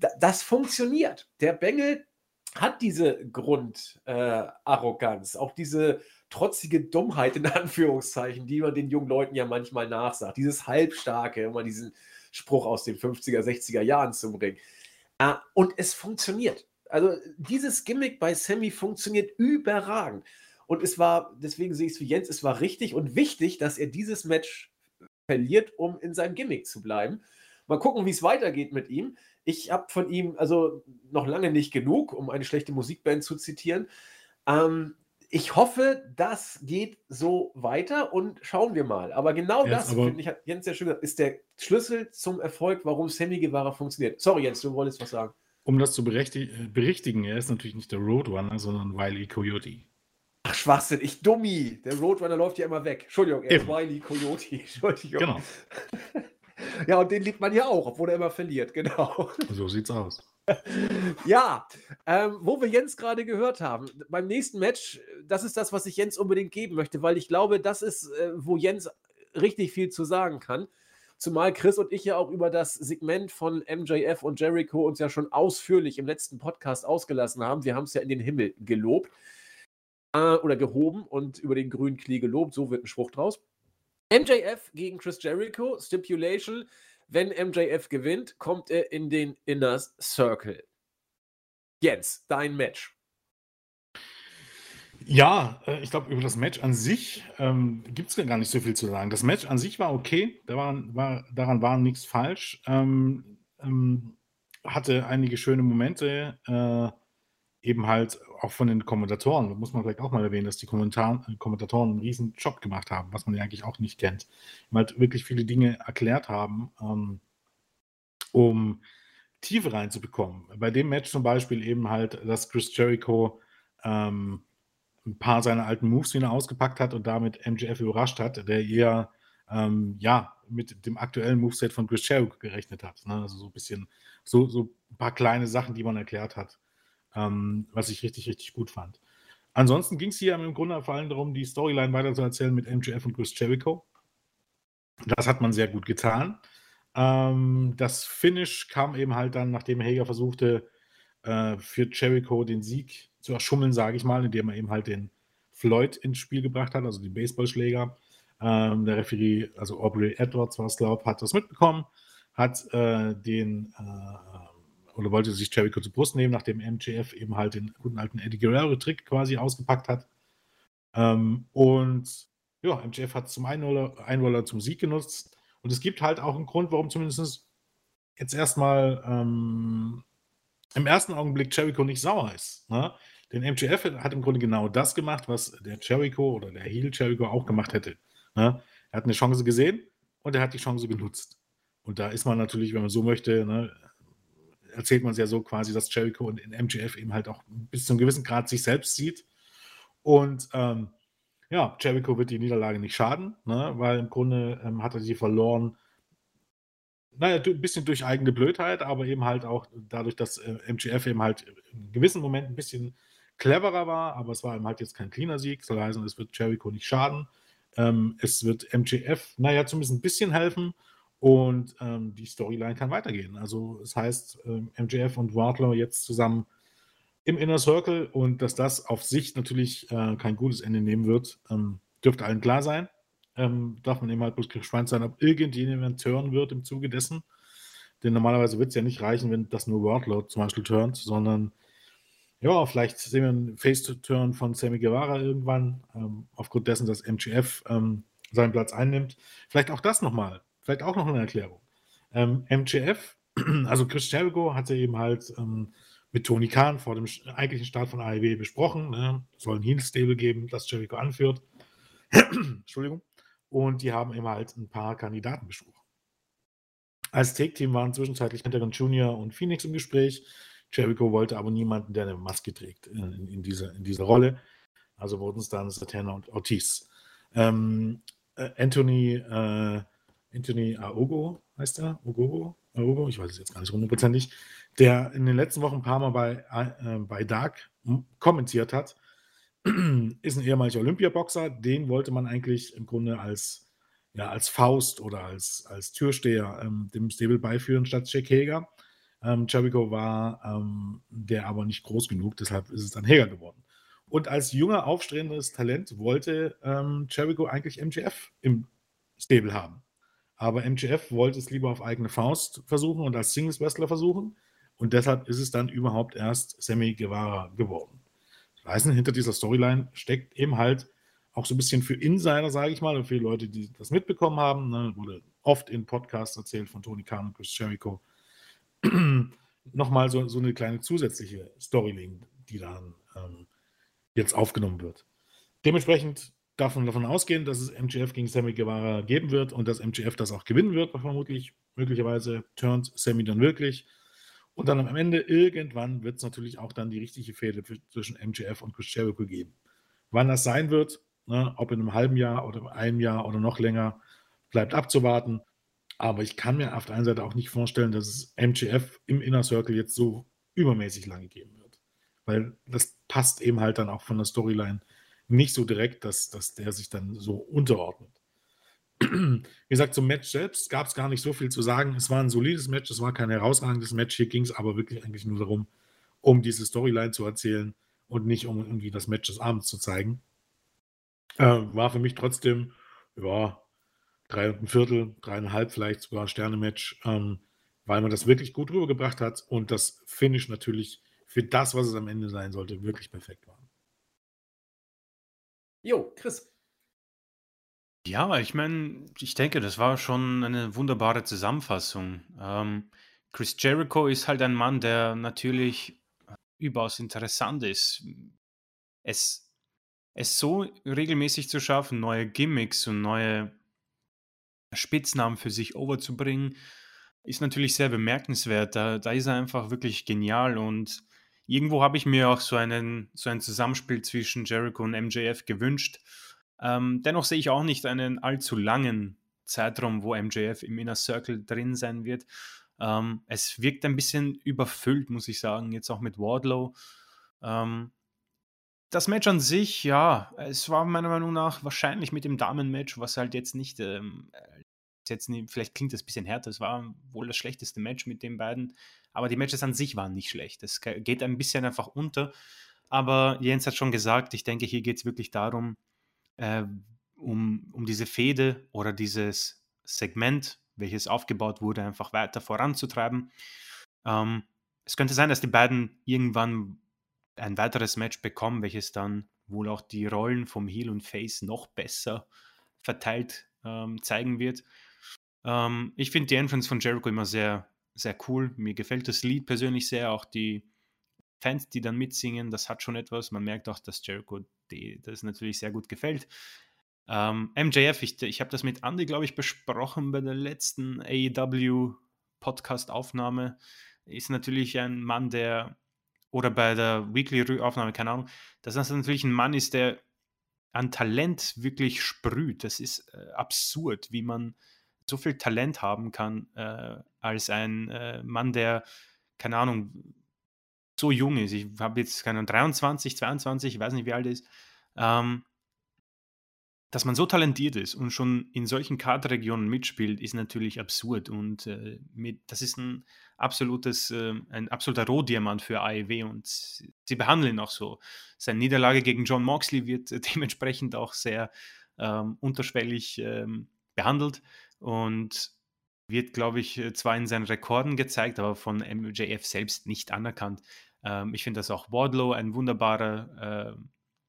Da, das funktioniert. Der Bengel hat diese Grundarroganz, äh, auch diese trotzige Dummheit in Anführungszeichen, die man den jungen Leuten ja manchmal nachsagt. Dieses Halbstarke, immer diesen Spruch aus den 50er, 60er Jahren zu bringen. Äh, und es funktioniert. Also dieses Gimmick bei Sammy funktioniert überragend. Und es war, deswegen sehe ich es wie Jens, es war richtig und wichtig, dass er dieses Match verliert, um in seinem Gimmick zu bleiben. Mal gucken, wie es weitergeht mit ihm. Ich habe von ihm also noch lange nicht genug, um eine schlechte Musikband zu zitieren. Ähm, ich hoffe, das geht so weiter und schauen wir mal. Aber genau Jetzt das, finde ich, hat Jens ja schon gesagt, ist der Schlüssel zum Erfolg, warum Sammy Guevara funktioniert. Sorry, Jens, du wolltest was sagen. Um das zu berichtigen, er ist natürlich nicht der Roadrunner, sondern Wiley Coyote. Ach, Schwachsinn, ich Dummi. Der Roadrunner läuft ja immer weg. Entschuldigung, er ist Wiley Coyote. Entschuldigung. Genau. ja, und den liebt man ja auch, obwohl er immer verliert, genau. So sieht's aus. ja, ähm, wo wir Jens gerade gehört haben, beim nächsten Match, das ist das, was ich Jens unbedingt geben möchte, weil ich glaube, das ist, äh, wo Jens richtig viel zu sagen kann. Zumal Chris und ich ja auch über das Segment von MJF und Jericho uns ja schon ausführlich im letzten Podcast ausgelassen haben. Wir haben es ja in den Himmel gelobt äh, oder gehoben und über den grünen Klee gelobt. So wird ein Spruch draus. MJF gegen Chris Jericho, Stipulation. Wenn MJF gewinnt, kommt er in den Inner Circle. Jens, dein Match. Ja, äh, ich glaube, über das Match an sich ähm, gibt es gar nicht so viel zu sagen. Das Match an sich war okay, da war, war, daran war nichts falsch. Ähm, ähm, hatte einige schöne Momente. Äh, eben halt auch von den Kommentatoren, muss man vielleicht auch mal erwähnen, dass die Kommentatoren einen riesen Job gemacht haben, was man ja eigentlich auch nicht kennt. Die halt wirklich viele Dinge erklärt haben, ähm, um Tiefe reinzubekommen. Bei dem Match zum Beispiel eben halt, dass Chris Jericho ähm, ein paar seiner alten Moves wieder ausgepackt hat und damit MJF überrascht hat, der eher ähm, ja, mit dem aktuellen Moveset von Chris Jericho gerechnet hat. Ne? Also so ein bisschen, so, so ein paar kleine Sachen, die man erklärt hat ähm, was ich richtig, richtig gut fand. Ansonsten ging es hier im Grunde vor allem darum, die Storyline weiterzuerzählen mit MJF und Chris Jericho. Das hat man sehr gut getan. Ähm, das Finish kam eben halt dann, nachdem Hager versuchte, äh, für Jericho den Sieg zu erschummeln, sage ich mal, indem er eben halt den Floyd ins Spiel gebracht hat, also den Baseballschläger. Ähm, der Referee, also Aubrey Edwards war es, glaube ich, hat das mitbekommen, hat äh, den äh, oder wollte sich Jericho zur Brust nehmen, nachdem MJF eben halt den guten alten Eddie Guerrero-Trick quasi ausgepackt hat. Ähm, und ja, MJF hat zum Einroller, Einroller zum Sieg genutzt. Und es gibt halt auch einen Grund, warum zumindest jetzt erstmal ähm, im ersten Augenblick Jericho nicht sauer ist. Ne? Denn MJF hat im Grunde genau das gemacht, was der Jericho oder der Heel Jericho auch gemacht hätte. Ne? Er hat eine Chance gesehen und er hat die Chance genutzt. Und da ist man natürlich, wenn man so möchte, ne, erzählt man es ja so quasi, dass Jericho und in MGF eben halt auch bis zu einem gewissen Grad sich selbst sieht. Und ähm, ja, Jericho wird die Niederlage nicht schaden, ne, weil im Grunde ähm, hat er sie verloren. Naja, ein bisschen durch eigene Blödheit, aber eben halt auch dadurch, dass äh, MGF eben halt in gewissen Momenten ein bisschen cleverer war, aber es war eben halt jetzt kein cleaner Sieg, soll heißen, es wird Jericho nicht schaden. Ähm, es wird MGF, naja, zumindest ein bisschen helfen und ähm, die Storyline kann weitergehen. Also das heißt, ähm, MJF und Wardlow jetzt zusammen im Inner Circle und dass das auf sich natürlich äh, kein gutes Ende nehmen wird, ähm, dürfte allen klar sein. Ähm, darf man eben halt bloß gespannt sein, ob irgendjemand hören wird im Zuge dessen. Denn normalerweise wird es ja nicht reichen, wenn das nur Wortload zum Beispiel turnt, sondern ja, vielleicht sehen wir einen Face-to-Turn von Sammy Guevara irgendwann, ähm, aufgrund dessen, dass MGF ähm, seinen Platz einnimmt. Vielleicht auch das nochmal, vielleicht auch noch eine Erklärung. Ähm, MGF, also Chris Jericho hat ja eben halt ähm, mit Tony Khan vor dem eigentlichen Start von AEW besprochen. Ne? Es soll ein Heel-Stable geben, das Jericho anführt. Entschuldigung. Und die haben eben halt ein paar Kandidaten besprochen. Als Take-Team waren zwischenzeitlich Pentagon Junior und Phoenix im Gespräch. Jericho wollte aber niemanden, der eine Maske trägt in, in, in dieser, in dieser Rolle. Also wurden es dann Satana und Ortiz. Ähm, äh, Anthony, äh, Anthony Aogo heißt er? Ogogo? Aogo? Ich weiß es jetzt gar nicht hundertprozentig. Der in den letzten Wochen ein paar Mal bei, äh, bei Dark kommentiert hat, ist ein ehemaliger Olympiaboxer. Den wollte man eigentlich im Grunde als, ja, als Faust oder als, als Türsteher ähm, dem Stable beiführen statt Jack Hager. Ähm, Jericho war ähm, der aber nicht groß genug, deshalb ist es dann Hager geworden. Und als junger, aufstrebendes Talent wollte ähm, Jericho eigentlich MGF im Stable haben. Aber MGF wollte es lieber auf eigene Faust versuchen und als Singles-Wrestler versuchen. Und deshalb ist es dann überhaupt erst Sammy Guevara geworden. Weißen, hinter dieser Storyline steckt eben halt auch so ein bisschen für Insider, sage ich mal, und für Leute, die das mitbekommen haben. Ne, wurde oft in Podcasts erzählt von Tony Khan und Chris Jericho. Nochmal so, so eine kleine zusätzliche Storyline, die dann ähm, jetzt aufgenommen wird. Dementsprechend man davon ausgehen, dass es MGF gegen Sammy Guevara geben wird und dass MGF das auch gewinnen wird, vermutlich. Möglicherweise turnt Sammy dann wirklich. Und dann am Ende, irgendwann, wird es natürlich auch dann die richtige Fehde zwischen MGF und Chris Jericho geben. Wann das sein wird, ne, ob in einem halben Jahr oder einem Jahr oder noch länger, bleibt abzuwarten. Aber ich kann mir auf der einen Seite auch nicht vorstellen, dass es MGF im Inner Circle jetzt so übermäßig lange geben wird. Weil das passt eben halt dann auch von der Storyline nicht so direkt, dass, dass der sich dann so unterordnet. Wie gesagt, zum Match selbst gab es gar nicht so viel zu sagen. Es war ein solides Match, es war kein herausragendes Match. Hier ging es aber wirklich eigentlich nur darum, um diese Storyline zu erzählen und nicht um irgendwie das Match des Abends zu zeigen. Äh, war für mich trotzdem, ja, drei und ein Viertel, dreieinhalb vielleicht sogar Sterne-Match, ähm, weil man das wirklich gut rübergebracht hat und das Finish natürlich für das, was es am Ende sein sollte, wirklich perfekt war. Jo, Chris. Ja, ich meine, ich denke, das war schon eine wunderbare Zusammenfassung. Ähm, Chris Jericho ist halt ein Mann, der natürlich überaus interessant ist. Es, es so regelmäßig zu schaffen, neue Gimmicks und neue Spitznamen für sich overzubringen, ist natürlich sehr bemerkenswert. Da, da ist er einfach wirklich genial und irgendwo habe ich mir auch so, einen, so ein Zusammenspiel zwischen Jericho und MJF gewünscht. Ähm, dennoch sehe ich auch nicht einen allzu langen Zeitraum, wo MJF im Inner Circle drin sein wird. Ähm, es wirkt ein bisschen überfüllt, muss ich sagen, jetzt auch mit Wardlow. Ähm, das Match an sich, ja, es war meiner Meinung nach wahrscheinlich mit dem Damenmatch, was halt jetzt nicht, ähm, jetzt nicht, vielleicht klingt das ein bisschen härter, es war wohl das schlechteste Match mit den beiden. Aber die Matches an sich waren nicht schlecht. Es geht ein bisschen einfach unter. Aber Jens hat schon gesagt, ich denke, hier geht es wirklich darum, äh, um, um diese Fehde oder dieses Segment, welches aufgebaut wurde, einfach weiter voranzutreiben. Ähm, es könnte sein, dass die beiden irgendwann ein weiteres Match bekommen, welches dann wohl auch die Rollen vom Heel und Face noch besser verteilt ähm, zeigen wird. Ähm, ich finde die Entrance von Jericho immer sehr sehr cool. Mir gefällt das Lied persönlich sehr, auch die Fans, die dann mitsingen, das hat schon etwas. Man merkt auch, dass Jericho die, das natürlich sehr gut gefällt. Ähm, MJF, ich, ich habe das mit Andy, glaube ich, besprochen bei der letzten AEW Podcast-Aufnahme. Ist natürlich ein Mann, der, oder bei der Weekly-Aufnahme, keine Ahnung, dass das natürlich ein Mann ist, der an Talent wirklich sprüht. Das ist äh, absurd, wie man so viel Talent haben kann äh, als ein äh, Mann, der, keine Ahnung, so jung ist. Ich habe jetzt, keine Ahnung, 23, 22, ich weiß nicht, wie alt er ist. Ähm, dass man so talentiert ist und schon in solchen Kartregionen mitspielt, ist natürlich absurd. Und äh, mit, das ist ein absolutes, äh, ein absoluter Rohdiamant für AEW und sie behandeln ihn auch so. Seine Niederlage gegen John Moxley wird dementsprechend auch sehr ähm, unterschwellig ähm, behandelt. Und wird, glaube ich, äh, zwar in seinen Rekorden gezeigt, aber von MJF selbst nicht anerkannt. Ähm, ich finde, dass auch Wardlow ein wunderbarer,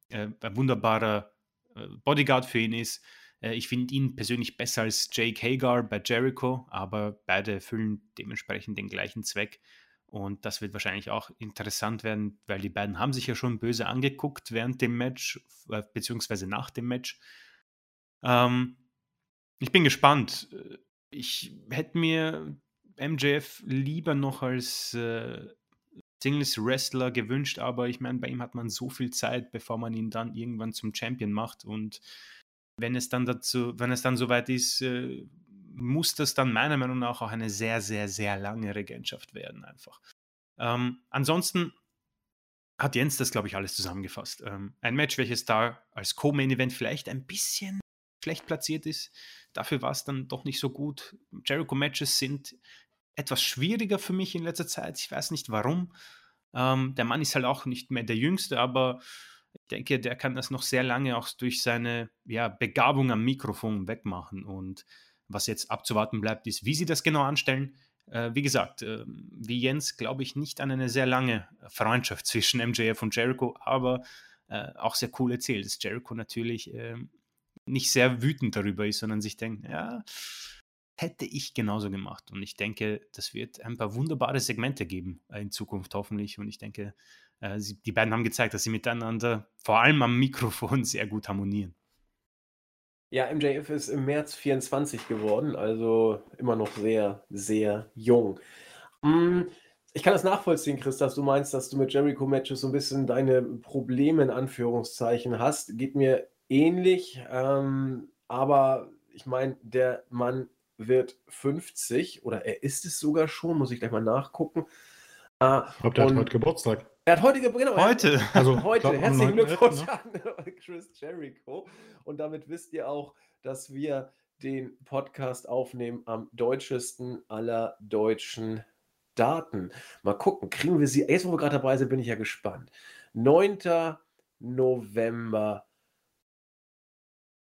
äh, äh, ein wunderbarer äh, Bodyguard für ihn ist. Äh, ich finde ihn persönlich besser als Jake Hagar bei Jericho, aber beide erfüllen dementsprechend den gleichen Zweck. Und das wird wahrscheinlich auch interessant werden, weil die beiden haben sich ja schon böse angeguckt während dem Match, beziehungsweise nach dem Match. Ähm, ich bin gespannt. Ich hätte mir MJF lieber noch als äh, Singles-Wrestler gewünscht, aber ich meine, bei ihm hat man so viel Zeit, bevor man ihn dann irgendwann zum Champion macht. Und wenn es dann dazu, wenn es dann soweit ist, äh, muss das dann meiner Meinung nach auch eine sehr, sehr, sehr lange Regentschaft werden, einfach. Ähm, ansonsten hat Jens das, glaube ich, alles zusammengefasst. Ähm, ein Match, welches da als Co-Main-Event vielleicht ein bisschen schlecht platziert ist. Dafür war es dann doch nicht so gut. Jericho-Matches sind etwas schwieriger für mich in letzter Zeit. Ich weiß nicht warum. Ähm, der Mann ist halt auch nicht mehr der Jüngste, aber ich denke, der kann das noch sehr lange auch durch seine ja, Begabung am Mikrofon wegmachen. Und was jetzt abzuwarten bleibt, ist, wie sie das genau anstellen. Äh, wie gesagt, äh, wie Jens glaube ich nicht an eine sehr lange Freundschaft zwischen MJF und Jericho, aber äh, auch sehr cool erzählt, dass Jericho natürlich ähm, nicht sehr wütend darüber ist, sondern sich denkt, ja, hätte ich genauso gemacht. Und ich denke, das wird ein paar wunderbare Segmente geben äh, in Zukunft hoffentlich. Und ich denke, äh, die beiden haben gezeigt, dass sie miteinander vor allem am Mikrofon sehr gut harmonieren. Ja, MJF ist im März 24 geworden, also immer noch sehr, sehr jung. Mm, ich kann das nachvollziehen, Chris, dass du meinst, dass du mit Jericho-Matches so ein bisschen deine Probleme in Anführungszeichen hast. Geht mir ähnlich, ähm, aber ich meine, der Mann wird 50 oder er ist es sogar schon, muss ich gleich mal nachgucken. Äh, ich glaube, der hat heute Geburtstag. Er hat heute, genau, heute. Also, heute. Herzlichen Glückwunsch ne? an Chris Jericho. Und damit wisst ihr auch, dass wir den Podcast aufnehmen am deutschesten aller deutschen Daten. Mal gucken, kriegen wir sie. Jetzt, wo wir gerade dabei sind, bin ich ja gespannt. 9. November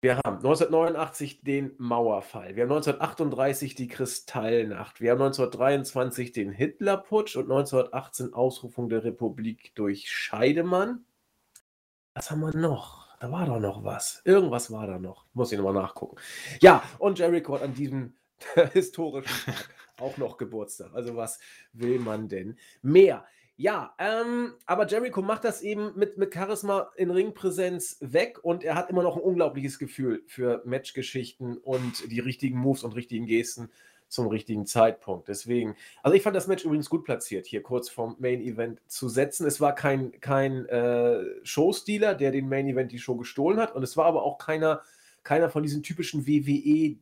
wir haben 1989 den Mauerfall. Wir haben 1938 die Kristallnacht. Wir haben 1923 den Hitlerputsch und 1918 Ausrufung der Republik durch Scheidemann. Was haben wir noch? Da war doch noch was. Irgendwas war da noch. Muss ich nochmal nachgucken. Ja, und Jericho hat an diesem historischen Tag auch noch Geburtstag. Also was will man denn mehr? Ja, ähm, aber Jericho macht das eben mit, mit Charisma in Ringpräsenz weg und er hat immer noch ein unglaubliches Gefühl für Matchgeschichten und die richtigen Moves und richtigen Gesten zum richtigen Zeitpunkt. Deswegen, also ich fand das Match übrigens gut platziert, hier kurz vorm Main Event zu setzen. Es war kein, kein äh, Showstealer, der den Main Event die Show gestohlen hat und es war aber auch keiner, keiner von diesen typischen WWE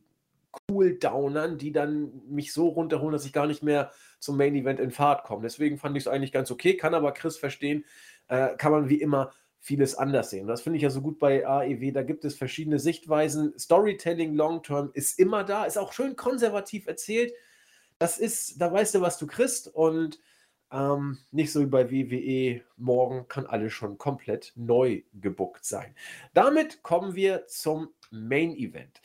Cooldownern, die dann mich so runterholen, dass ich gar nicht mehr zum Main Event in Fahrt komme. Deswegen fand ich es eigentlich ganz okay, kann aber Chris verstehen, äh, kann man wie immer vieles anders sehen. das finde ich ja so gut bei AEW, da gibt es verschiedene Sichtweisen. Storytelling Long Term ist immer da, ist auch schön konservativ erzählt. Das ist, da weißt du, was du kriegst und ähm, nicht so wie bei WWE, morgen kann alles schon komplett neu gebuckt sein. Damit kommen wir zum Main Event.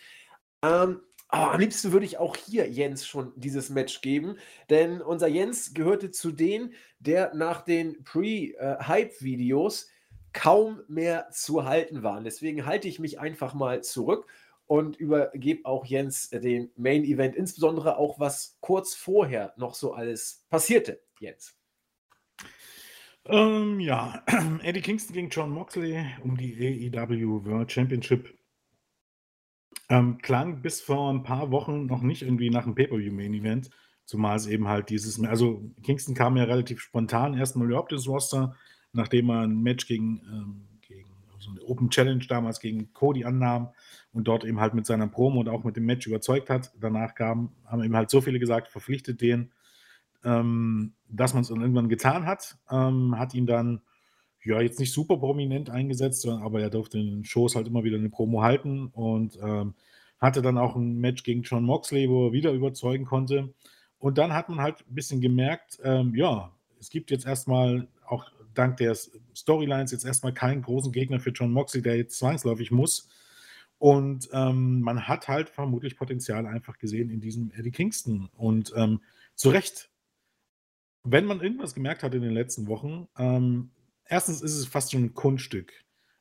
Ähm, aber am liebsten würde ich auch hier Jens schon dieses Match geben, denn unser Jens gehörte zu denen, der nach den Pre-Hype-Videos kaum mehr zu halten waren. Deswegen halte ich mich einfach mal zurück und übergebe auch Jens den Main Event, insbesondere auch was kurz vorher noch so alles passierte. Jens. Ähm, ja, Eddie Kingston gegen John Moxley um die AEW World Championship ähm, klang bis vor ein paar Wochen noch nicht irgendwie nach einem Pay-Per-View-Main-Event, zumal es eben halt dieses, also Kingston kam ja relativ spontan erstmal überhaupt ins Roster, nachdem er ein Match gegen, ähm, gegen so eine Open Challenge damals gegen Cody annahm und dort eben halt mit seiner Promo und auch mit dem Match überzeugt hat. Danach kam, haben eben halt so viele gesagt, verpflichtet den, ähm, dass man es irgendwann getan hat, ähm, hat ihn dann ja, jetzt nicht super prominent eingesetzt, aber er durfte in den Shows halt immer wieder eine Promo halten und ähm, hatte dann auch ein Match gegen John Moxley, wo er wieder überzeugen konnte. Und dann hat man halt ein bisschen gemerkt, ähm, ja, es gibt jetzt erstmal auch dank der Storylines jetzt erstmal keinen großen Gegner für John Moxley, der jetzt zwangsläufig muss. Und ähm, man hat halt vermutlich Potenzial einfach gesehen in diesem Eddie Kingston. Und ähm, zu Recht, wenn man irgendwas gemerkt hat in den letzten Wochen, ähm, erstens ist es fast schon ein Kunststück.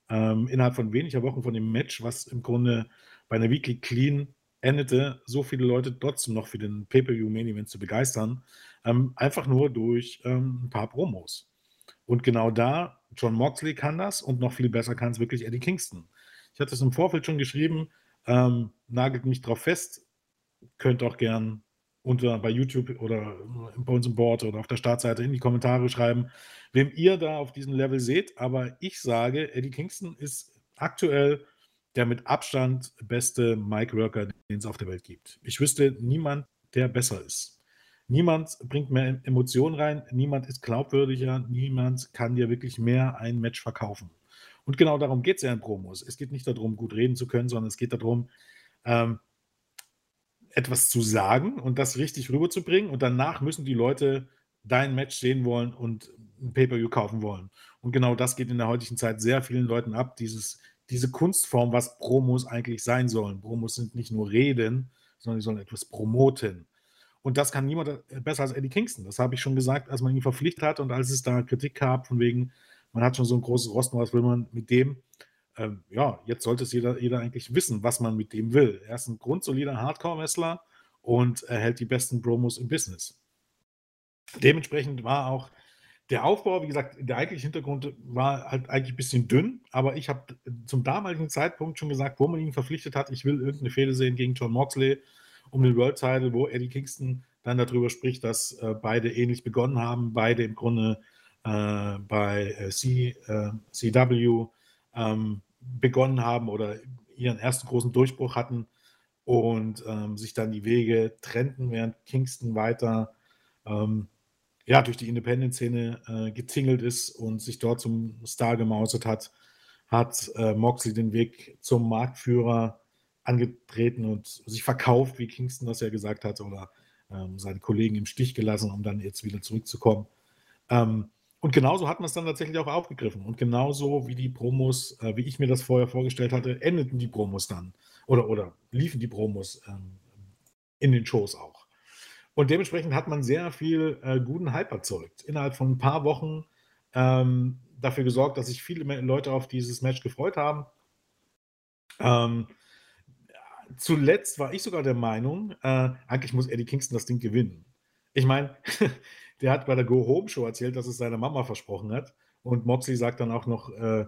Ähm, innerhalb von weniger Wochen von dem Match, was im Grunde bei einer Weekly Clean endete, so viele Leute trotzdem noch für den Pay-Per-View Main Event zu begeistern, ähm, einfach nur durch ähm, ein paar Promos. Und genau da, John Moxley kann das und noch viel besser kann es wirklich Eddie Kingston. Ich hatte es im Vorfeld schon geschrieben, ähm, nagelt mich drauf fest, könnt auch gern unter bei YouTube oder bei uns im Board oder auf der Startseite in die Kommentare schreiben, wem ihr da auf diesem Level seht. Aber ich sage, Eddie Kingston ist aktuell der mit Abstand beste Mic-Worker, den es auf der Welt gibt. Ich wüsste niemand, der besser ist. Niemand bringt mehr Emotionen rein, niemand ist glaubwürdiger, niemand kann dir wirklich mehr ein Match verkaufen. Und genau darum geht es ja in Promos. Es geht nicht darum, gut reden zu können, sondern es geht darum, ähm, etwas zu sagen und das richtig rüberzubringen. Und danach müssen die Leute dein Match sehen wollen und ein Pay-Per-View kaufen wollen. Und genau das geht in der heutigen Zeit sehr vielen Leuten ab, dieses, diese Kunstform, was Promos eigentlich sein sollen. Promos sind nicht nur Reden, sondern die sollen etwas promoten. Und das kann niemand besser als Eddie Kingston. Das habe ich schon gesagt, als man ihn verpflichtet hat und als es da Kritik gab, von wegen, man hat schon so ein großes Rosten, was will man mit dem? Ähm, ja, jetzt sollte es jeder, jeder eigentlich wissen, was man mit dem will. Er ist ein grundsolider Hardcore-Wrestler und er hält die besten Promos im Business. Dementsprechend war auch der Aufbau, wie gesagt, der eigentliche Hintergrund war halt eigentlich ein bisschen dünn, aber ich habe zum damaligen Zeitpunkt schon gesagt, wo man ihn verpflichtet hat, ich will irgendeine Fehde sehen gegen John Moxley um den World Title, wo Eddie Kingston dann darüber spricht, dass äh, beide ähnlich begonnen haben, beide im Grunde äh, bei äh, C, äh, CW ähm, begonnen haben oder ihren ersten großen Durchbruch hatten und ähm, sich dann die Wege trennten, während Kingston weiter ähm, ja, durch die Independent-Szene äh, gezingelt ist und sich dort zum Star gemausert hat, hat äh, Moxley den Weg zum Marktführer angetreten und sich verkauft, wie Kingston das ja gesagt hat, oder ähm, seine Kollegen im Stich gelassen, um dann jetzt wieder zurückzukommen. Ähm, und genauso hat man es dann tatsächlich auch aufgegriffen. Und genauso wie die Promos, äh, wie ich mir das vorher vorgestellt hatte, endeten die Promos dann. Oder, oder liefen die Promos ähm, in den Shows auch. Und dementsprechend hat man sehr viel äh, guten Hype erzeugt. Innerhalb von ein paar Wochen ähm, dafür gesorgt, dass sich viele Leute auf dieses Match gefreut haben. Ähm, zuletzt war ich sogar der Meinung, äh, eigentlich muss Eddie Kingston das Ding gewinnen. Ich meine, der hat bei der Go Home Show erzählt, dass es seiner Mama versprochen hat. Und Moxley sagt dann auch noch, äh,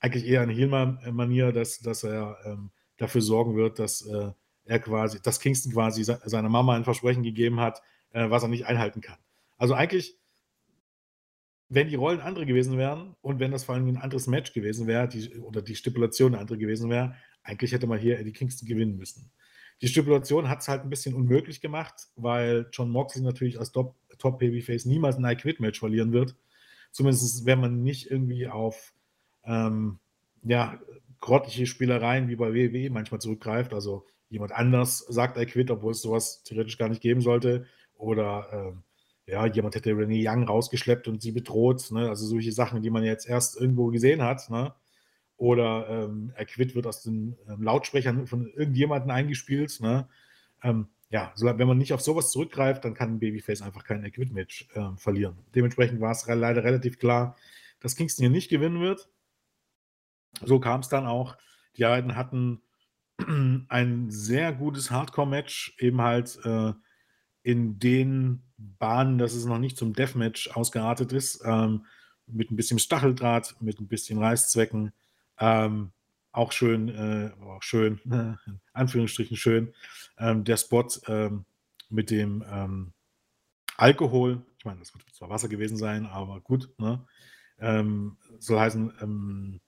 eigentlich eher in Heel-Manier, dass, dass er ähm, dafür sorgen wird, dass äh, er quasi, dass Kingston quasi se seiner Mama ein Versprechen gegeben hat, äh, was er nicht einhalten kann. Also eigentlich, wenn die Rollen andere gewesen wären und wenn das vor allem ein anderes Match gewesen wäre, oder die Stipulation eine andere gewesen wäre, eigentlich hätte man hier Eddie Kingston gewinnen müssen. Die Stipulation hat es halt ein bisschen unmöglich gemacht, weil John Moxley natürlich als Top-Babyface niemals ein I-Quit-Match verlieren wird. Zumindest wenn man nicht irgendwie auf ähm, ja, grottige Spielereien wie bei WWE manchmal zurückgreift. Also jemand anders sagt I quit, obwohl es sowas theoretisch gar nicht geben sollte. Oder ähm, ja, jemand hätte Renee Young rausgeschleppt und sie bedroht. Ne? Also solche Sachen, die man jetzt erst irgendwo gesehen hat. Ne? Oder ähm, er quit wird aus den ähm, Lautsprechern von irgendjemandem eingespielt. Ne? Ähm, ja, wenn man nicht auf sowas zurückgreift, dann kann Babyface einfach kein Equip-Match äh, verlieren. Dementsprechend war es leider relativ klar, dass Kingston hier nicht gewinnen wird. So kam es dann auch. Die beiden hatten ein sehr gutes Hardcore-Match, eben halt äh, in den Bahnen, dass es noch nicht zum Deathmatch ausgeartet ist, ähm, mit ein bisschen Stacheldraht, mit ein bisschen Reißzwecken. Ähm, auch schön, äh, auch schön, in Anführungsstrichen schön, ähm, der Spot ähm, mit dem ähm, Alkohol. Ich meine, das wird zwar Wasser gewesen sein, aber gut. Ne? Ähm, soll heißen, ähm,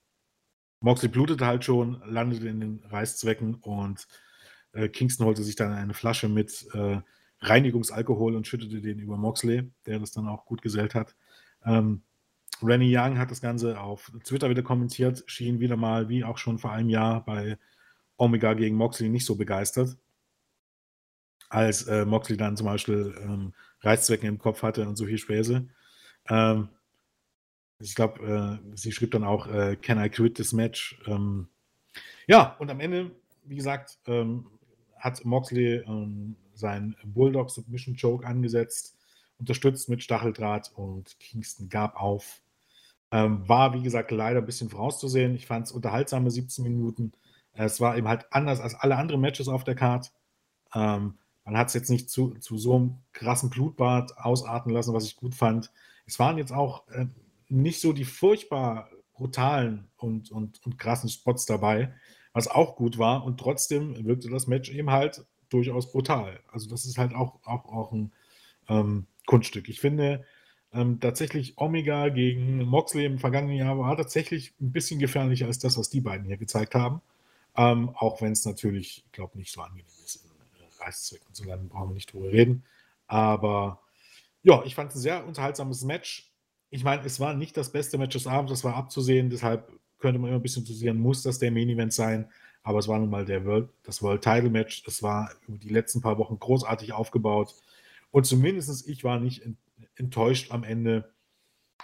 Moxley blutete halt schon, landete in den Reißzwecken und äh, Kingston holte sich dann eine Flasche mit äh, Reinigungsalkohol und schüttete den über Moxley, der das dann auch gut gesellt hat. Ähm, Rennie Young hat das Ganze auf Twitter wieder kommentiert, schien wieder mal, wie auch schon vor einem Jahr bei Omega gegen Moxley, nicht so begeistert. Als äh, Moxley dann zum Beispiel ähm, Reißzwecken im Kopf hatte und so viel Späße. Ähm, ich glaube, äh, sie schrieb dann auch, äh, Can I quit this match? Ähm, ja, und am Ende wie gesagt, ähm, hat Moxley ähm, seinen Bulldog Submission Choke angesetzt, unterstützt mit Stacheldraht und Kingston gab auf. Ähm, war, wie gesagt, leider ein bisschen vorauszusehen. Ich fand es unterhaltsame 17 Minuten. Es war eben halt anders als alle anderen Matches auf der Card. Ähm, man hat es jetzt nicht zu, zu so einem krassen Blutbad ausarten lassen, was ich gut fand. Es waren jetzt auch äh, nicht so die furchtbar brutalen und, und, und krassen Spots dabei, was auch gut war. Und trotzdem wirkte das Match eben halt durchaus brutal. Also das ist halt auch, auch, auch ein ähm, Kunststück. Ich finde ähm, tatsächlich Omega gegen Moxley im vergangenen Jahr war tatsächlich ein bisschen gefährlicher als das, was die beiden hier gezeigt haben. Ähm, auch wenn es natürlich, ich glaube, nicht so angenehm ist, in äh, Reißzwecken zu landen, brauchen wir nicht drüber reden. Aber ja, ich fand es ein sehr unterhaltsames Match. Ich meine, es war nicht das beste Match des Abends, das war abzusehen, deshalb könnte man immer ein bisschen diskutieren, muss das der Main Event sein? Aber es war nun mal der World, das World Title Match. Es war über die letzten paar Wochen großartig aufgebaut. Und zumindest ich war nicht enttäuscht am Ende.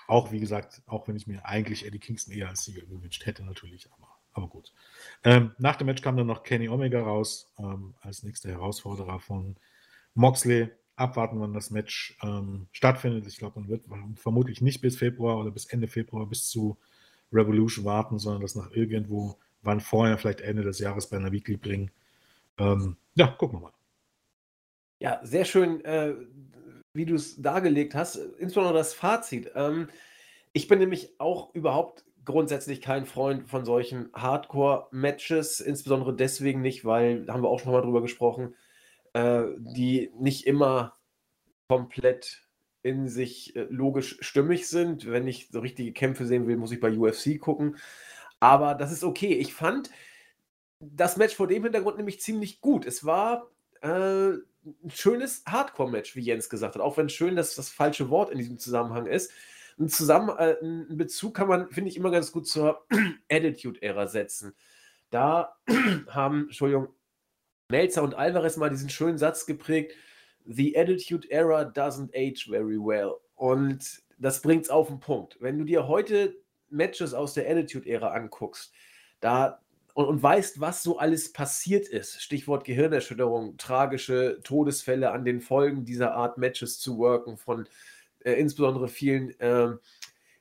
Auch wie gesagt, auch wenn ich mir eigentlich Eddie Kingston eher als Sieger gewünscht hätte, natürlich. Aber, aber gut. Ähm, nach dem Match kam dann noch Kenny Omega raus, ähm, als nächster Herausforderer von Moxley. Abwarten, wann das Match ähm, stattfindet. Ich glaube, man wird vermutlich nicht bis Februar oder bis Ende Februar bis zu Revolution warten, sondern das nach irgendwo, wann vorher, vielleicht Ende des Jahres bei einer Weekly bringen. Ähm, ja, gucken wir mal. Ja, sehr schön, äh, wie du es dargelegt hast, insbesondere das Fazit. Ähm, ich bin nämlich auch überhaupt grundsätzlich kein Freund von solchen Hardcore-Matches, insbesondere deswegen nicht, weil, da haben wir auch schon mal drüber gesprochen, äh, die nicht immer komplett in sich äh, logisch stimmig sind. Wenn ich so richtige Kämpfe sehen will, muss ich bei UFC gucken. Aber das ist okay. Ich fand das Match vor dem Hintergrund nämlich ziemlich gut. Es war äh, ein schönes Hardcore-Match, wie Jens gesagt hat. Auch wenn schön das das falsche Wort in diesem Zusammenhang ist. Ein, Zusammen äh, ein Bezug kann man, finde ich, immer ganz gut zur Attitude-Ära setzen. Da haben, Entschuldigung, Melzer und Alvarez mal diesen schönen Satz geprägt: The Attitude Era doesn't age very well. Und das bringt es auf den Punkt. Wenn du dir heute Matches aus der Attitude-Ära anguckst, da und, und, weißt, was so alles passiert ist, Stichwort Gehirnerschütterung, tragische Todesfälle an den Folgen dieser Art Matches zu worken, von äh, insbesondere vielen äh,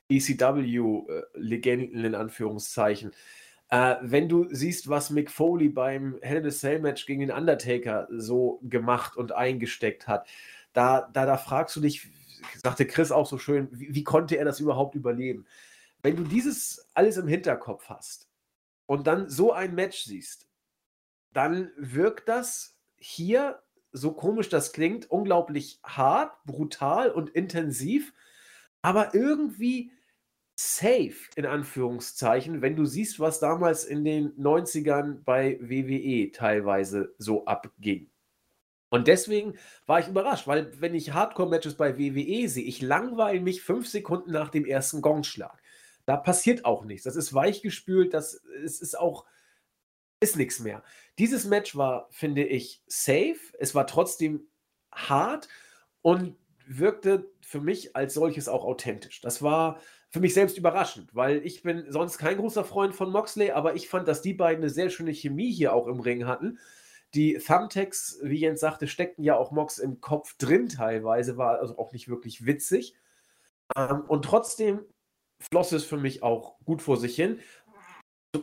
ECW-Legenden in Anführungszeichen. Äh, wenn du siehst, was Mick Foley beim Hell in a Cell Match gegen den Undertaker so gemacht und eingesteckt hat, da, da, da fragst du dich, sagte Chris auch so schön, wie, wie konnte er das überhaupt überleben? Wenn du dieses alles im Hinterkopf hast und dann so ein Match siehst, dann wirkt das hier, so komisch das klingt, unglaublich hart, brutal und intensiv, aber irgendwie safe, in Anführungszeichen, wenn du siehst, was damals in den 90ern bei WWE teilweise so abging. Und deswegen war ich überrascht, weil wenn ich Hardcore-Matches bei WWE sehe, ich langweile mich fünf Sekunden nach dem ersten Gongschlag. Da passiert auch nichts. Das ist weichgespült, das es ist auch, ist nichts mehr. Dieses Match war, finde ich, safe. Es war trotzdem hart und wirkte für mich als solches auch authentisch. Das war für mich selbst überraschend, weil ich bin sonst kein großer Freund von Moxley, aber ich fand, dass die beiden eine sehr schöne Chemie hier auch im Ring hatten. Die Thumbtacks, wie Jens sagte, steckten ja auch Mox im Kopf drin teilweise, war also auch nicht wirklich witzig. Ähm, und trotzdem floss es für mich auch gut vor sich hin.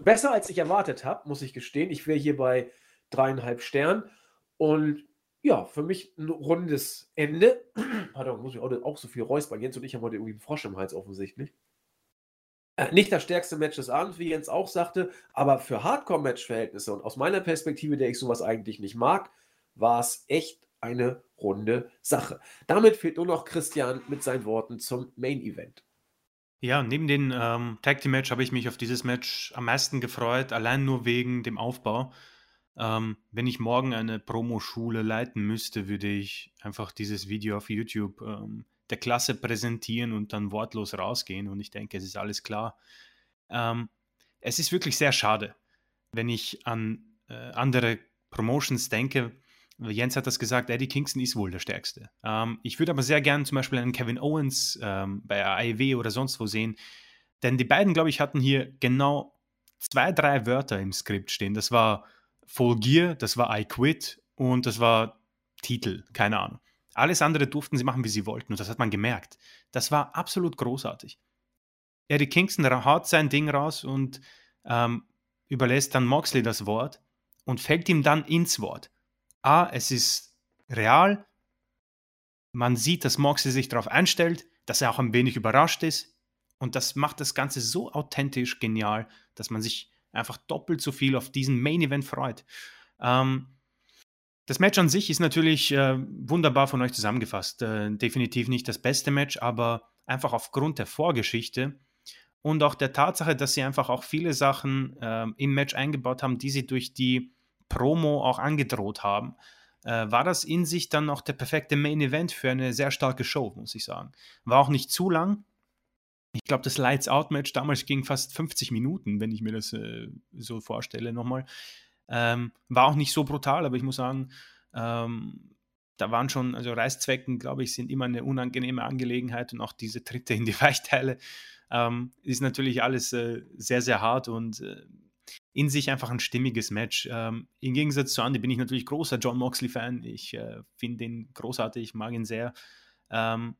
Besser als ich erwartet habe, muss ich gestehen. Ich wäre hier bei dreieinhalb Sternen. Und ja, für mich ein rundes Ende. Pardon, muss ich heute auch so viel räuspern. Jens und ich haben heute irgendwie einen Frosch im Hals offensichtlich. Äh, nicht das stärkste Match des Abends, wie Jens auch sagte, aber für Hardcore-Match-Verhältnisse und aus meiner Perspektive, der ich sowas eigentlich nicht mag, war es echt eine runde Sache. Damit fehlt nur noch Christian mit seinen Worten zum Main Ja, neben dem ähm, Tag Team Match habe ich mich auf dieses Match am meisten gefreut, allein nur wegen dem Aufbau. Ähm, wenn ich morgen eine Promoschule leiten müsste, würde ich einfach dieses Video auf YouTube ähm, der Klasse präsentieren und dann wortlos rausgehen. Und ich denke, es ist alles klar. Ähm, es ist wirklich sehr schade, wenn ich an äh, andere Promotions denke. Jens hat das gesagt, Eddie Kingston ist wohl der Stärkste. Ähm, ich würde aber sehr gerne zum Beispiel einen Kevin Owens ähm, bei AEW oder sonst wo sehen. Denn die beiden, glaube ich, hatten hier genau zwei, drei Wörter im Skript stehen. Das war Full Gear, das war I Quit und das war Titel, keine Ahnung. Alles andere durften sie machen, wie sie wollten und das hat man gemerkt. Das war absolut großartig. Eddie Kingston haut sein Ding raus und ähm, überlässt dann Moxley das Wort und fällt ihm dann ins Wort. A, es ist real, man sieht, dass Moxley sich darauf einstellt, dass er auch ein wenig überrascht ist und das macht das Ganze so authentisch genial, dass man sich einfach doppelt so viel auf diesen Main Event freut. Ähm, das Match an sich ist natürlich äh, wunderbar von euch zusammengefasst. Äh, definitiv nicht das beste Match, aber einfach aufgrund der Vorgeschichte und auch der Tatsache, dass sie einfach auch viele Sachen äh, im Match eingebaut haben, die sie durch die Promo auch angedroht haben, äh, war das in sich dann noch der perfekte Main Event für eine sehr starke Show, muss ich sagen. War auch nicht zu lang. Ich glaube, das Lights Out Match damals ging fast 50 Minuten, wenn ich mir das äh, so vorstelle nochmal. Ähm, war auch nicht so brutal, aber ich muss sagen, ähm, da waren schon, also Reißzwecken, glaube ich, sind immer eine unangenehme Angelegenheit und auch diese Tritte in die Weichteile ähm, ist natürlich alles äh, sehr, sehr hart und äh, in sich einfach ein stimmiges Match. Ähm, Im Gegensatz zu Andy bin ich natürlich großer John Moxley-Fan. Ich äh, finde ihn großartig, ich mag ihn sehr. Ähm,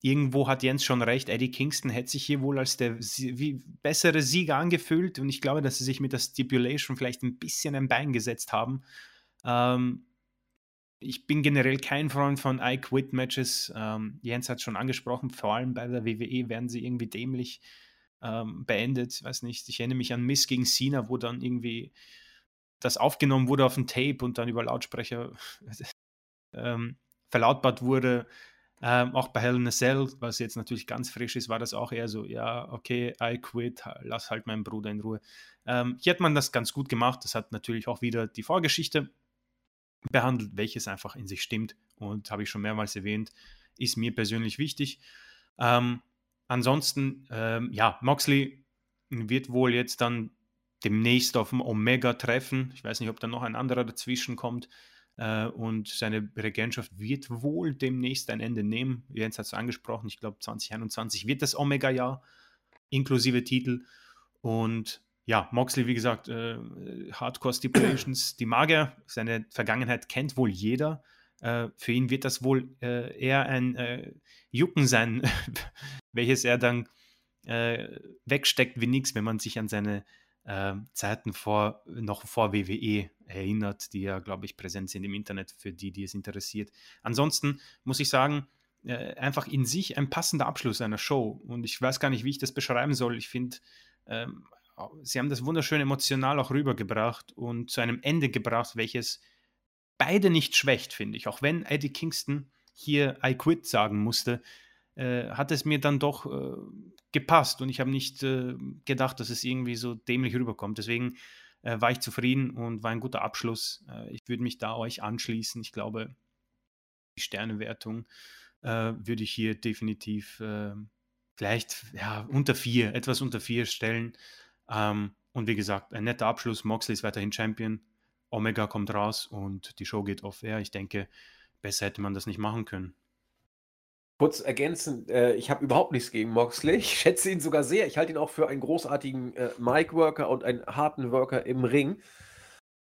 irgendwo hat Jens schon recht, Eddie Kingston hätte sich hier wohl als der wie, bessere Sieger angefühlt und ich glaube, dass sie sich mit der Stipulation vielleicht ein bisschen ein Bein gesetzt haben. Ähm, ich bin generell kein Freund von I-Quit-Matches. Ähm, Jens hat es schon angesprochen, vor allem bei der WWE werden sie irgendwie dämlich ähm, beendet. Weiß nicht, ich erinnere mich an Miss gegen Cena, wo dann irgendwie das aufgenommen wurde auf dem Tape und dann über Lautsprecher ähm, verlautbart wurde. Ähm, auch bei Hell in a Cell, was jetzt natürlich ganz frisch ist, war das auch eher so, ja, okay, I quit, lass halt meinen Bruder in Ruhe. Ähm, hier hat man das ganz gut gemacht. Das hat natürlich auch wieder die Vorgeschichte behandelt, welches einfach in sich stimmt. Und habe ich schon mehrmals erwähnt, ist mir persönlich wichtig. Ähm, ansonsten, ähm, ja, Moxley wird wohl jetzt dann demnächst auf dem Omega treffen. Ich weiß nicht, ob da noch ein anderer dazwischen kommt. Äh, und seine Regentschaft wird wohl demnächst ein Ende nehmen. Jens hat es angesprochen, ich glaube 2021 wird das Omega-Jahr inklusive Titel. Und ja, Moxley, wie gesagt, äh, Hardcore Stipulations, die Magier, seine Vergangenheit kennt wohl jeder. Äh, für ihn wird das wohl äh, eher ein äh, Jucken sein, welches er dann äh, wegsteckt wie nichts, wenn man sich an seine äh, Zeiten vor, noch vor WWE erinnert, die ja, glaube ich, präsent sind im Internet für die, die es interessiert. Ansonsten muss ich sagen, einfach in sich ein passender Abschluss einer Show. Und ich weiß gar nicht, wie ich das beschreiben soll. Ich finde, ähm, sie haben das wunderschön emotional auch rübergebracht und zu einem Ende gebracht, welches beide nicht schwächt, finde ich. Auch wenn Eddie Kingston hier I quit sagen musste, äh, hat es mir dann doch äh, gepasst und ich habe nicht äh, gedacht, dass es irgendwie so dämlich rüberkommt. Deswegen äh, war ich zufrieden und war ein guter Abschluss. Äh, ich würde mich da euch anschließen. Ich glaube, die Sternewertung würde ich hier definitiv vielleicht ja, unter vier, etwas unter vier stellen. Ähm, und wie gesagt, ein netter Abschluss. Moxley ist weiterhin Champion. Omega kommt raus und die Show geht off-air. Ich denke, besser hätte man das nicht machen können. Kurz ergänzend, äh, ich habe überhaupt nichts gegen Moxley. Ich schätze ihn sogar sehr. Ich halte ihn auch für einen großartigen äh, Mic-Worker und einen harten Worker im Ring.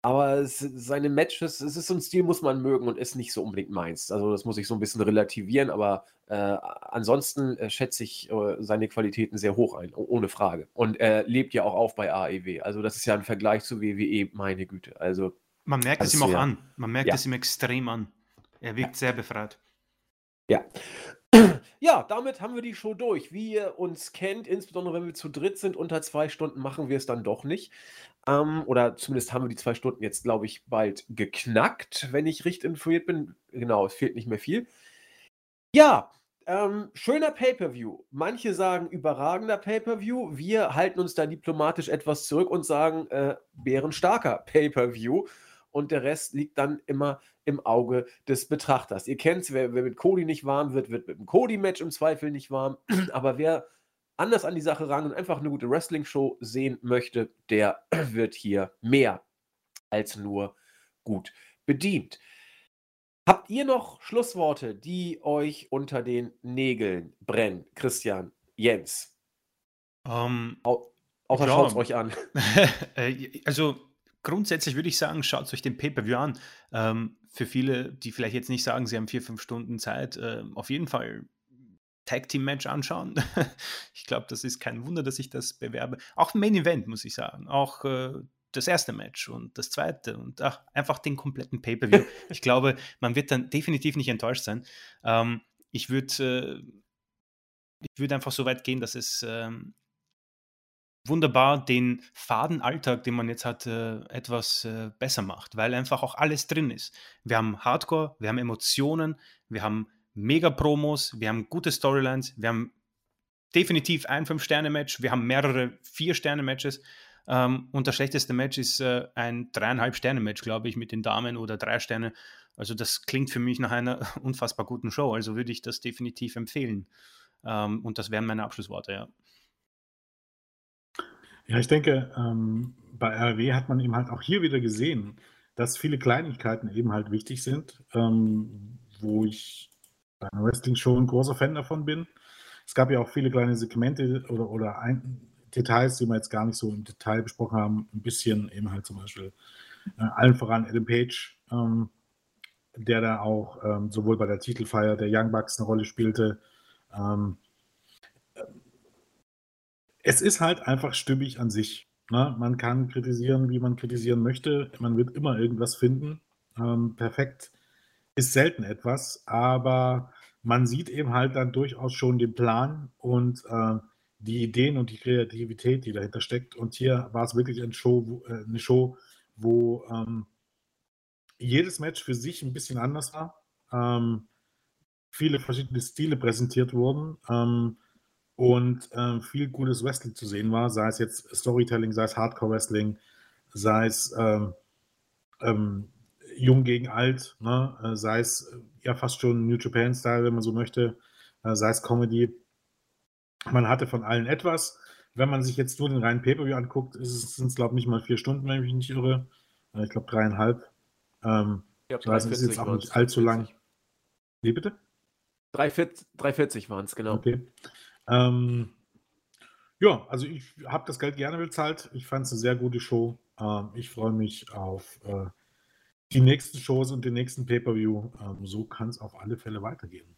Aber es, seine Matches, es ist so ein Stil, muss man mögen und ist nicht so unbedingt meins. Also das muss ich so ein bisschen relativieren, aber äh, ansonsten äh, schätze ich äh, seine Qualitäten sehr hoch ein, ohne Frage. Und er lebt ja auch auf bei AEW. Also das ist ja ein Vergleich zu WWE, meine Güte. Also man merkt es ihm auch an. Man merkt ja. es ihm extrem an. Er wirkt ja. sehr befreit. Ja. Ja, damit haben wir die Show durch. Wie ihr uns kennt, insbesondere wenn wir zu dritt sind, unter zwei Stunden machen wir es dann doch nicht. Ähm, oder zumindest haben wir die zwei Stunden jetzt, glaube ich, bald geknackt, wenn ich richtig informiert bin. Genau, es fehlt nicht mehr viel. Ja, ähm, schöner Pay-per-View. Manche sagen überragender Pay-per-View. Wir halten uns da diplomatisch etwas zurück und sagen äh, bärenstarker Pay-per-View. Und der Rest liegt dann immer im Auge des Betrachters. Ihr kennt es, wer, wer, mit Cody nicht warm wird, wird mit dem Cody-Match im Zweifel nicht warm. Aber wer anders an die Sache ran und einfach eine gute Wrestling-Show sehen möchte, der wird hier mehr als nur gut bedient. Habt ihr noch Schlussworte, die euch unter den Nägeln brennen? Christian, Jens. Um, Au außer schaut es euch an. Äh, also grundsätzlich würde ich sagen, schaut euch den Pay-Per-View an. Ähm, für viele, die vielleicht jetzt nicht sagen, sie haben vier, fünf Stunden Zeit, äh, auf jeden Fall Tag Team Match anschauen. ich glaube, das ist kein Wunder, dass ich das bewerbe. Auch Main Event, muss ich sagen. Auch äh, das erste Match und das zweite und ach, einfach den kompletten Pay-Per-View. ich glaube, man wird dann definitiv nicht enttäuscht sein. Ähm, ich würde äh, ich würde einfach so weit gehen, dass es ähm, wunderbar den faden Alltag, den man jetzt hat, äh, etwas äh, besser macht, weil einfach auch alles drin ist. Wir haben Hardcore, wir haben Emotionen, wir haben Mega-Promos, wir haben gute Storylines, wir haben definitiv ein Fünf-Sterne-Match, wir haben mehrere Vier-Sterne-Matches ähm, und das schlechteste Match ist äh, ein dreieinhalb Sterne-Match, glaube ich, mit den Damen oder drei Sterne. Also das klingt für mich nach einer unfassbar guten Show, also würde ich das definitiv empfehlen. Ähm, und das wären meine Abschlussworte, ja. Ja, ich denke, ähm, bei RW hat man eben halt auch hier wieder gesehen, dass viele Kleinigkeiten eben halt wichtig sind, ähm, wo ich bei einer Wrestling-Show ein großer Fan davon bin. Es gab ja auch viele kleine Segmente oder, oder ein, Details, die wir jetzt gar nicht so im Detail besprochen haben. Ein bisschen eben halt zum Beispiel äh, allen voran Adam Page, ähm, der da auch ähm, sowohl bei der Titelfeier der Young Bucks eine Rolle spielte, ähm, es ist halt einfach stimmig an sich. Ne? Man kann kritisieren, wie man kritisieren möchte. Man wird immer irgendwas finden. Ähm, perfekt ist selten etwas, aber man sieht eben halt dann durchaus schon den Plan und äh, die Ideen und die Kreativität, die dahinter steckt. Und hier war es wirklich eine Show, wo, äh, eine Show, wo ähm, jedes Match für sich ein bisschen anders war. Ähm, viele verschiedene Stile präsentiert wurden. Ähm, und ähm, viel gutes Wrestling zu sehen war, sei es jetzt Storytelling, sei es Hardcore-Wrestling, sei es ähm, ähm, jung gegen alt, ne? Äh, sei es äh, ja fast schon New Japan-Style, wenn man so möchte, äh, sei es Comedy. Man hatte von allen etwas. Wenn man sich jetzt nur den reinen Pay-Per-View anguckt, sind es, glaube ich, nicht mal vier Stunden, wenn ich mich nicht irre. Äh, ich glaube, dreieinhalb. Ähm, ich glaube, das ist jetzt auch nicht allzu lang. Wie bitte? 340 waren es, genau. Okay. Ähm, ja, also ich habe das Geld gerne bezahlt. Ich fand es eine sehr gute Show. Ähm, ich freue mich auf äh, die nächsten Shows und den nächsten Pay-Per-View. Ähm, so kann es auf alle Fälle weitergehen.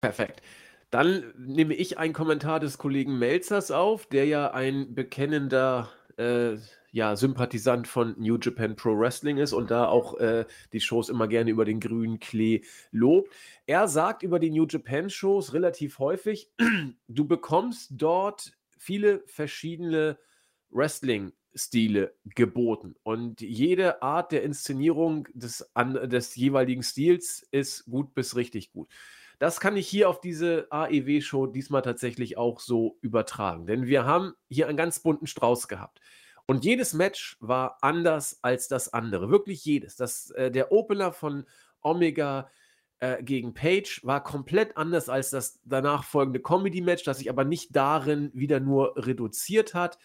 Perfekt. Dann nehme ich einen Kommentar des Kollegen Melzers auf, der ja ein bekennender äh, ja, Sympathisant von New Japan Pro Wrestling ist und da auch äh, die Shows immer gerne über den grünen Klee lobt. Er sagt über die New Japan Shows relativ häufig, du bekommst dort viele verschiedene Wrestling-Stile geboten. Und jede Art der Inszenierung des, an, des jeweiligen Stils ist gut bis richtig gut. Das kann ich hier auf diese AEW-Show diesmal tatsächlich auch so übertragen. Denn wir haben hier einen ganz bunten Strauß gehabt. Und jedes Match war anders als das andere. Wirklich jedes. Das, äh, der Opener von Omega äh, gegen Page war komplett anders als das danach folgende Comedy-Match, das sich aber nicht darin wieder nur reduziert hat.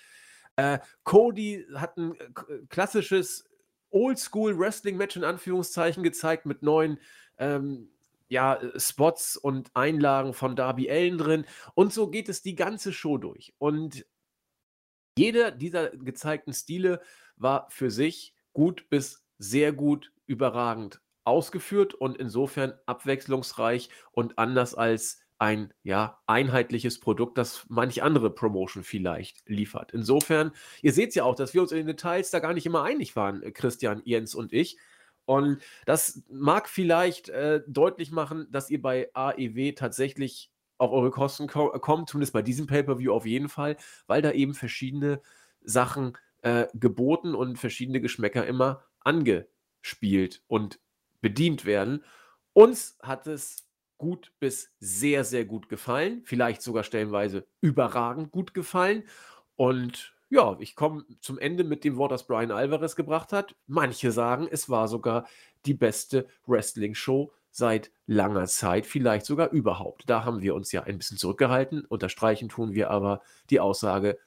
Äh, Cody hat ein äh, klassisches Oldschool-Wrestling-Match in Anführungszeichen gezeigt mit neuen ähm, ja, Spots und Einlagen von Darby Allen drin. Und so geht es die ganze Show durch. Und jeder dieser gezeigten Stile war für sich gut bis sehr gut überragend ausgeführt und insofern abwechslungsreich und anders als ein ja einheitliches Produkt, das manch andere Promotion vielleicht liefert. Insofern, ihr seht ja auch, dass wir uns in den Details da gar nicht immer einig waren, äh, Christian, Jens und ich. Und das mag vielleicht äh, deutlich machen, dass ihr bei AEW tatsächlich auf eure Kosten ko kommt, zumindest bei diesem Pay-Per-View auf jeden Fall, weil da eben verschiedene Sachen äh, geboten und verschiedene Geschmäcker immer angespielt und bedient werden. Uns hat es gut bis sehr, sehr gut gefallen, vielleicht sogar stellenweise überragend gut gefallen. Und ja, ich komme zum Ende mit dem Wort, das Brian Alvarez gebracht hat. Manche sagen, es war sogar die beste Wrestling-Show seit langer Zeit, vielleicht sogar überhaupt. Da haben wir uns ja ein bisschen zurückgehalten. Unterstreichen tun wir aber die Aussage,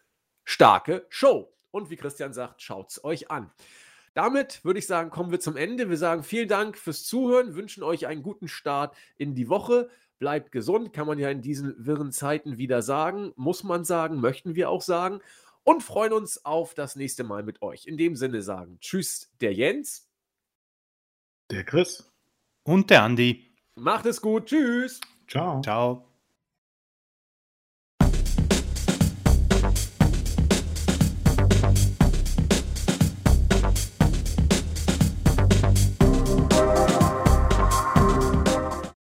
starke Show. Und wie Christian sagt, schaut es euch an. Damit würde ich sagen, kommen wir zum Ende. Wir sagen vielen Dank fürs Zuhören, wünschen euch einen guten Start in die Woche. Bleibt gesund, kann man ja in diesen wirren Zeiten wieder sagen. Muss man sagen, möchten wir auch sagen. und freuen uns auf das nächste Mal mit euch. In dem Sinne sagen Tschüss, der Jens. Der Chris. Und der Andi. Macht es gut. Tschüss. Ciao. Ciao.